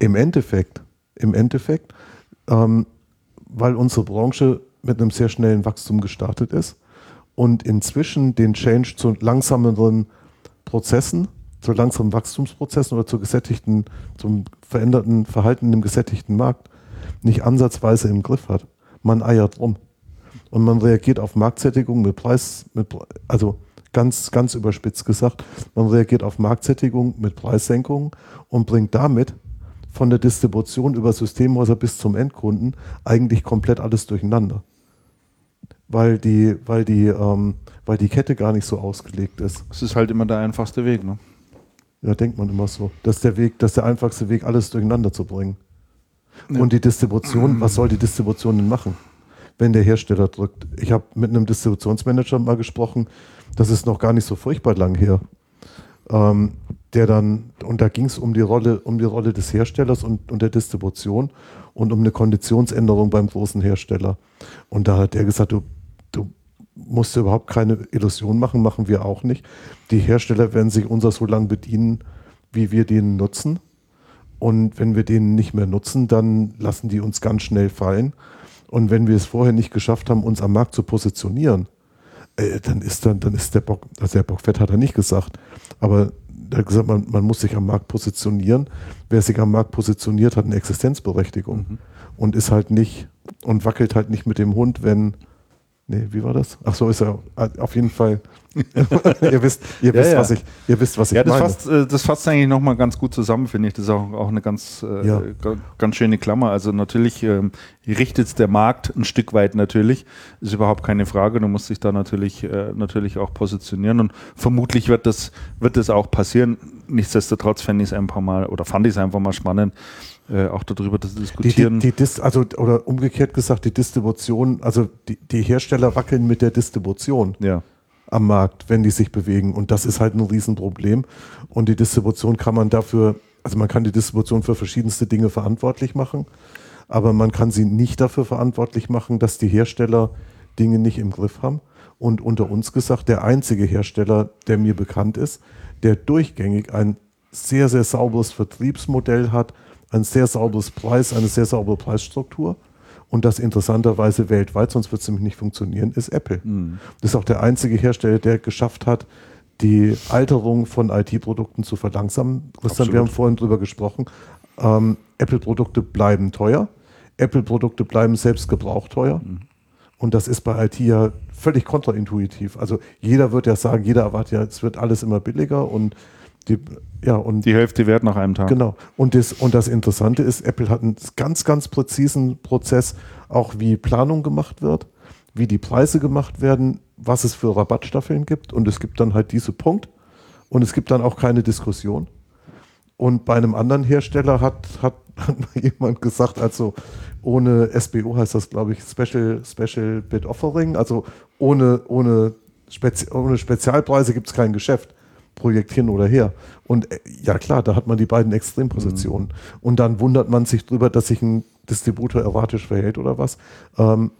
Im Endeffekt, im Endeffekt, ähm, weil unsere Branche mit einem sehr schnellen Wachstum gestartet ist und inzwischen den Change zu langsameren Prozessen, zu langsamen Wachstumsprozessen oder zu gesättigten, zum veränderten Verhalten im gesättigten Markt nicht ansatzweise im Griff hat. Man eiert rum. Und man reagiert auf Marktsättigung mit Preis, mit, also ganz, ganz überspitzt gesagt, man reagiert auf Marktsättigung mit Preissenkungen und bringt damit von der Distribution über Systemhäuser bis zum Endkunden eigentlich komplett alles durcheinander. Weil die, weil die, ähm, weil die Kette gar nicht so ausgelegt ist. Das ist halt immer der einfachste Weg. Ne? Ja, denkt man immer so. Das ist der Weg, das ist der einfachste Weg, alles durcheinander zu bringen. Ja. Und die Distribution, was soll die Distribution denn machen, wenn der Hersteller drückt? Ich habe mit einem Distributionsmanager mal gesprochen, das ist noch gar nicht so furchtbar lang her. Ähm, der dann, und da ging es um die Rolle, um die Rolle des Herstellers und, und der Distribution und um eine Konditionsänderung beim großen Hersteller. Und da hat der gesagt, du, du musst dir überhaupt keine Illusion machen, machen wir auch nicht. Die Hersteller werden sich unser so lange bedienen, wie wir den nutzen. Und wenn wir den nicht mehr nutzen, dann lassen die uns ganz schnell fallen. Und wenn wir es vorher nicht geschafft haben, uns am Markt zu positionieren, äh, dann ist dann, dann ist der Bock, also der Bock fett hat er nicht gesagt, aber er hat gesagt, man, man muss sich am Markt positionieren. Wer sich am Markt positioniert, hat eine Existenzberechtigung und ist halt nicht und wackelt halt nicht mit dem Hund, wenn Nee, wie war das? Ach so ist er auf jeden Fall. ihr wisst, ihr wisst, ja. was ich, ihr wisst, was ich Ja, das meine. fasst, äh, das fasst eigentlich nochmal ganz gut zusammen, finde ich. Das ist auch, auch eine ganz, äh, Ja. ga- ganz schöne Klammer. Also natürlich ähm, richtet der Markt ein Stück weit natürlich, ist überhaupt keine Frage. Du musst dich da natürlich, äh, natürlich auch positionieren und vermutlich wird das, wird das auch passieren. Nichtsdestotrotz fände ich es einfach mal oder fand ich es einfach mal spannend, äh, auch darüber zu Die, die, diskutieren. die Dis also, oder umgekehrt gesagt, die Distribution, also die, die Hersteller wackeln mit der Distribution ja. Am Markt, wenn die sich bewegen. Und das ist halt ein Riesenproblem. Und die Distribution kann man dafür, also man kann die Distribution für verschiedenste Dinge verantwortlich machen, aber man kann sie nicht dafür verantwortlich machen, dass die Hersteller Dinge nicht im Griff haben. Und unter uns gesagt, der einzige Hersteller, der mir bekannt ist, der durchgängig ein sehr, sehr sauberes Vertriebsmodell hat, ein sehr sauberes Preis, eine sehr saubere Preisstruktur und das interessanterweise weltweit, sonst wird es nämlich nicht funktionieren, ist Apple. Das ist auch der einzige Hersteller, der geschafft hat, die Alterung von IT-Produkten zu verlangsamen. Christian, wir haben vorhin drüber gesprochen. Ähm, Apple-Produkte bleiben teuer. Apple-Produkte bleiben selbst gebraucht teuer. Und das ist bei IT ja völlig kontraintuitiv. Also jeder wird ja sagen, jeder erwartet ja, es wird alles immer billiger und Die, ja, und Die Hälfte wert nach einem Tag. Genau. Und das, und das Interessante ist, Apple hat einen ganz, ganz präzisen Prozess, auch wie Planung gemacht wird, wie die Preise gemacht werden, was es für Rabattstaffeln gibt. Und es gibt dann halt diese Punkt. Und es gibt dann auch keine Diskussion. Und bei einem anderen Hersteller hat, hat, hat jemand gesagt, also ohne SBO heißt das, glaube ich, Special, Special Bid Offering, also ohne, ohne, Spezi ohne Spezialpreise gibt es kein Geschäft. Projekt hin oder her. Und äh, ja klar, da hat man die beiden Extrempositionen. Und dann wundert man sich drüber, dass sich ein Distributor erratisch verhält oder was. Ähm,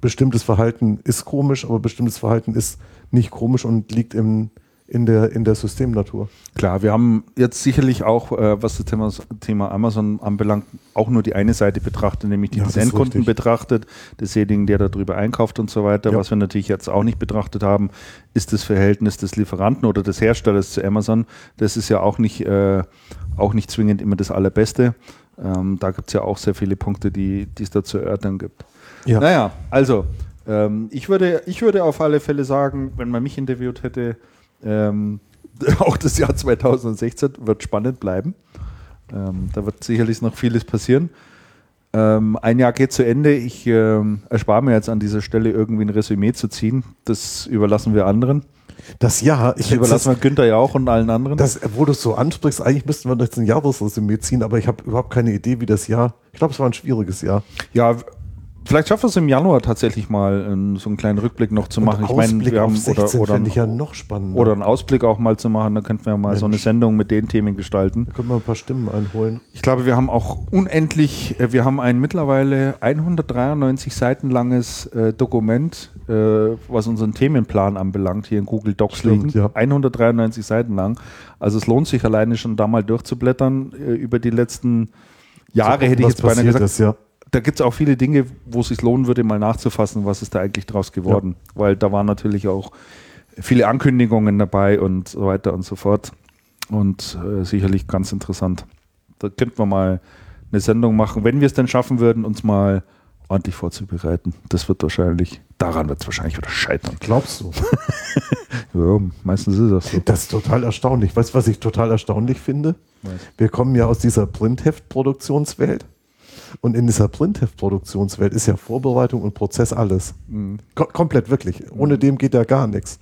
bestimmtes Verhalten ist komisch, aber bestimmtes Verhalten ist nicht komisch und liegt im, in, der, in der Systemnatur. Klar, wir haben jetzt sicherlich auch, äh, was das Thema, Thema Amazon anbelangt, auch nur die eine Seite betrachtet, nämlich die Ja, des Endkunden betrachtet, desjenigen, der darüber einkauft und so weiter. Ja. Was wir natürlich jetzt auch nicht betrachtet haben, ist das Verhältnis des Lieferanten oder des Herstellers zu Amazon. Das ist ja auch nicht, äh, auch nicht zwingend immer das Allerbeste. Ähm, da gibt es ja auch sehr viele Punkte, die die es da zu erörtern gibt. Ja. Naja, also ähm, ich, würde, ich würde auf alle Fälle sagen, wenn man mich interviewt hätte, ähm, auch das Jahr 2016 wird spannend bleiben. Ähm, da wird sicherlich noch vieles passieren. Ähm, ein Jahr geht zu Ende. Ich ähm, erspare mir jetzt an dieser Stelle irgendwie ein Resümee zu ziehen. Das überlassen wir anderen. Das Jahr, ich Das überlassen wir Günther ja auch und allen anderen. Das, wo du es so ansprichst, eigentlich müssten wir jetzt ein Jahresresümee ziehen, aber ich habe überhaupt keine Idee, wie das Jahr. Ich glaube, es war ein schwieriges Jahr. ja, vielleicht schaffen wir es im Januar tatsächlich mal, ähm, so einen kleinen Rückblick noch zu machen. Und Ich meine, Ausblick wir haben auf 16 oder, oder, ich ja noch spannender. oder einen Ausblick auch mal zu machen. Da könnten wir mal so eine Mensch. Sendung mit den Themen gestalten. da können wir ein paar Stimmen einholen. Ich glaube, wir haben auch unendlich, äh, wir haben ein mittlerweile 193 Seiten langes äh, Dokument, äh, was unseren Themenplan anbelangt, hier in Google Docs Stimmt, liegen. ja. 193 Seiten lang. Also es lohnt sich alleine schon da mal durchzublättern äh, über die letzten Jahre, hätte ich jetzt beinahe gesagt. Ist, ja. Da gibt es auch viele Dinge, wo es sich lohnen würde, mal nachzufassen, was ist da eigentlich draus geworden. Weil da waren natürlich auch viele Ankündigungen dabei und so weiter und so fort. Und äh, sicherlich ganz interessant. Da könnten wir mal eine Sendung machen, wenn wir es denn schaffen würden, uns mal ordentlich vorzubereiten. Das wird wahrscheinlich, daran wird es wahrscheinlich wieder scheitern. Glaubst du? Ja, meistens ist das so. Das ist total erstaunlich. Weißt du, was ich total erstaunlich finde? Was? Wir kommen ja aus dieser Printheft-Produktionswelt. Und in dieser Printheft-Produktionswelt ist ja Vorbereitung und Prozess alles. Mhm. Ko komplett wirklich. Ohne dem geht ja gar nichts.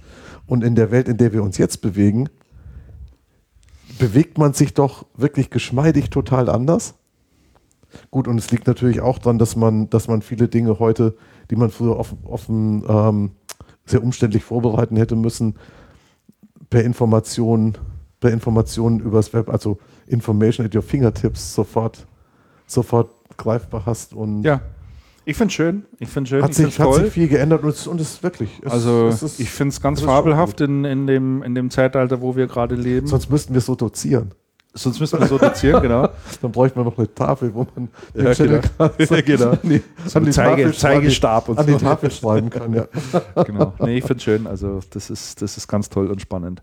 Und in der Welt, in der wir uns jetzt bewegen, bewegt man sich doch wirklich geschmeidig total anders. Gut, und es liegt natürlich auch daran, dass man, dass man viele Dinge heute, die man früher offen, offen ähm, sehr umständlich vorbereiten hätte müssen, per Information, per Informationen übers Web, also Information at your fingertips sofort, sofort greifbar hast und Ja, ich finde es schön. Ich finde schön. hat, ich sich, hat sich viel geändert und es, und es ist wirklich. Es, also es ist, ich finde es ganz fabelhaft in, in, dem, in dem Zeitalter, wo wir gerade leben. sonst müssten wir so dozieren. Sonst müssen wir so dozieren, genau. Dann bräuchte man noch eine Tafel, wo man den Ja, Channel genau. Cast Genau. an die, So an die Zeige, Tafel Zeigestab und an die so. Tafel schreiben kann. Ja. genau. Nee, ich finde es schön. Also das ist, das ist ganz toll und spannend.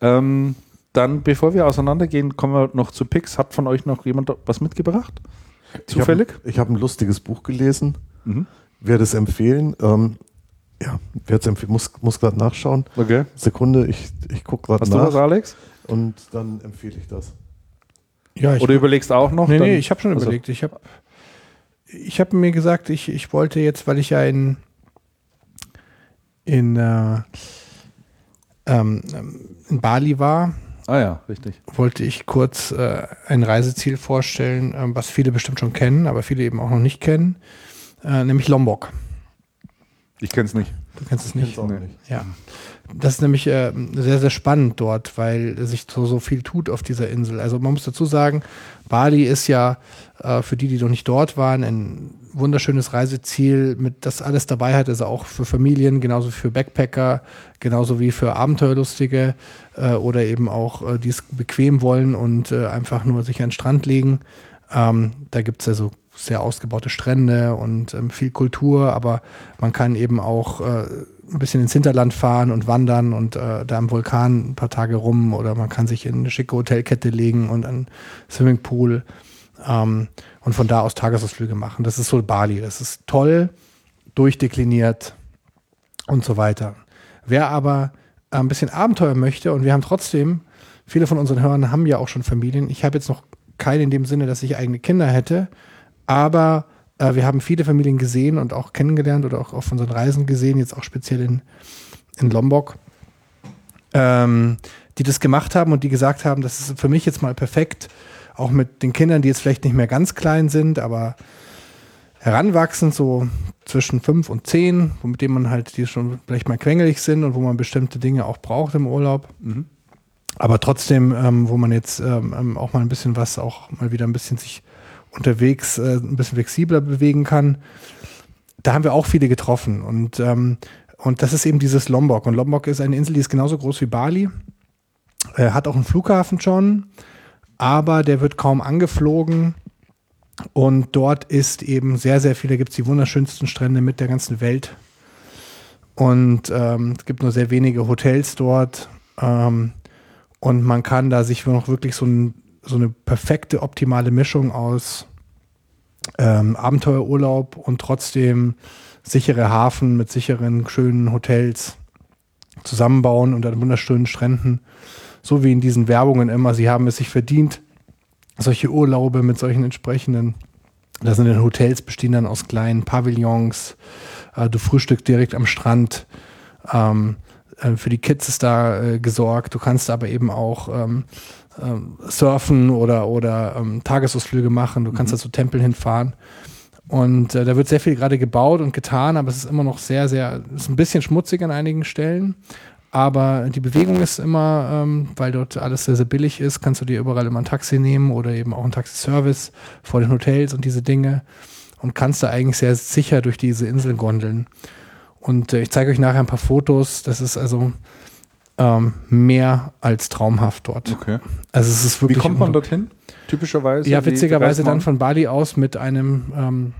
Ähm, dann, bevor wir auseinandergehen, kommen wir noch zu Picks. Hat von euch noch jemand was mitgebracht? Zufällig? Ich habe hab ein lustiges Buch gelesen, Mhm. werde es empfehlen. Ähm, ja, werde es empfehlen, muss, muss gerade nachschauen. Okay. Sekunde, ich, ich gucke gerade Hast du was, nach Alex? und dann empfehle ich das. Ja, ich, Oder überlegst auch noch? nee, Dann- nee, ich habe schon also- überlegt. Ich habe ich hab mir gesagt, ich, ich wollte jetzt, weil ich ja in, in, äh, ähm, in Bali war, Ah ja, richtig. wollte ich kurz äh, ein Reiseziel vorstellen, ähm, was viele bestimmt schon kennen, aber viele eben auch noch nicht kennen, äh, nämlich Lombok. Ich kenne es nicht. Du kennst es nicht? Kenn's auch Nee. nicht. Ja. Das ist nämlich äh, sehr, sehr spannend dort, weil sich so, so viel tut auf dieser Insel. Also man muss dazu sagen, Bali ist ja äh, für die, die noch nicht dort waren, ein wunderschönes Reiseziel, mit das alles dabei hat, also auch für Familien, genauso für Backpacker, genauso wie für Abenteuerlustige äh, oder eben auch, äh, die es bequem wollen und äh, einfach nur sich an den Strand legen. Ähm, da gibt es also sehr ausgebaute Strände und ähm, viel Kultur, aber man kann eben auch äh, ein bisschen ins Hinterland fahren und wandern und äh, da am Vulkan ein paar Tage rum oder man kann sich in eine schicke Hotelkette legen und einen Swimmingpool ähm, und von da aus Tagesausflüge machen. Das ist so Bali. Das ist toll, durchdekliniert und so weiter. Wer aber äh, ein bisschen Abenteuer möchte und wir haben trotzdem, viele von unseren Hörern haben ja auch schon Familien. Ich habe jetzt noch keine in dem Sinne, dass ich eigene Kinder hätte, aber äh, wir haben viele Familien gesehen und auch kennengelernt oder auch auf unseren Reisen gesehen, jetzt auch speziell in, in Lombok, ähm, die das gemacht haben und die gesagt haben, das ist für mich jetzt mal perfekt, auch mit den Kindern, die jetzt vielleicht nicht mehr ganz klein sind, aber heranwachsen, so zwischen fünf und zehn, mit denen man halt, die schon vielleicht mal quengelig sind und wo man bestimmte Dinge auch braucht im Urlaub. Mhm. Aber trotzdem, ähm, wo man jetzt ähm, ähm, auch mal ein bisschen was, auch mal wieder ein bisschen sich unterwegs äh, ein bisschen flexibler bewegen kann. Da haben wir auch viele getroffen. Und, ähm, und das ist eben dieses Lombok. Und Lombok ist eine Insel, die ist genauso groß wie Bali. Er hat auch einen Flughafen schon, aber der wird kaum angeflogen. Und dort ist eben sehr, sehr viel, da gibt es die wunderschönsten Strände mit der ganzen Welt. Und ähm, es gibt nur sehr wenige Hotels dort. Ähm, und man kann da sich noch wirklich so, ein, so eine perfekte, optimale Mischung aus ähm, Abenteuerurlaub und trotzdem sichere Hafen mit sicheren, schönen Hotels zusammenbauen und an wunderschönen Stränden. So wie in diesen Werbungen immer. Sie haben es sich verdient, solche Urlaube mit solchen entsprechenden, da sind dann Hotels bestehen dann aus kleinen Pavillons, äh, du frühstückst direkt am Strand, ähm, äh, für die Kids ist da äh, gesorgt, du kannst aber eben auch ähm, ähm, surfen oder, oder ähm, Tagesausflüge machen, du kannst mhm. da zu Tempeln hinfahren. Und äh, da wird sehr viel gerade gebaut und getan, aber es ist immer noch sehr, sehr, ist ein bisschen schmutzig an einigen Stellen. Aber die Bewegung ist immer, ähm, weil dort alles sehr, sehr billig ist, kannst du dir überall immer ein Taxi nehmen oder eben auch einen Taxiservice vor den Hotels und diese Dinge und kannst da eigentlich sehr sicher durch diese Inseln gondeln. Und äh, ich zeige euch nachher ein paar Fotos. Das ist also ähm, mehr als traumhaft dort. Okay. Also es ist wirklich. Wie kommt man dorthin? Typischerweise? Ja, witzigerweise dann von Bali aus mit einem ähm,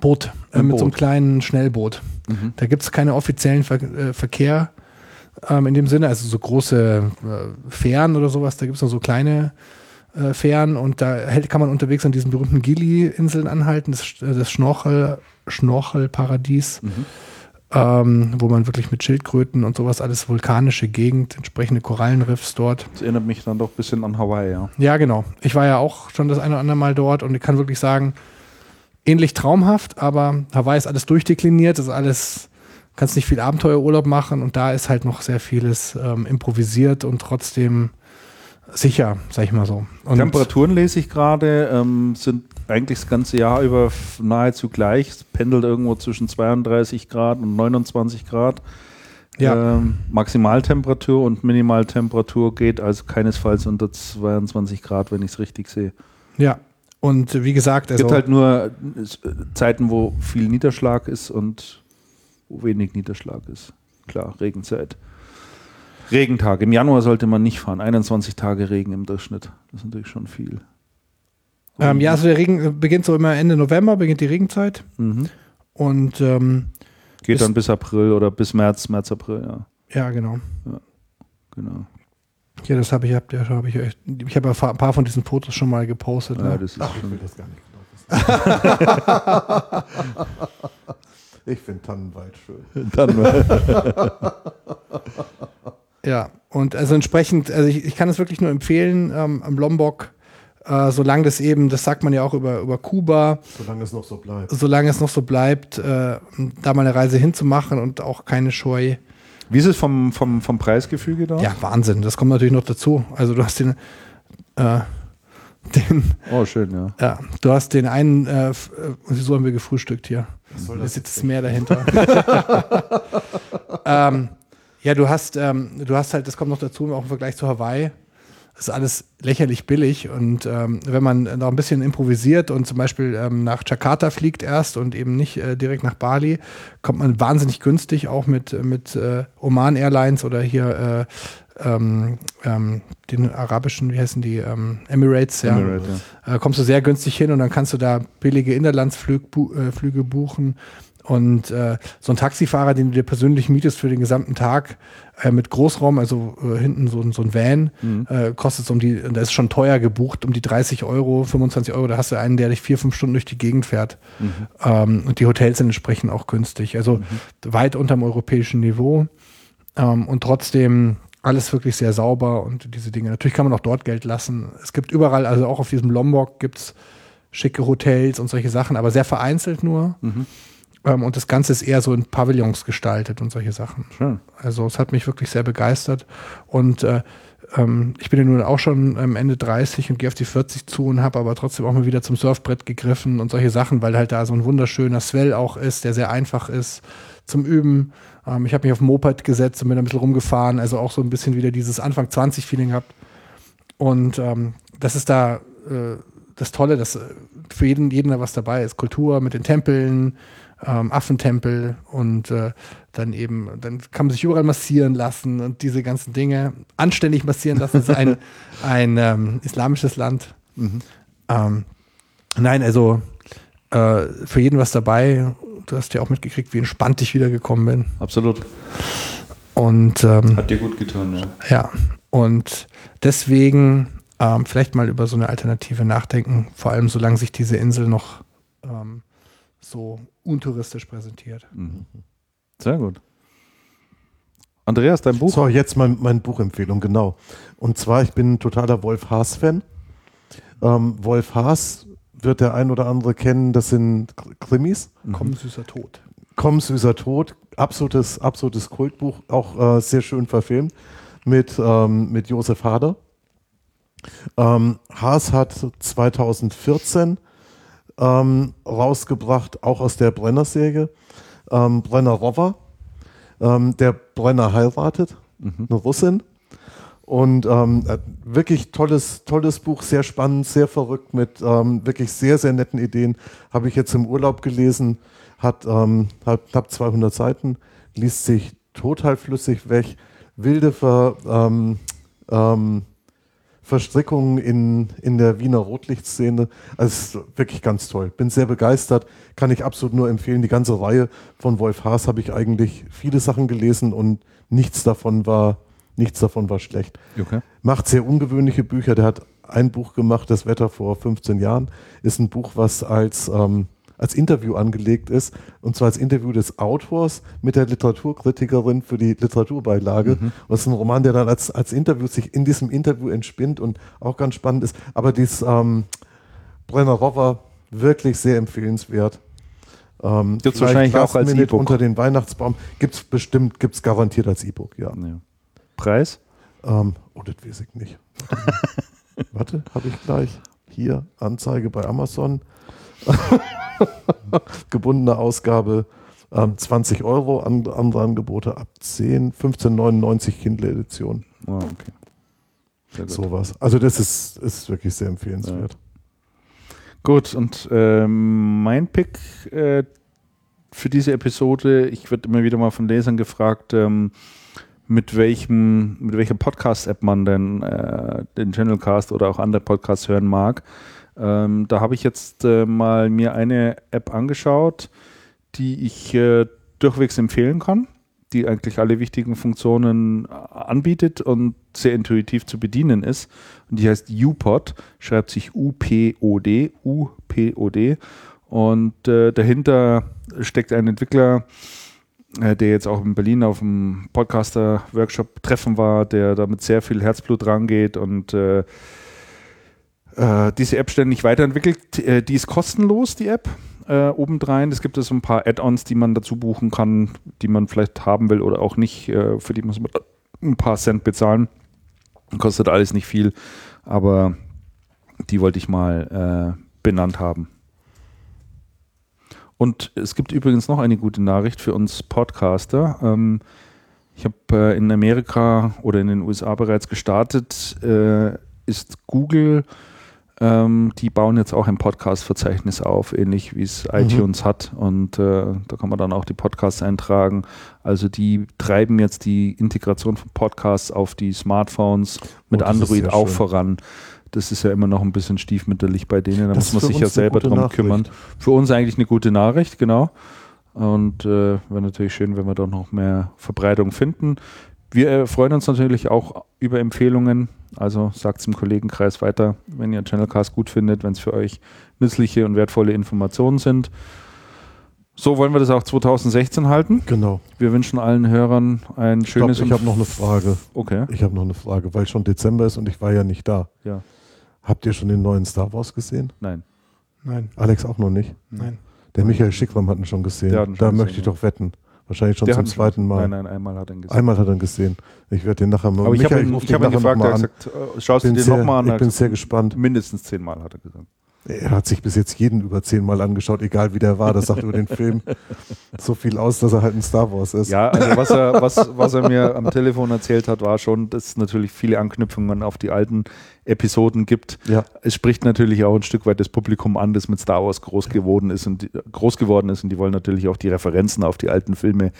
Boot, äh, mit Boot. so einem kleinen Schnellboot. Mhm. Da gibt es keine offiziellen Ver äh, Verkehr ähm, in dem Sinne, also so große äh, Fähren oder sowas, da gibt es noch so kleine äh, Fähren und da hält, kann man unterwegs an diesen berühmten Gili-Inseln anhalten, das, äh, das Schnorchel, Schnorchelparadies. Mhm. Ähm, wo man wirklich mit Schildkröten und sowas, alles vulkanische Gegend, entsprechende Korallenriffs dort. Das erinnert mich dann doch ein bisschen an Hawaii, ja. Ja, genau. Ich war ja auch schon das eine oder andere Mal dort und ich kann wirklich sagen, ähnlich traumhaft, aber Hawaii ist alles durchdekliniert, ist alles kannst nicht viel Abenteuerurlaub machen und da ist halt noch sehr vieles ähm, improvisiert und trotzdem sicher, sag ich mal so. Und Temperaturen lese ich gerade, ähm, sind eigentlich das ganze Jahr über nahezu gleich. Es pendelt irgendwo zwischen 32 Grad und 29 Grad. Ja. Ähm, Maximaltemperatur und Minimaltemperatur geht also keinesfalls unter 22 Grad, wenn ich es richtig sehe. Ja, und wie gesagt, also es gibt halt nur äh, Zeiten, wo viel Niederschlag ist und wenig Niederschlag ist. Klar, Regenzeit. Regentag. Im Januar sollte man nicht fahren. 21 Tage Regen im Durchschnitt. Das ist natürlich schon viel. Ähm, ja, also der Regen beginnt so immer Ende November, beginnt die Regenzeit. Mhm. Und ähm, geht dann bis April oder bis März, März, April, ja. Ja, genau. Ja, genau. Ja, das habe ich, hab, ja, hab ich, ich habe ein paar von diesen Fotos schon mal gepostet. Ja, ne? das ist Ach, schon ich will das gar nicht genau Ich finde Tannenwald schön. Tannenwald. ja, und also entsprechend, also ich, ich kann es wirklich nur empfehlen, ähm, am Lombok, äh, solange das eben, das sagt man ja auch über, über Kuba. Solange es noch so bleibt. Solange es noch so bleibt, äh, da mal eine Reise hinzumachen und auch keine Scheu. Wie ist es vom, vom, vom Preisgefüge da? Ja, Wahnsinn. Das kommt natürlich noch dazu. Also du hast den, äh, den. Oh, schön, ja. Ja, du hast den einen, äh, äh so haben wir gefrühstückt hier. Da sitzt mehr dahinter. ähm, ja, du hast, ähm, du hast halt, das kommt noch dazu, auch im Vergleich zu Hawaii. Ist alles lächerlich billig und ähm, wenn man noch ein bisschen improvisiert und zum Beispiel ähm, nach Jakarta fliegt erst und eben nicht äh, direkt nach Bali, kommt man wahnsinnig günstig auch mit, mit äh, Oman Airlines oder hier äh, ähm, ähm, den arabischen, wie heißen die, ähm, Emirates, ja. Emirate, ja. Äh, kommst du sehr günstig hin und dann kannst du da billige Innerlandsflüge äh, buchen und äh, so ein Taxifahrer, den du dir persönlich mietest für den gesamten Tag äh, mit Großraum, also äh, hinten so, so ein Van, mhm. äh, kostet um die, da ist schon teuer gebucht, um die 30 Euro, 25 Euro. Da hast du einen, der dich vier, fünf Stunden durch die Gegend fährt. Mhm. Ähm, und die Hotels sind entsprechend auch günstig. Also mhm. weit unterm europäischen Niveau. ähm, und trotzdem alles wirklich sehr sauber und diese Dinge. Natürlich kann man auch dort Geld lassen. Es gibt überall, also auch auf diesem Lombok gibt es schicke Hotels und solche Sachen, aber sehr vereinzelt nur. Mhm. Ähm, und das Ganze ist eher so in Pavillons gestaltet und solche Sachen. Schön. Also es hat mich wirklich sehr begeistert. Und äh, ähm, ich bin ja nun auch schon am Ende 30 und gehe auf die 40 zu und habe aber trotzdem auch mal wieder zum Surfbrett gegriffen und solche Sachen, weil halt da so ein wunderschöner Swell auch ist, der sehr einfach ist zum Üben. Ähm, ich habe mich auf Moped gesetzt und bin ein bisschen rumgefahren, also auch so ein bisschen wieder dieses Anfang 20-Feeling gehabt. Und ähm, das ist da äh, das Tolle, dass äh, für jeden, jeden da was dabei ist. Kultur mit den Tempeln, ähm, Affentempel und äh, dann eben, dann kann man sich überall massieren lassen und diese ganzen Dinge anständig massieren lassen. Das ist ein, ein ähm, islamisches Land. Mhm. Ähm, nein, also äh, für jeden was dabei. Du hast ja auch mitgekriegt, wie entspannt ich wiedergekommen bin. Absolut. Und ähm, Hat dir gut getan, ja. ja, und deswegen ähm, vielleicht mal über so eine Alternative nachdenken, vor allem solange sich diese Insel noch ähm, so untouristisch präsentiert. Mhm. Sehr gut. Andreas, dein Buch? So, jetzt mein, meine Buchempfehlung, genau. Und zwar, ich bin ein totaler Wolf Haas-Fan. Ähm, Wolf Haas wird der ein oder andere kennen, das sind Krimis. Komm, süßer Tod. Komm, süßer Tod, absolutes, absolutes Kultbuch, auch äh, sehr schön verfilmt mit, ähm, mit Josef Hader. Ähm, Haas hat 2014 ähm, rausgebracht, auch aus der Brenner-Serie, ähm, Brenner Rover. Ähm, der Brenner heiratet, Mhm. eine Russin. Und ähm, äh, wirklich tolles, tolles Buch, sehr spannend, sehr verrückt mit ähm, wirklich sehr, sehr netten Ideen. Habe ich jetzt im Urlaub gelesen, hat, ähm, hat knapp 200 Seiten, liest sich total flüssig weg, wilde Ver, ähm, ähm, Verstrickungen in, in der Wiener Rotlichtszene. Also ist wirklich ganz toll. Bin sehr begeistert, kann ich absolut nur empfehlen. Die ganze Reihe von Wolf Haas habe ich eigentlich viele Sachen gelesen und nichts davon war, nichts davon war schlecht. Okay. Macht sehr ungewöhnliche Bücher. Der hat ein Buch gemacht, Das Wetter vor 15 Jahren. Ist ein Buch, was als, ähm, als Interview angelegt ist. Und zwar als Interview des Autors mit der Literaturkritikerin für die Literaturbeilage. Und das ist ein Roman, der dann als, als Interview sich in diesem Interview entspinnt und auch ganz spannend ist. Aber dieses ähm, Brenner Rover wirklich sehr empfehlenswert. Ähm, Gibt's vielleicht wahrscheinlich auch als E-Book. Unter den Weihnachtsbaum gibt es bestimmt, gibt es garantiert als E-Book, ja. Ja. Preis? Ähm, oh, das weiß ich nicht. Warte, habe ich gleich. Hier, Anzeige bei Amazon. Gebundene Ausgabe ähm, 20 Euro, and, andere Angebote ab 10, 15,99 Kindle-Edition. Oh, okay. Sowas. Also das ist, ist wirklich sehr empfehlenswert. Gut, und ähm, mein Pick äh, für diese Episode, ich werde immer wieder mal von Lesern gefragt, ähm, mit welchem, mit welcher Podcast-App man denn äh, den Channelcast oder auch andere Podcasts hören mag. Ähm, da habe ich jetzt äh, mal mir eine App angeschaut, die ich äh, durchwegs empfehlen kann, die eigentlich alle wichtigen Funktionen äh, anbietet und sehr intuitiv zu bedienen ist. Und die heißt UPod, schreibt sich U-P-O-D, U-P-O-D. Und äh, dahinter steckt ein Entwickler, äh, der jetzt auch in Berlin auf dem Podcaster-Workshop-Treffen war, der da mit sehr viel Herzblut rangeht und äh, diese App ständig weiterentwickelt. Äh, die ist kostenlos, die App. Äh, obendrein. Es gibt so ein paar Add-ons, die man dazu buchen kann, die man vielleicht haben will oder auch nicht. Äh, für die muss man ein paar Cent bezahlen. Kostet alles nicht viel, aber die wollte ich mal äh, benannt haben. Und es gibt übrigens noch eine gute Nachricht für uns Podcaster. Ähm, ich habe äh, in Amerika oder in den USA bereits gestartet, ist Google, ähm, die bauen jetzt auch ein Podcast-Verzeichnis auf, ähnlich wie es iTunes hat. Und äh, da kann man dann auch die Podcasts eintragen. Also die treiben jetzt die Integration von Podcasts auf die Smartphones mit Oh, Android auch schön. voran. Das ist ja immer noch ein bisschen stiefmütterlich bei denen. Da Das muss man sich ja selber drum Nachricht. kümmern. Für uns eigentlich eine gute Nachricht, genau. Und äh, wäre natürlich schön, wenn wir da noch mehr Verbreitung finden. Wir äh, freuen uns natürlich auch über Empfehlungen. Also sagt es im Kollegenkreis weiter, wenn ihr Channelcast gut findet, wenn es für euch nützliche und wertvolle Informationen sind. So wollen wir das auch 2016 halten. Genau. Wir wünschen allen Hörern ein Stopp, schönes ich habe noch eine Frage. Okay. Ich habe noch eine Frage, weil schon Dezember ist und ich war ja nicht da. Ja. Habt ihr schon den neuen Star Wars gesehen? Nein. Nein, Alex auch noch nicht. nein. Der Michael Schickram hat ihn schon gesehen. Der hat ihn schon da gesehen, möchte ich ja. doch wetten. Wahrscheinlich schon Der zum zweiten Mal. Nein, nein, einmal hat er ihn gesehen. Einmal hat er ihn gesehen. Ich werde den nachher mal. Aber ich habe ihn, ich hab ihn gefragt, er hat gesagt, äh, schaust du dir nochmal an? ich bin sehr gespannt. Mindestens zehnmal hat er gesagt. Er hat sich bis jetzt jeden über zehnmal angeschaut, egal wie der war. Das sagt über den Film so viel aus, dass er halt ein Star Wars ist. Ja, also was er, was, was er mir am Telefon erzählt hat, war schon, dass es natürlich viele Anknüpfungen auf die alten Episoden gibt. Ja. Es spricht natürlich auch ein Stück weit das Publikum an, das mit Star Wars groß geworden ist und die, groß geworden ist und die wollen natürlich auch die Referenzen auf die alten Filme,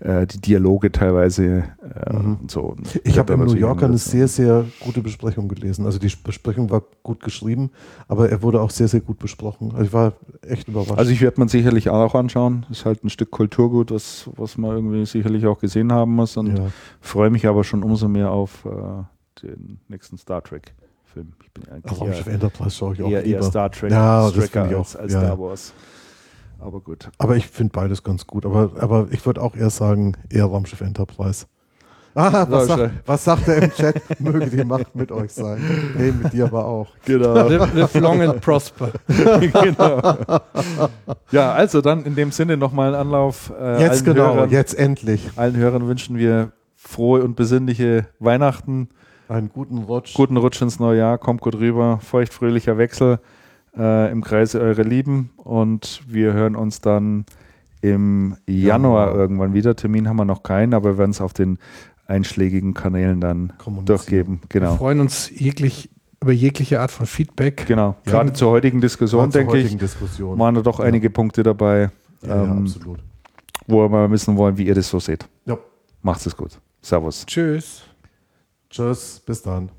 äh, die Dialoge teilweise äh, und so. Und Mhm. Ich habe im New Yorker eine sehr, sehr gute Besprechung gelesen. Also die Besprechung war gut geschrieben, aber er wurde auch sehr, sehr gut besprochen. Also ich war echt überrascht. Also ich werde man sicherlich auch anschauen. Ist halt ein Stück Kulturgut, was, was man irgendwie sicherlich auch gesehen haben muss und ja. freue mich aber schon umso mehr auf äh, den nächsten Star Trek Film. Ich bin eigentlich Raumschiff eher, Enterprise schaue ich auch eher, eher. Star Trek Ja, das Tracker ich als, auch. als Ja, Star. Wars. Aber gut. Aber ich finde beides ganz gut. Aber, aber ich würde auch eher sagen, eher Raumschiff Enterprise. Ah, was, sagt, was sagt er im Chat? Möge die Macht mit euch sein. Hey, mit dir aber auch. Genau. Live, live long and prosper. genau. Ja, also dann in dem Sinne nochmal ein Anlauf. Äh, Jetzt genau, Hörern, jetzt endlich. Allen Hörern wünschen wir frohe und besinnliche Weihnachten. Einen guten Rutsch. Guten Rutsch ins neue Jahr, kommt gut rüber, feuchtfröhlicher Wechsel äh, im Kreise eurer Lieben und wir hören uns dann im Januar Januar. irgendwann wieder. Termin haben wir noch keinen, aber wir werden es auf den einschlägigen Kanälen dann durchgeben. Wir Genau. freuen uns jeglich über jegliche Art von Feedback. Genau. Ja. Gerade zur heutigen Diskussion, denke ich, heutigen Diskussion. waren da doch Ja. einige Punkte dabei, ja, ja, ähm, absolut. wo wir mal wissen wollen, wie ihr das so seht. Ja. Macht's es gut. Servus. Tschüss. Tschüss, bis dann.